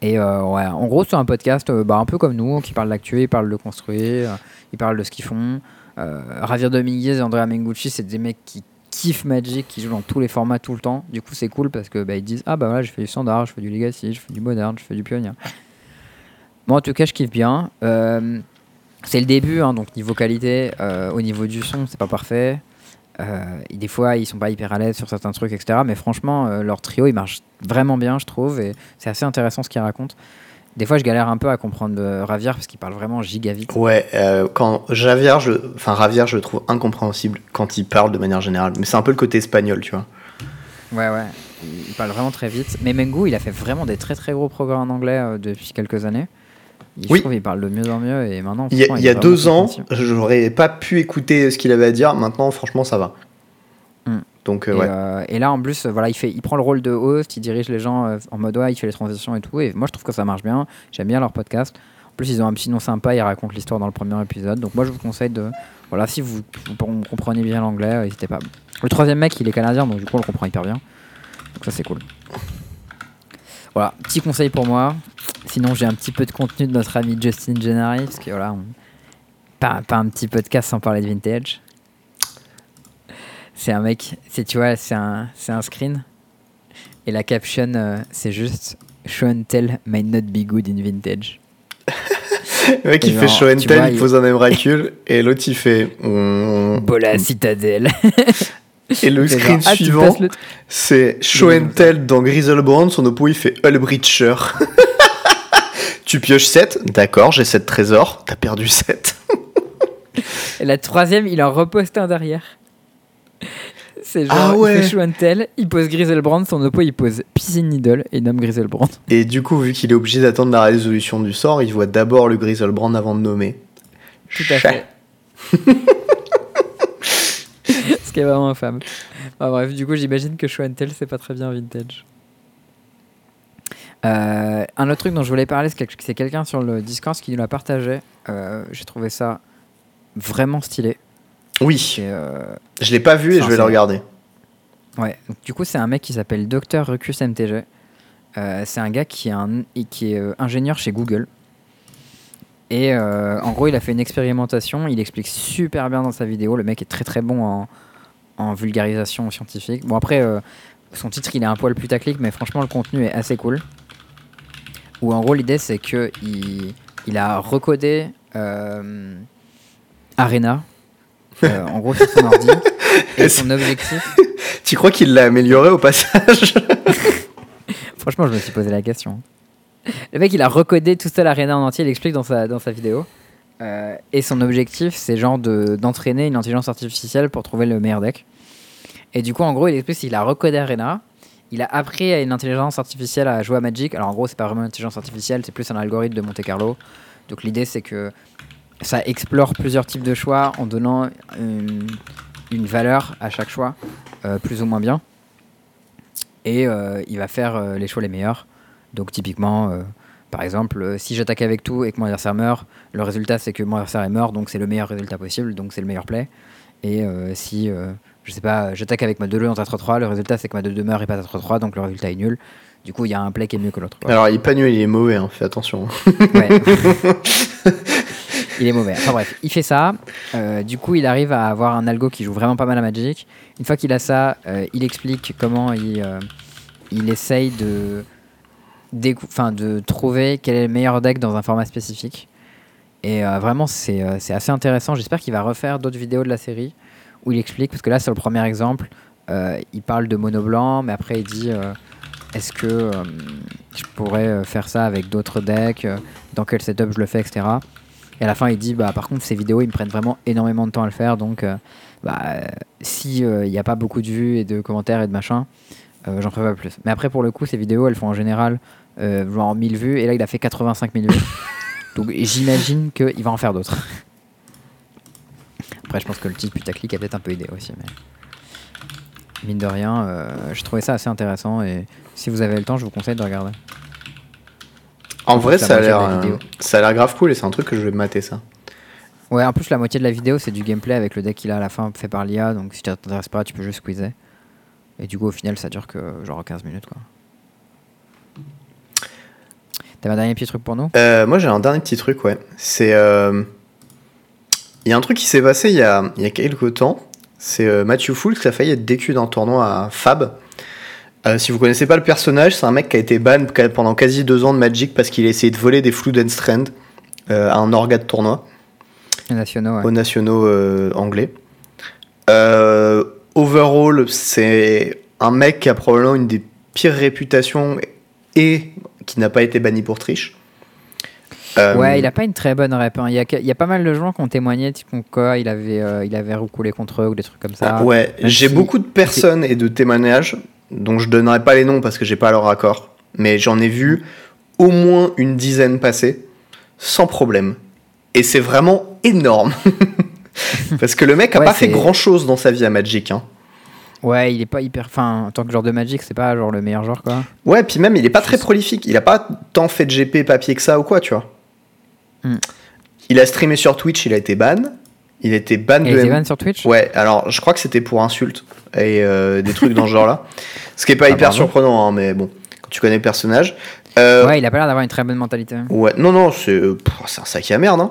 Et euh, ouais, en gros c'est un podcast euh, bah, un peu comme nous, qui parle d'actu, il parle de construire, euh, il parle de ce qu'ils font. Euh, Javier Dominguez et Andrea Mengucci, c'est des mecs qui kiffent Magic, qui jouent dans tous les formats tout le temps. Du coup c'est cool parce que bah, ils disent ah bah voilà j'ai fait du standard, je fais du legacy, je fais du moderne, je fais du pionnier. Moi en tout cas je kiffe bien. C'est le début, hein, donc niveau qualité, au niveau du son, c'est pas parfait. Euh, et des fois, ils sont pas hyper à l'aise sur certains trucs, etc. Mais franchement, euh, leur trio, il marche vraiment bien, je trouve, et c'est assez intéressant ce qu'ils racontent. Des fois, je galère un peu à comprendre euh, Ravière parce qu'il parle vraiment giga vite. Ouais, euh, quand Javier, je, enfin Javier, je le trouve incompréhensible quand il parle de manière générale. Mais c'est un peu le côté espagnol, tu vois. Ouais, ouais, il, il parle vraiment très vite. Mais Mengu, il a fait vraiment des très très gros progrès en anglais euh, depuis quelques années. Il- Oui. Trouve qu'il parle de mieux en mieux, et maintenant. Il y a, il y deux ans, j'aurais pas pu écouter ce qu'il avait à dire. Maintenant, franchement, ça va. Mm. Donc, euh, Et, ouais. euh, et là, en plus, euh, voilà, il, fait, il prend le rôle de host, il dirige les gens euh, en mode ouais, il fait les transitions et tout. Et moi, je trouve que ça marche bien. J'aime bien leur podcast. En plus, ils ont un petit nom sympa, ils racontent l'histoire dans le premier épisode. Donc, moi, je vous conseille de. Voilà, si vous, vous comprenez bien l'anglais, n'hésitez pas. Le troisième mec, il est canadien, donc du coup, on le comprend hyper bien. Donc, ça, c'est cool. Voilà, petit conseil pour moi. Sinon, j'ai un petit peu de contenu de notre ami Justin Gennari, parce que voilà, on... pas, pas un petit podcast sans parler de vintage. C'est un mec, c'est tu vois, c'est un, c'est un screen. Et la caption, euh, c'est juste Show and tell might not be good in vintage. *laughs* le mec, il genre, fait show and tell, vois, il il- pose un recul, et l'autre, il fait. Bola Citadel. *laughs* *laughs* Et le screen genre, ah, suivant, le c'est show and tell dans Grizzlebrand. Son oppo, il fait Hullbreacher. *laughs* tu pioches 7, d'accord, j'ai 7 trésors, t'as perdu 7. *laughs* Et la troisième, il en reposte un derrière. C'est genre, Ah il ouais. fait Show and tell, il pose Grizzlebrand, son oppo, il pose Piscine Needle et il nomme Grizzlebrand. Et du coup, vu qu'il est obligé d'attendre la résolution du sort, il voit d'abord le Grizzlebrand avant de nommer. Tout à Chat. fait. Qui est vraiment infâme. Bref, du coup, j'imagine que Show and Tell, c'est pas très bien vintage. Euh, un autre truc dont je voulais parler, c'est quel- c'est quelqu'un sur le Discord qui nous l'a partagé. Euh, J'ai trouvé ça vraiment stylé. Oui, euh, je l'ai pas vu et je vais le regarder. Ouais, donc, du coup, c'est un mec qui s'appelle Dr. Rucus MTG. Euh, c'est un gars qui est, un, et qui est euh, ingénieur chez Google. Et euh, en gros, il a fait une expérimentation. Il explique super bien dans sa vidéo. Le mec est très très bon en, en vulgarisation scientifique. Bon, après, euh, son titre, il est un poil putaclic, mais franchement, le contenu est assez cool. Où en gros, l'idée, c'est que il, il a recodé euh, Arena. euh, *laughs* en gros, sur son ordi. Et son objectif, *laughs* Tu crois qu'il l'a amélioré au passage? *laughs* Franchement, je me suis posé la question. Le mec, il a recodé tout seul Arena en entier, il explique dans sa, dans sa vidéo. Euh, et son objectif, c'est genre de- d'entraîner une intelligence artificielle pour trouver le meilleur deck. Et du coup, en gros, il explique qu'il a recodé Arena. Il a appris à une intelligence artificielle à jouer à Magic. Alors, en gros, c'est pas vraiment une intelligence artificielle, c'est plus un algorithme de Monte Carlo. Donc, l'idée, c'est que ça explore plusieurs types de choix en donnant une, valeur à chaque choix, euh, plus ou moins bien. Et euh, il va faire les choix les meilleurs. Donc typiquement, par exemple, euh, si j'attaque avec tout et que mon adversaire meurt, le résultat c'est que mon adversaire est mort, donc c'est le meilleur résultat possible, donc c'est le meilleur play. Et euh, si, euh, je sais pas, j'attaque avec ma 2-2 en 3-3, le résultat c'est que ma 2-2 meurt et pas 3-3, donc le résultat est nul. Du coup, il y a un play qui est mieux que l'autre. Alors, il est pas nul, il est mauvais, hein, fais attention. Ouais. *laughs* il est mauvais. Enfin bref, il fait ça. Euh, du coup, il arrive à avoir un algo qui joue vraiment pas mal à Magic. Une fois qu'il a ça, il explique comment il, il essaye de, de trouver quel est le meilleur deck dans un format spécifique. Et euh, vraiment, c'est euh, c'est assez intéressant. J'espère qu'il va refaire d'autres vidéos de la série où il explique, parce que là, c'est le premier exemple. Euh, il parle de mono blanc, mais après, il dit est-ce que je pourrais faire ça avec d'autres decks Dans quel setup je le fais, etc. Et à la fin, il dit bah, par contre, ces vidéos, ils me prennent vraiment énormément de temps à le faire. Donc, bah, euh, si euh, il n'y a pas beaucoup de vues et de commentaires et de machin, euh, j'en ferai pas plus. Mais après, pour le coup, ces vidéos, elles font en général euh, genre 1000 vues. Et là, il a fait 85 000 vues. *laughs* Donc, j'imagine qu'il va en faire d'autres. Après, je pense que le titre putaclic a peut-être un peu aidé aussi. Mais mine de rien, euh, j'ai trouvé ça assez intéressant. Et si vous avez le temps, je vous conseille de regarder. En En vrai, ça a l'air, ça a l'air grave cool et c'est un truc que je vais mater ça. Ouais, en plus, la moitié de la vidéo, c'est du gameplay avec le deck qu'il a à la fin fait par l'IA. Donc, si ça t'intéresse pas, tu peux juste squeezer. Et du coup, au final, ça dure que genre 15 minutes. quoi. T'avais un dernier petit truc pour nous? Euh, moi, j'ai un dernier petit truc, ouais. C'est. euh, Il y a un truc qui s'est passé il y a, il y a quelques temps. C'est euh, Matthew Foulks qui a failli être décu d'un tournoi à Fab. Si vous connaissez pas le personnage, c'est un mec qui a été ban pendant quasi deux ans de Magic parce qu'il a essayé de voler des Strand euh, à un orga de tournoi nationaux, ouais. aux nationaux anglais. Euh, overall, c'est un mec qui a probablement une des pires réputations et qui n'a pas été banni pour triche. Euh, Ouais, il a pas une très bonne rep. hein. Il y, a, que- il y a pas mal de gens qui ont témoigné, type quoi il avait, euh, il avait recoulé contre eux ou des trucs comme ça. Ah, ouais, j'ai si- beaucoup de personnes et de témoignages dont je donnerai pas les noms parce que j'ai pas leur accord, mais j'en ai vu au moins une dizaine passer sans problème. Et c'est vraiment énorme. *laughs* *laughs* parce que le mec a Ouais, pas fait grand chose dans sa vie à Magic. Hein. Ouais, il est pas hyper. Enfin, en tant que joueur de Magic, c'est pas genre le meilleur joueur, quoi. Ouais, puis même il est pas très prolifique. Il a pas tant fait de GP papier que ça ou quoi, tu vois. Hmm. Il a streamé sur Twitch, il a été ban. Il a été ban de les M- Evan sur Twitch? Ouais, alors je crois que c'était pour insulte et euh, des trucs dans ce genre-là. *laughs* Ce qui est pas Ah, hyper surprenant, hein, mais bon, quand tu connais le personnage. Euh, Ouais, il a pas l'air d'avoir une très bonne mentalité. ouais, non, non, c'est euh, c'est un sac à merde. hein.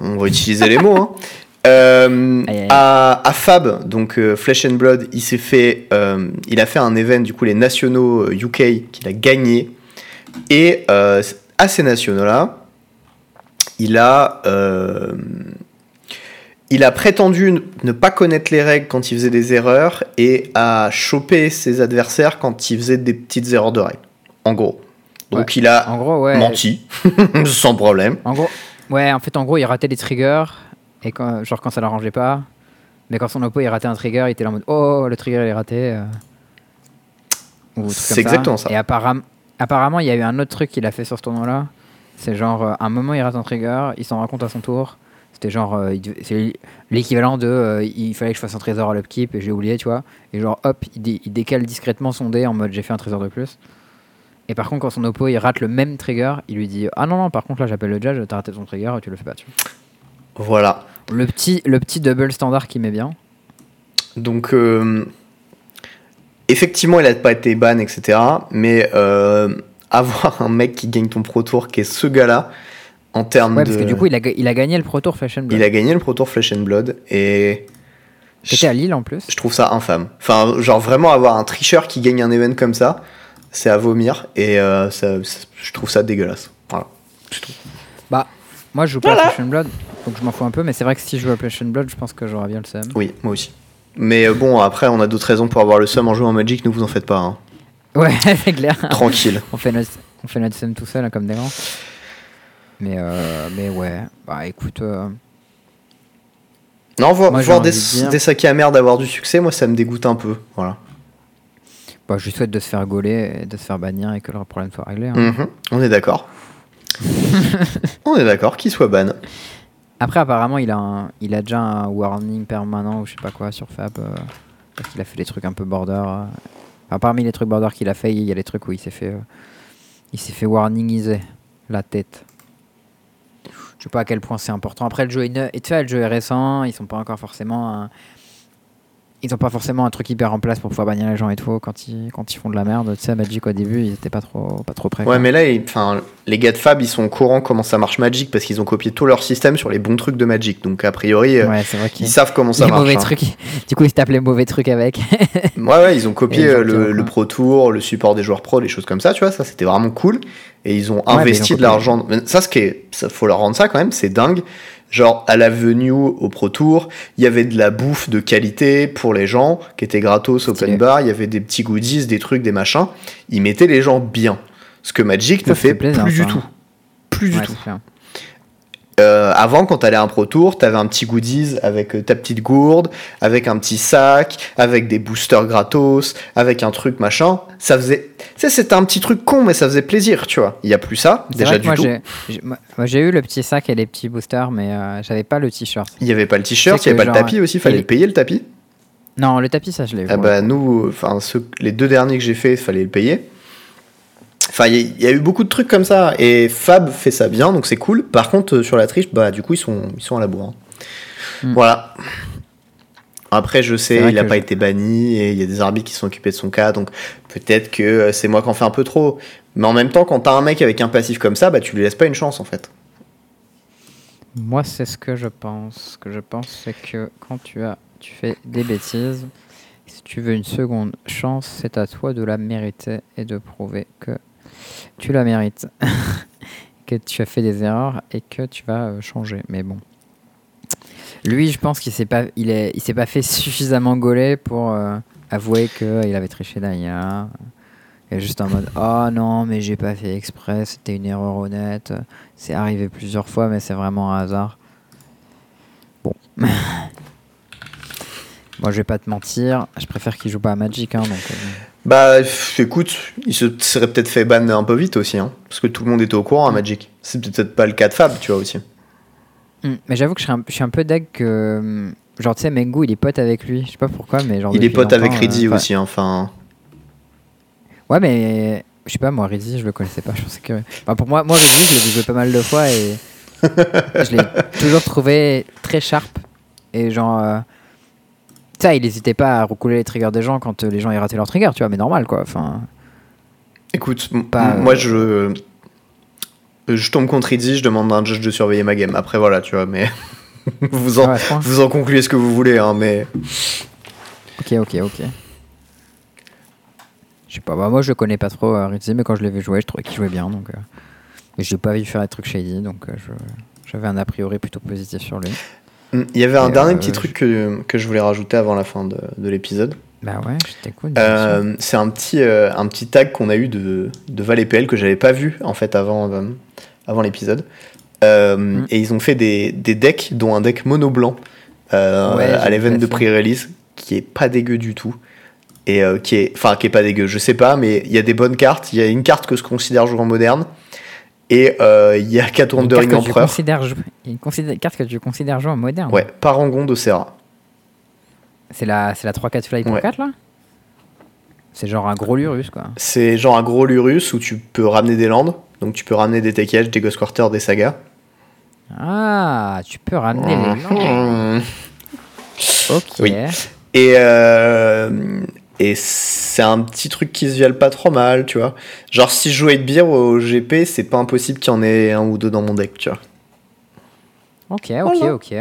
On va utiliser les mots. Hein. *laughs* Euh, Aïe, aïe. à, à Fab, donc euh, Flesh and Blood, il s'est fait, euh, il a fait un event du coup les nationaux UK qu'il a gagné et à ces nationaux-là, il a il a prétendu ne- pas connaître les règles quand il faisait des erreurs et à choper ses adversaires quand il faisait des petites erreurs de règles. En gros. Donc il a En gros, ouais. menti, *laughs* sans problème. En gros, ouais, en fait, en gros, il ratait les triggers, et quand, genre quand ça l'arrangeait pas. Mais quand son oppo il ratait un trigger, il était là en mode Oh, le trigger il est raté. euh. Ou C'est exactement ça. Et apparemment, il y a eu un autre truc qu'il a fait sur ce tournoi-là. C'est genre, euh, un moment il rate un trigger, il s'en rend compte à son tour. C'était genre, euh, c'est l'équivalent de euh, il fallait que je fasse un trésor à l'upkeep et j'ai oublié, tu vois. Et genre, hop, il, dé- il décale discrètement son dé en mode j'ai fait un trésor de plus. Et par contre, quand son oppo il rate le même trigger, il lui dit Ah non, non, par contre là j'appelle le judge, t'as raté ton trigger tu le fais pas. Tu vois. Voilà. Le, petit, le petit double standard qui met bien. Donc, euh, effectivement, il n'a pas été ban, etc. Mais euh, *laughs* avoir un mec qui gagne ton Pro Tour, qui est ce gars-là, en termes Ouais, de. parce que du coup il a, il a gagné le Pro Tour Fashion Blood. il a gagné le Pro Tour Flesh and Blood et. C'était à Lille en plus. Je trouve ça infâme. Enfin, genre vraiment avoir un tricheur qui gagne un event comme ça, c'est à vomir et euh, ça, ça- je trouve ça dégueulasse. Voilà. c'est tout. Moi je joue pas à Fashion Blood, donc je m'en fous un peu, mais c'est vrai que si je joue à Fashion Blood, je pense que j'aurais bien le seum. Oui, moi aussi. Mais euh, bon, après, on a d'autres raisons pour avoir le seum en jouant à Magic, ne vous en faites pas. hein. Ouais, *laughs* c'est clair. Tranquille. on, fait notre, on fait notre seum tout seul, hein, comme des grands. Mais, euh, mais ouais, bah écoute. euh, Non, voir, Moi, des, de des sacs à merde avoir du succès, moi, ça me dégoûte un peu. Voilà. bah, je lui souhaite de se faire gauler et de se faire bannir et que le problème soit réglé. hein. Mhm, On est d'accord. *laughs* on est d'accord, qu'il soit ban. Après, apparemment, il a, il a déjà un warning permanent ou je sais pas quoi sur Fab. euh, parce qu'il a fait des trucs un peu border. euh. Enfin, parmi les trucs border qu'il a fait, il y a les trucs où il s'est fait, euh, fait warningiser la tête. Je sais pas à quel point c'est important. Après, le jeu est est récent. Ils sont pas encore forcément. Ils ont pas forcément un truc hyper en place pour pouvoir bannir les gens et tout quand ils, quand ils font de la merde. Tu sais, Magic au début, ils étaient pas trop, pas trop prêts. Ouais, quoi. mais là, ils- les gars de Fab, ils sont au courant comment ça marche Magic parce qu'ils ont copié tout leur système sur les bons trucs de Magic. Donc, a priori, euh, Ouais, vrai ils savent comment ça les marche. mauvais hein. trucs. Du coup, ils se tapent les mauvais trucs avec. *laughs* Ouais, ouais, ils ont copié euh, le. Pro Tour, le support des joueurs pro, des choses comme ça, tu vois, ça c'était vraiment cool. Et ils ont ils investi ont de l'argent. Ça, ce qui est, ça, faut leur rendre ça quand même, c'est dingue. Genre, à la venue au Pro Tour, il y avait de la bouffe de qualité pour les gens, qui était gratos, open bar, il y avait des petits goodies, des trucs, des machins. Ils mettaient les gens bien. Ce que Magic Ça, ne fait fait plaisir, plus ça. du tout. Plus du tout. clair. Euh, avant, quand t'allais à un Pro Tour, t'avais un petit goodies avec euh, ta petite gourde, avec un petit sac, avec des boosters gratos, avec un truc machin. Ça faisait. Tu sais, c'était un petit truc con, mais ça faisait plaisir, tu vois. Il y a plus ça, déjà du moi, tout. moi, j'ai eu le petit sac et les petits boosters, mais euh, j'avais pas le t-shirt. Il y avait pas le t-shirt, il y avait pas le tapis aussi, fallait il- le payer le tapis. Non, le tapis, ça, je l'ai. Ah bah nous, enfin les deux derniers que j'ai fait, il fallait le payer. Enfin, il y, a- il y a eu beaucoup de trucs comme ça et Fab fait ça bien, donc c'est cool. Par contre, euh, sur la triche, bah du coup ils sont ils sont à la bourre. hein. Hmm. Voilà. Après, je sais, il n'a pas je- été banni et il y a des arbitres qui sont occupés de son cas, donc peut-être que euh, c'est moi qui en fais un peu trop. Mais en même temps, quand t'as un mec avec un passif comme ça, bah tu lui laisses pas une chance en fait. Moi, c'est ce que je pense. Ce que je pense, c'est que quand tu as, tu fais des bêtises, si tu veux une seconde chance, c'est à toi de la mériter et de prouver que tu la mérites, *laughs* que tu as fait des erreurs et que tu vas euh, changer. Mais bon, lui, je pense qu'il s'est pas, il il s'est pas fait suffisamment gauler pour euh, avouer qu'il avait triché d'Aïa. Il est juste en mode Oh non, mais j'ai pas fait exprès, c'était une erreur honnête. C'est arrivé plusieurs fois, mais c'est vraiment un hasard. Bon. *laughs* Moi, je vais pas te mentir, je préfère qu'il joue pas à Magic. Hein, donc, euh, Bah écoute, il se serait peut-être fait ban un peu vite aussi, hein, parce que tout le monde était au courant à Magic. C'est peut-être pas le cas de Fab, tu vois aussi. hmm, Mais j'avoue que je suis, un, je suis un peu deg que. hum, Genre, tu sais, Mengu, il est pote avec lui. Je sais pas pourquoi, mais genre. Il est pote avec Ridzi euh, aussi, enfin. Ouais, mais. Je sais pas, moi, Ridzi, je le connaissais pas. *laughs* Je pensais que. Enfin, pour moi, moi Ridzi, je l'ai vu jouer pas mal de fois et. *laughs* je l'ai toujours trouvé très sharp. Et genre. euh, Il hésitait pas à recouler les triggers des gens quand euh, les gens y rataient leurs triggers, tu vois, mais normal quoi. Enfin. Écoute, Pas, moi je. Je tombe contre Ridzi, je demande à un judge de surveiller ma game. Après voilà, tu vois, mais. *laughs* vous, en, Ouais, vous concluez ce que vous voulez, hein, mais. Ok, ok, ok. Je sais pas, bah moi je connais pas trop euh, Rizzi, mais quand je l'ai vu jouer, je trouvais qu'il jouait bien. Donc, euh, l'ai pas vu faire des trucs shady, donc euh, je- j'avais un a priori plutôt positif sur lui. Hmm, Il y avait un Et, dernier euh, petit truc que, que je voulais rajouter avant la fin de, de l'épisode. Bah ouais, je t'écoute. Euh, c'est un petit, euh, un petit tag qu'on a eu de, de Val PL que j'avais pas vu en fait avant, avant l'épisode. Mm. Et ils ont fait des, des decks, dont un deck mono blanc Ouais, à l'event de pré-release qui est pas dégueu du tout. Et qui est, enfin, qui est pas dégueu, je sais pas, mais il y a des bonnes cartes. Il y a une carte que je considère jouer en moderne. Et euh, il y a 4 Une Wandering considères jou- une considé- carte que tu considères jouer en moderne. Ouais, Parangon de Serra. C'est la, la 3-4 fly pour Ouais. 4 là? C'est genre un gros Lurus quoi. C'est genre un gros Lurus où tu peux ramener des landes. Donc tu peux ramener des Edge, des Ghost Quarter, des sagas. Ah, tu peux ramener les langues. Mmh. *laughs* Ok. Oui. Et, euh, et c'est un petit truc qui se viale pas trop mal, tu vois. Genre, si je joue 8 beer au GP, c'est pas impossible qu'il y en ait un ou deux dans mon deck, tu vois. Ok, ok, Voilà. ok.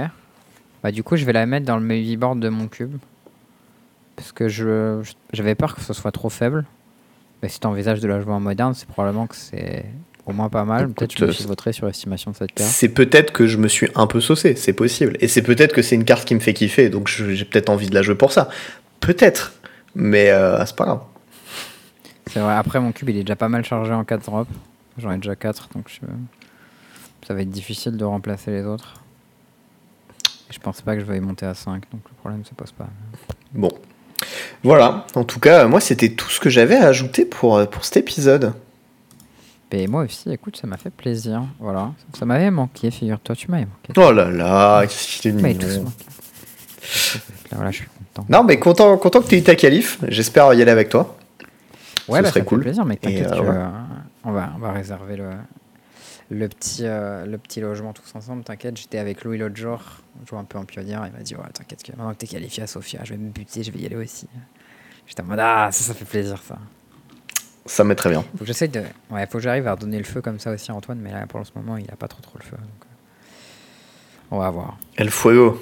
Bah, du coup, je vais la mettre dans le maybe board de mon cube. Parce que je j'avais peur que ce soit trop faible. Mais si tu envisages de la jouer en moderne, c'est probablement que c'est au moins pas mal. Peut-être que je me euh, suis voté sur estimation de cette carte. C'est peut-être que je me suis un peu saucé, c'est possible. Et c'est peut-être que c'est une carte qui me fait kiffer, donc j'ai peut-être envie de la jouer pour ça. Peut-être. Mais euh, c'est pas grave. C'est vrai, après mon cube il est déjà pas mal chargé en 4 drops. J'en ai déjà 4, donc je- ça va être difficile de remplacer les autres. Et je pense pas que je vais y monter à 5, donc le problème se pose pas. Bon. Voilà. En tout cas, moi, c'était tout ce que j'avais à ajouter pour, euh, pour cet épisode. Et moi aussi, écoute, ça m'a fait plaisir. Voilà. Ça m'avait manqué, figure-toi, tu m'avais manqué. Oh là là, qu'est-ce qu'il est mignon. voilà, je suis Non, mais content, content que tu aies ta qualif. J'espère y aller avec toi. Ouais, Ce bah, serait ça cool. fait plaisir, mais Et, t'inquiète, euh, euh, on, va, on va réserver le, le petit, euh, le petit logement tous ensemble, t'inquiète, j'étais avec Louis l'autre jour, je joue un peu en pionnier, il m'a dit, ouais, t'inquiète, maintenant que t'es qualifié à Sofia, je vais me buter, je vais y aller aussi. J'étais en mode, ah, ça, ça fait plaisir, ça. Ça met très bien. Faut que j'essaye de. Ouais, faut que j'arrive à redonner le feu comme ça aussi à Antoine, mais là, pour le moment, il a pas trop trop le feu. donc, On va voir. El fuego.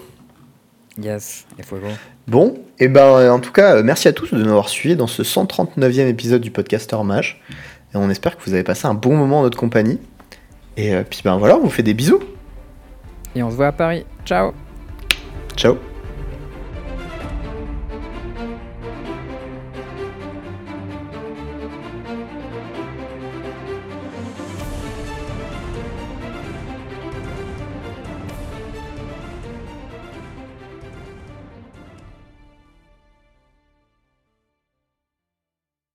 Yes, il faut go. Bon, et ben en tout cas, euh, merci à tous de nous avoir suivis dans ce 139e épisode du podcaster Mage. Et on espère que vous avez passé un bon moment en notre compagnie. Et euh, puis ben voilà, on vous fait des bisous. Et on se voit à Paris. Ciao Ciao